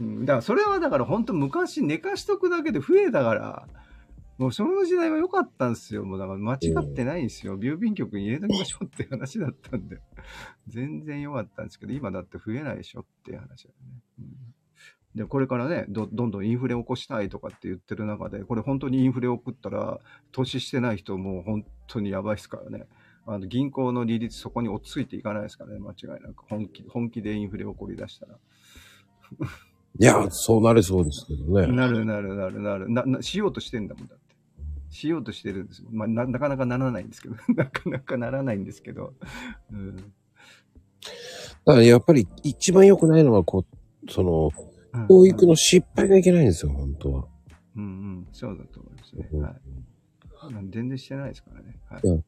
うん、だから、それはだから、本当昔寝かしとくだけで増えたから、もうその時代は良かったんですよ。もうだから間違ってないんですよ。郵便局に入れときましょうって話だったんで。全然良かったんですけど、今だって増えないでしょっていう話だよね。うんで、これからねど、どんどんインフレ起こしたいとかって言ってる中で、これ本当にインフレ起こったら、投資してない人もう本当にやばいですからね。あの銀行の利率そこに落ち着いていかないですからね、間違いなく。本気本気でインフレ起こり出したら。いや、そうなれそうですけどね。なるなるなるなるなな。しようとしてんだもんだって。しようとしてるんですよ。まあ、ななかなかならないんですけど、なかなかならないんですけど。うん。だからやっぱり一番良くないのは、こう、その、うん教育の失敗がいけないんですよ、本当は。うんうん、そうだと思いますね。うんはい。全然してないですからね。はい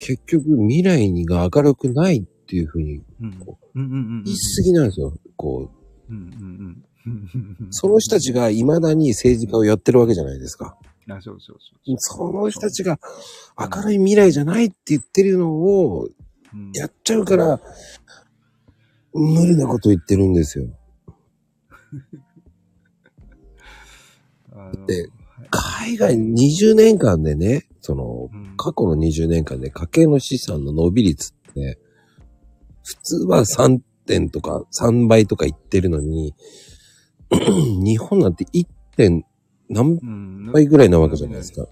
結局、未来にが明るくないっていうふうに。言い過ぎなんですよ。こうんうんうん。う、その人たちが未だに政治家をやってるわけじゃないですか。あ、そうそうそう。その人たちが明るい未来じゃないって言ってるのをうんやっちゃうから、無理なこと言ってるんですよ。ではい海外20年間でね、その、うん過去の20年間で家計の資産の伸び率って、普通は3点とか3倍とか言ってるのに、日本なんて 1. 点何うん倍ぐらいなわけじゃないですか。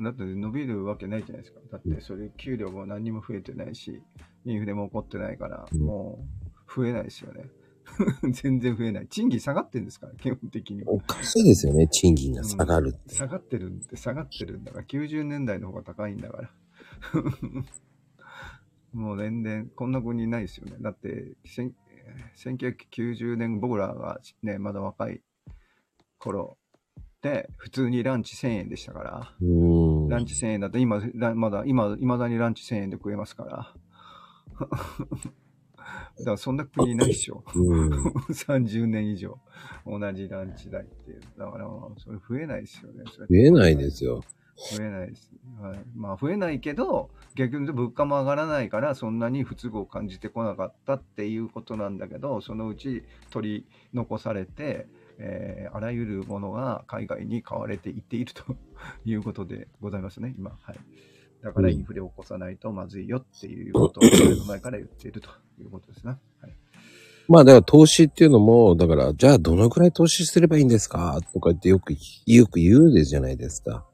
だって伸びるわけないじゃないですか。だってそれ給料も何にも増えてないし、インフレも起こってないから、うんもう増えないですよね。全然増えない。賃金下がってるんですから、基本的には。おかしいですよね、賃金が下がるって。下がってるんで、下がってるんだから、90年代の方が高いんだから。もう全然、こんな国ないですよね。だって、せん1990年、僕らがね、まだ若い頃で、普通にランチ1000円でしたから。ランチ1000円だと今、ラまだ、今、いまだにランチ1000円で食えますから。だからそんな国いないでしょ。うん。30年以上。同じランチ代っていう。だから、それ増えないですよね。増えないですよ。増えないです。はい。まあ、増えないけど、逆に物価も上がらないから、そんなに不都合を感じてこなかったっていうことなんだけど、そのうち取り残されて、えーあらゆるものが海外に買われていっているということでございますね、今。はい。だからインフレを起こさないとまずいよっていうことを、前から言っているということですね。はい。まあだから投資っていうのも、だから、じゃあどのくらい投資すればいいんですかとか言ってよく、よく言うじゃないですか。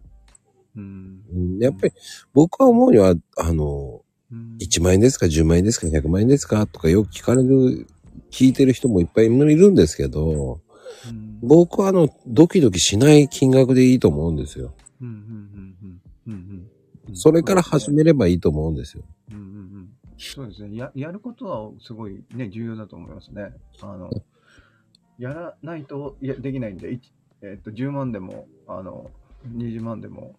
うん。うんやっぱり僕は思うには、あの、うん1万円ですか ?10 万円ですか ?100 万円ですかとかよく聞かれる、聞いてる人もいっぱいいるんですけど、うん僕はあの、ドキドキしない金額でいいと思うんですよ。うんうんうんうんうんうんそれから始めればいいと思うんですよ。うんうんうんそうですねや。やることはすごいね、重要だと思いますね。あの、やらないとできないんで、えっと、10万でも、あの、20万でも、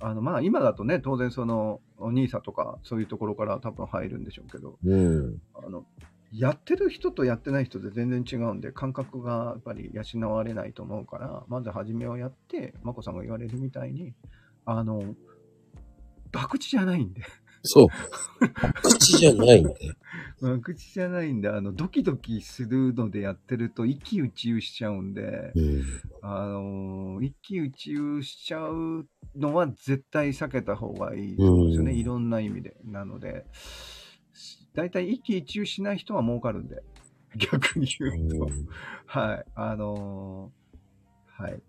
あの、まあ今だとね、当然その、NISA とかそういうところから多分入るんでしょうけど、うん。あの、やってる人とやってない人で全然違うんで、感覚がやっぱり養われないと思うから、まず初めをやって、まこさんが言われるみたいに、あの、博打じゃないんで。そう。口じゃないんで。博打じゃないんで、あの、ドキドキするのでやってると一喜一憂しちゃうんで、うん。あのー一喜一憂しちゃうのは絶対避けた方がいいと思うんですよね。うんいろんな意味で。なので、大体一喜一憂しない人は儲かるんで。逆に言うと。はい。あのーはい。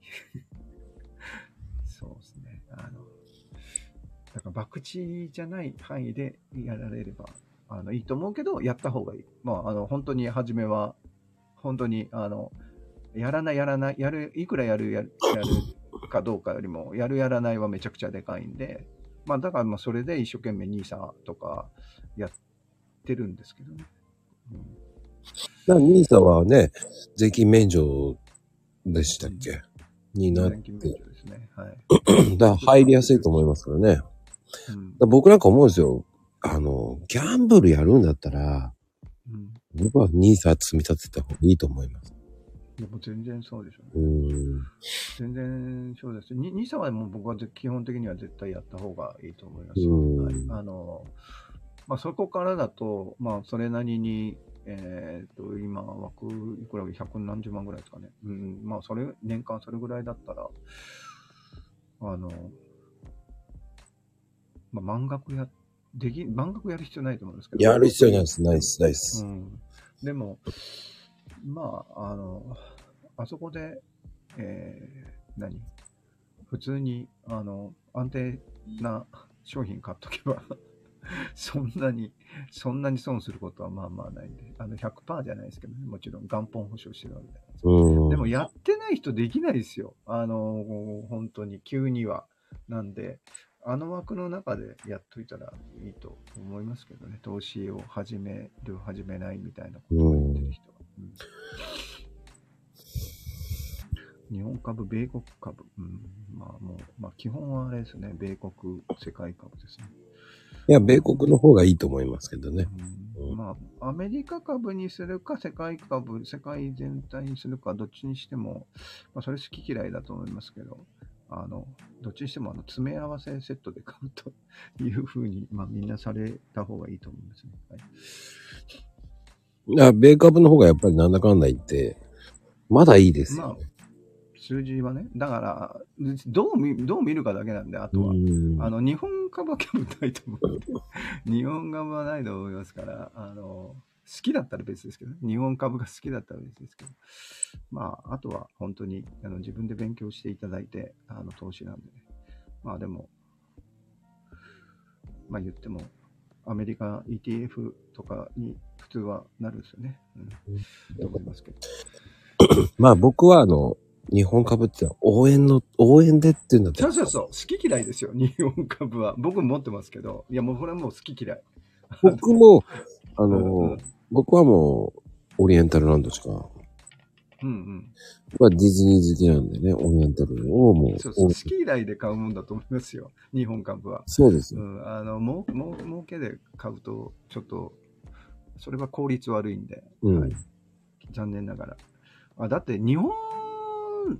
だから、博打じゃない範囲でやられれば、あの、いいと思うけど、やった方がいい。まあ、あの、本当に初めは、本当に、あの、やらない、やらない、やる、いくらやる、やる、やるかどうかよりも、やる、やらないはめちゃくちゃでかいんで、まあ、だから、まあ、それで一生懸命 NISA とかやってるんですけどね。うんだから、ニーサはね、税金免除でしたっけ？になっ年金免て。除ですね。はい。だから入りやすいと思いますからね。うんら僕なんか思うんですよ。あの、ギャンブルやるんだったら、うん僕はニーサ積み立てた方がいいと思います。いやもう全然そうでしょううね。ん。全然そうです。にニサはもう僕はぜ基本的には絶対やった方がいいと思いますよ。うんはい、あの、まあそこからだと、まあそれなりに、えっ、と、今枠いくら百何十万ぐらいですかね。うん、まあそれ、年間それぐらいだったら、あの、まあ満額や、でき、満額やる必要ないと思うんですけど。やる必要ないです。ないです。ないです。うん、でも、まあ、あの、あそこで、えー何？普通に、あの、安定な商品買っとけば、そんなに、そんなに損することはまあまあないんで、あの、100%じゃないですけどね、もちろん元本保証してるわけじゃないです。でもやってない人できないですよ。あの、本当に、急には。なんで、あの枠の中でやっといたらいいと思いますけどね。投資を始める、始めないみたいなことを言ってる人は。うん日本株、米国株。うん、まあもう、まあ基本はあれですね。米国、世界株ですね。いや、米国の方がいいと思いますけどね。うんまあ、アメリカ株にするか、世界株、世界全体にするか、どっちにしても、まあ、それ好き嫌いだと思いますけど、あの、どっちにしても、あの、詰め合わせセットで買うと いうふうに、まあ、みんなされた方がいいと思うんですね。はい、あ米株の方がやっぱりなんだかんだ言って、まだいいですよ、ね。数字はね、だから、どう見、どう見るかだけなんで、あとは。うんあの、日本株は興味ないと思う日本株はないと思いますから、あの、好きだったら別ですけどね、日本株が好きだったら別ですけど、まあ、あとは本当にあの自分で勉強していただいて、あの、投資なんでね。まあでも、まあ言っても、アメリカ ETF とかに普通はなるんですよね。うん。と思いますけど。まあ僕はあの、日本株って応援の、応援でっていうんだったらそうそうそう、好き嫌いですよ、日本株は。僕も持ってますけど、いやもうこれはもう好き嫌い。僕も、あうんのうん、僕はもう、オリエンタルランドしかうんまあディズニー好きなんでね、オリエンタルをもうん。う。そうそう。スキー台で買うもんだと思いますよ。日本株は。そうですよ。うん。あの、もう、もう、儲けで買うと、ちょっと、それは効率悪いんで。うんはい。残念ながら。あだって日本、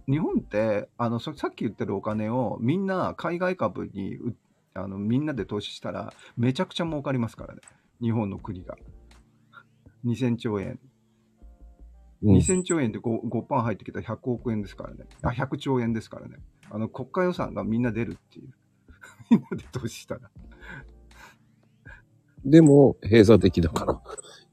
日本って、あの、そさっき言ってるお金をみんな海外株にうあのみんなで投資したらめちゃくちゃ儲かりますからね。日本の国が。2000兆円。うん。2000兆円で 5%, 5入ってきたら100億円ですからね。あ、100兆円ですからね。あの、国家予算がみんな出るっていう。みんなで投資したら。でも、閉鎖的だから、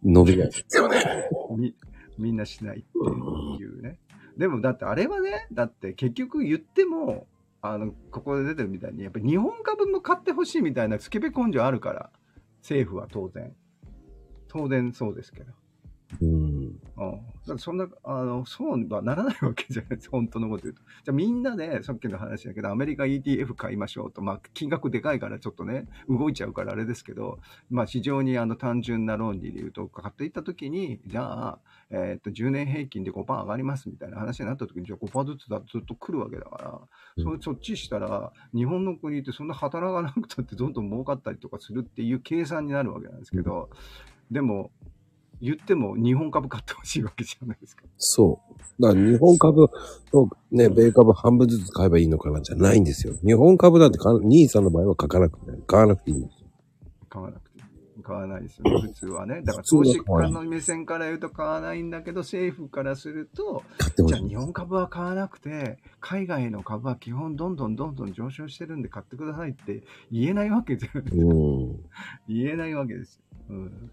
伸びないですよね。み、みんなしないっていうね。でもだってあれはね、だって結局言っても、あの、ここで出てるみたいに、やっぱり日本株も買ってほしいみたいなスケベ根性あるから、政府は当然。当然そうですけど。うん。うん。そんな、あの、そうはならないわけじゃないです。本当のこと言うと。じゃあみんなで、さっきの話だけど、アメリカ ETF 買いましょうと。まあ、金額でかいからちょっとね、動いちゃうからあれですけど、まあ、非常にあの単純な論理で言うと、買っていったときに、じゃあ、えっと、10年平均で5%上がりますみたいな話になったときに、じゃあ5%ずつだとずっと来るわけだから、そそっちしたら、日本の国ってそんな働かなくたってどんどん儲かったりとかするっていう計算になるわけなんですけど、でも、言っても日本株買ってほしいわけじゃないですか。そう。だから日本株とね、米株半分ずつ買えばいいのかなじゃないんですよ。日本株なんてか、兄さんの場合は書かなくて、買わなくていいんですよ。買わなくて。買わないですよね、普通はね。だから投資家の目線から言うと買わないんだけど、政府からすると。じゃあ日本株は買わなくて、海外の株は基本どんどんどんどん上昇してるんで買ってくださいって言えないわけじゃない。うん。言えないわけですよ。うん。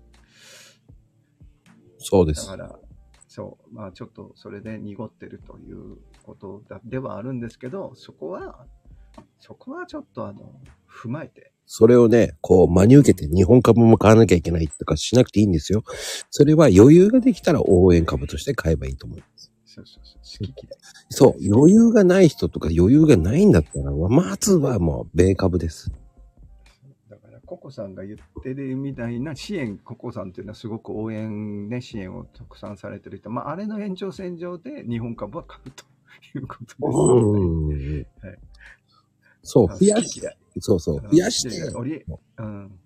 そうです。だから、そう、まあちょっとそれで濁ってるということだではあるんですけど、そこは、そこはちょっとあの、踏まえて、それをね、こう真に受けて日本株も買わなきゃいけないとかしなくていいんですよ。それは余裕ができたら応援株として買えばいいと思う。そうそうそう、好き嫌い。そう、余裕がない人とか余裕がないんだったら、まずはもう米株です。ココさんが言ってるみたいな支援、ココさんっていうのはすごく応援ね、支援をたくさんされてる人、まあ、あれの延長線上で日本株は買うということです、うんはいそう、あ増やし好き嫌いそうそう、増やして、うん。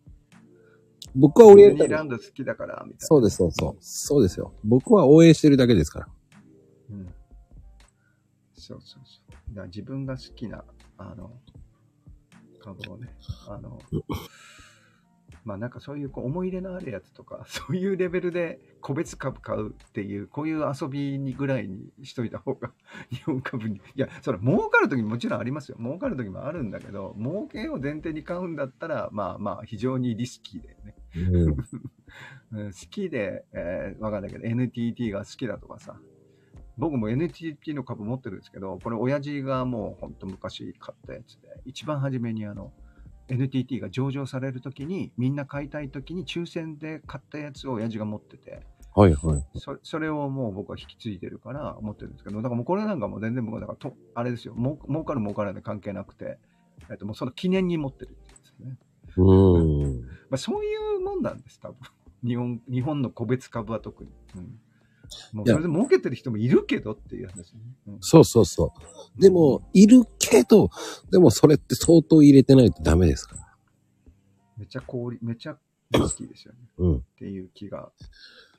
僕はオリエンタルランド好きだから、みたいな。そうです、そうそう。そうですよ。僕は応援してるだけですから。うん。そうそうそう。自分が好きな、あの、株をね、あの、まあなんかそういうこう思い入れのあるやつとか、そういうレベルで個別株買うっていう、こういう遊びにぐらいにしといた方が、日本株に。いや、それ儲かるときももちろんありますよ。儲かるときもあるんだけど、儲けを前提に買うんだったら、まあまあ非常にリスキーでね。うん。うん好きで、えーわかんないけど、NTT が好きだとかさ、僕も NTT の株持ってるんですけど、これ親父がもうほんと昔買ったやつで、一番初めにあの、NTT が上場されるときに、みんな買いたいときに抽選で買ったやつを親父が持ってて、はいはい。そそれをもう僕は引き継いでるから持ってるんですけど、だからもうこれなんかもう全然僕はだからと、あれですよ、もう儲かる儲からない関係なくて、えっともうその記念に持ってるってですね。うん。まあ、そういうもんなんです、多分。日本、日本の個別株は特に。うん。もうそれで儲けてる人もいるけどっていう話ね。うんそうそうそう。でも、いるけど、でもそれって相当入れてないとダメですから。めちゃ氷、めちゃリスキーですよね。うん。っていう気が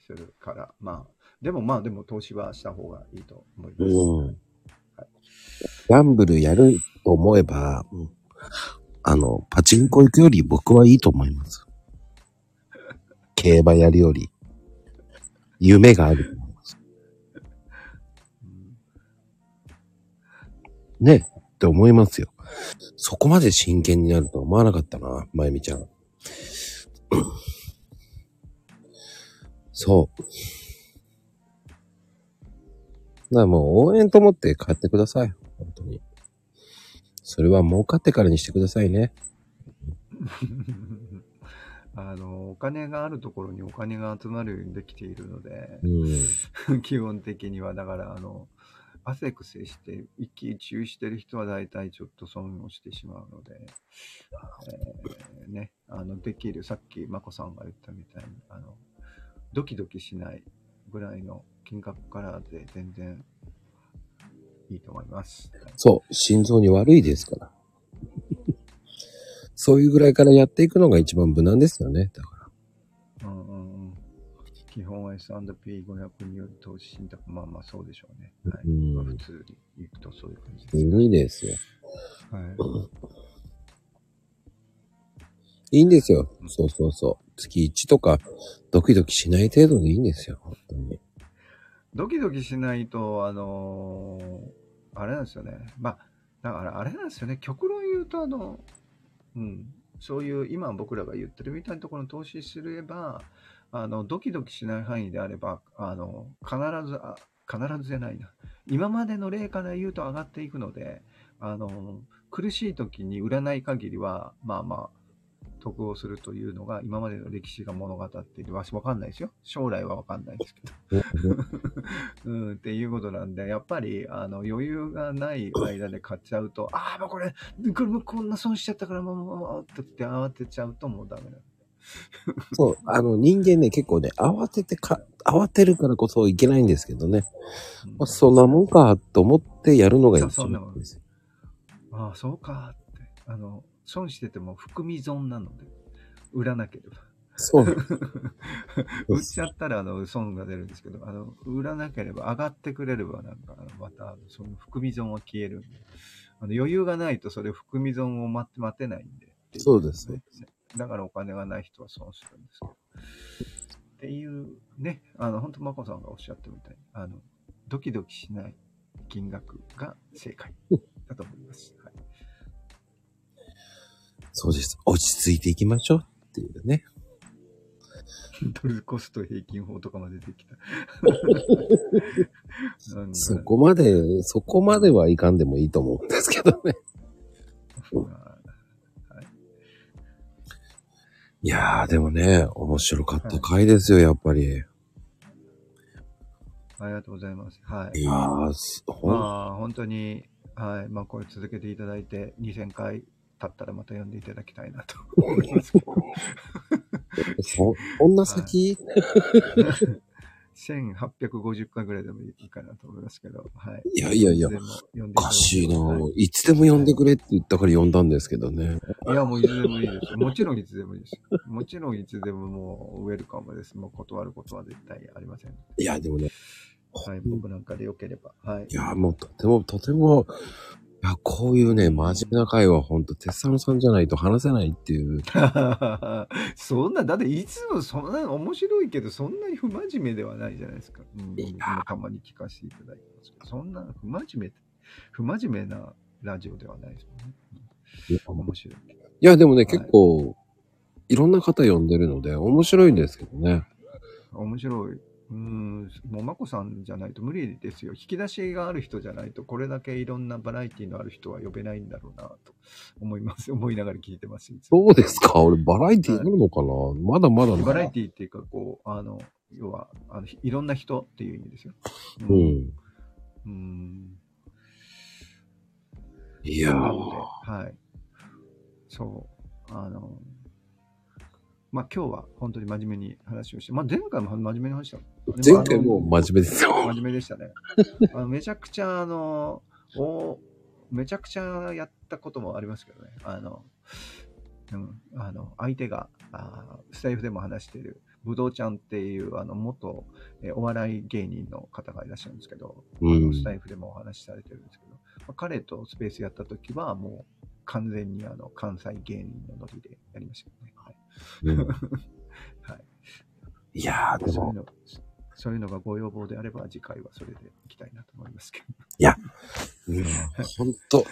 するから。まあ、でもまあ、でも投資はした方がいいと思います。うんはい。ギャンブルやると思えば、うんあの、パチンコ行くより僕はいいと思います。競馬やるより、夢があるねって思いますよ。そこまで真剣になるとは思わなかったな、まゆみちゃん。そう。だからもう応援と思って買ってください。本当に。それは儲かってからにしてくださいね。あの、お金があるところにお金が集まるようにできているので、うん。基本的には、だから、あの、汗癖して、一喜一憂してる人は大体ちょっと損をしてしまうので、えーね、あの、できる、さっき、まこさんが言ったみたいに、あの、ドキドキしないぐらいの金額からで全然いいと思います。そう、心臓に悪いですから。そういうぐらいからやっていくのが一番無難ですよね。だから。基本は S&P500 による投資信託、まあまあそうでしょうね。はい。うんまあ普通に行くとそういう感じです。いいですよ。はい。いいんですよ。そうそうそう。月1とか、ドキドキしない程度でいいんですよ。本当に。ドキドキしないと、あのーあれなんですよね。まあ、だからあれなんですよね。極論言うと、あの、うん、そういう今僕らが言ってるみたいなところに投資すれば、あの、ドキドキしない範囲であれば、あの、必ず、あ必ずじゃないな。今までの例から言うと上がっていくので、あの、苦しい時に売らない限りは、まあまあ、得をするというのが今までの歴史が物語っているわわかんないですよ。将来はわかんないですけど。うん、っていうことなんで、やっぱり、あの、余裕がない間で買っちゃうと、ああ、もうこれ、これもうこんな損しちゃったから、もう、もう、って慌てちゃうともうダメなんで。そう、あの人間ね、結構ね、慌ててか、慌てるからこそいけないんですけどね。うんまあ、そんなもんかと思ってやるのが一そうそんなもん番ですよ。ああ、そうかって。あの、損してても含み損なので、売らなければ。そう。売っちゃったらあの損が出るんですけど、あの売らなければ上がってくれればなんかあのまたその含み損は消えるんで、あの余裕がないとそれ含み損を待って待てないんでそうですねだからお金がない人は損するんですけど。っていうね、あの本当、まこさんがおっしゃったみたいに、あのドキドキしない金額が正解 だと思います。はいそうです。落ち着いていきましょうっていうね。ドルコスト平均法とかまで出てきた。そこまで、そこまではいかんでもいいと思うんですけどね。いやー、でもね、面白かった回ですよ、やっぱり。ありがとうございます。はい。いやー、すほん、まあ、本当に、はい。まあ、これ続けていただいて、2000回経ったらまた読んでいただきたいなと思いますけど。そ、こんな先、1850回ぐらいでもいいかなと思いますけど、はい。いやいやいやおかしいな、はいい、つでも呼んでくれって言ったから呼んだんですけどね。いや、もういつでもいいです。もちろんいつでもいいです。もちろんいつでももうウェルカムです。もう断ることは絶対ありません。いや、でもね、はい。僕なんかでよければ。はい。いや、もうとても、とても、いや、こういうね、真面目な会はほんと、鉄佐野さんじゃないと話せないっていう。そんな、だっていつもそんな面白いけど、そんなに不真面目ではないじゃないですか。うん、たまに聞かせていただいてますけど、そんな不真面目、不真面目なラジオではないですもんね。いや面白い。いや、でもね、はい結構、いろんな方呼んでるので、面白いんですけどね。面白い。うーん、もうまこさんじゃないと無理ですよ。引き出しがある人じゃないと、これだけいろんなバラエティのある人は呼べないんだろうなと思います。思いながら聞いてます。そうですか俺、バラエティーあるのかな、まだまだなバラエティっていうか、こう、あの、要は、あのいろんな人っていう意味ですよ。う。ん。うーん。いやーはい。そう。あの、まあ今日は本当に真面目に話をして、まあ前回も真面目に話した。前回も真面目ですよ。真面目でしたね。あのめちゃくちゃ、あの、おめちゃくちゃやったこともありますけどね。あの、うん、あの相手があスタイフでも話しているぶどうちゃんっていうあの元えお笑い芸人の方がいらっしゃるんですけど、うんスタイフでもお話しされてるんですけど、まあ彼とスペースやった時はもう完全にあの関西芸人のノリでやりましたよね。はいうん はいいやー、でも、そういうのそういうのがご要望であれば次回はそれでいきたいなと思いますけど。うん本当や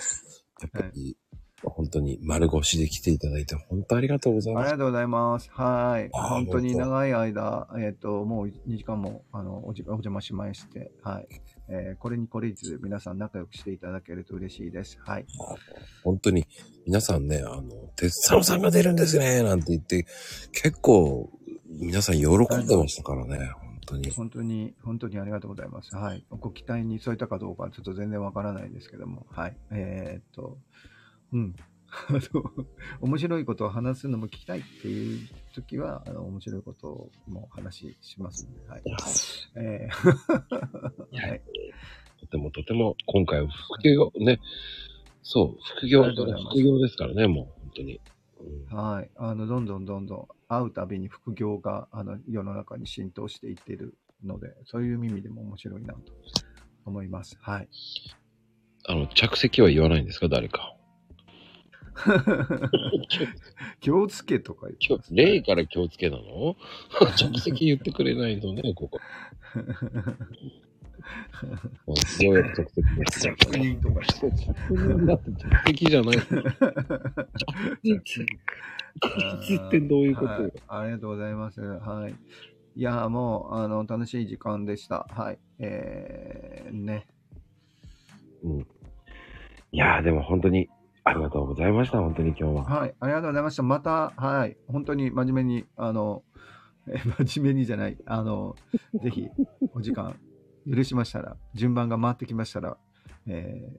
っぱり、本当に丸腰で来ていただいて、本当ありがとうございます。ありがとうございます。はい。本当に長い間、えっ、と、もう2時間も、あの、おじお邪魔しまして、はい。えーこれにこれいつ皆さん仲良くしていただけると嬉しいです。はい。本当に、皆さんね、あの、鉄佐野さんが出るんですね、なんて言って、結構、皆さん喜んでましたからね、本当に。本当に、本当にありがとうございます。はい。ご期待に添えたかどうか、ちょっと全然わからないですけども、はい。えーっと、うん。あの、面白いことを話すのも聞きたいっていう時は、あの、面白いことも話しますんで、はい。えー はい。とてもとても、今回は副業、ね。そう、副業副業ですからね、もう、本当に。うんはい。あの、どんどんどんどん会うたびに副業が、あの、世の中に浸透していっているので、そういう意味でも面白いなと思います。はい。あの、着席は言わないんですか、誰か。気をつけとか言ってね例から気をつけなの？着席言ってくれないとね、ここ。ようやく着席です。着任とか言って着任だって着席じゃない。着席。着席ってどういうことはい。ありがとうございます。はい。いや、もう、あの、楽しい時間でした。はい。えー、ね。うん。いやー、でも本当にありがとうございました、本当に今日は。はい。ありがとうございました。また、はい。本当に真面目に、あの、え真面目にじゃない、あの、ぜひ、お時間、許しましたら、順番が回ってきましたら、え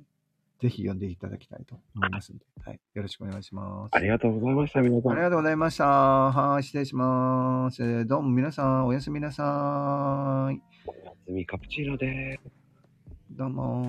ー、ぜひ読んでいただきたいと思いますので、はい。よろしくお願いします。ありがとうございました、皆さん。ありがとうございました。はい、失礼します。どうも皆さん、おやすみなさい。おやすみカプチーノでーす。どうも。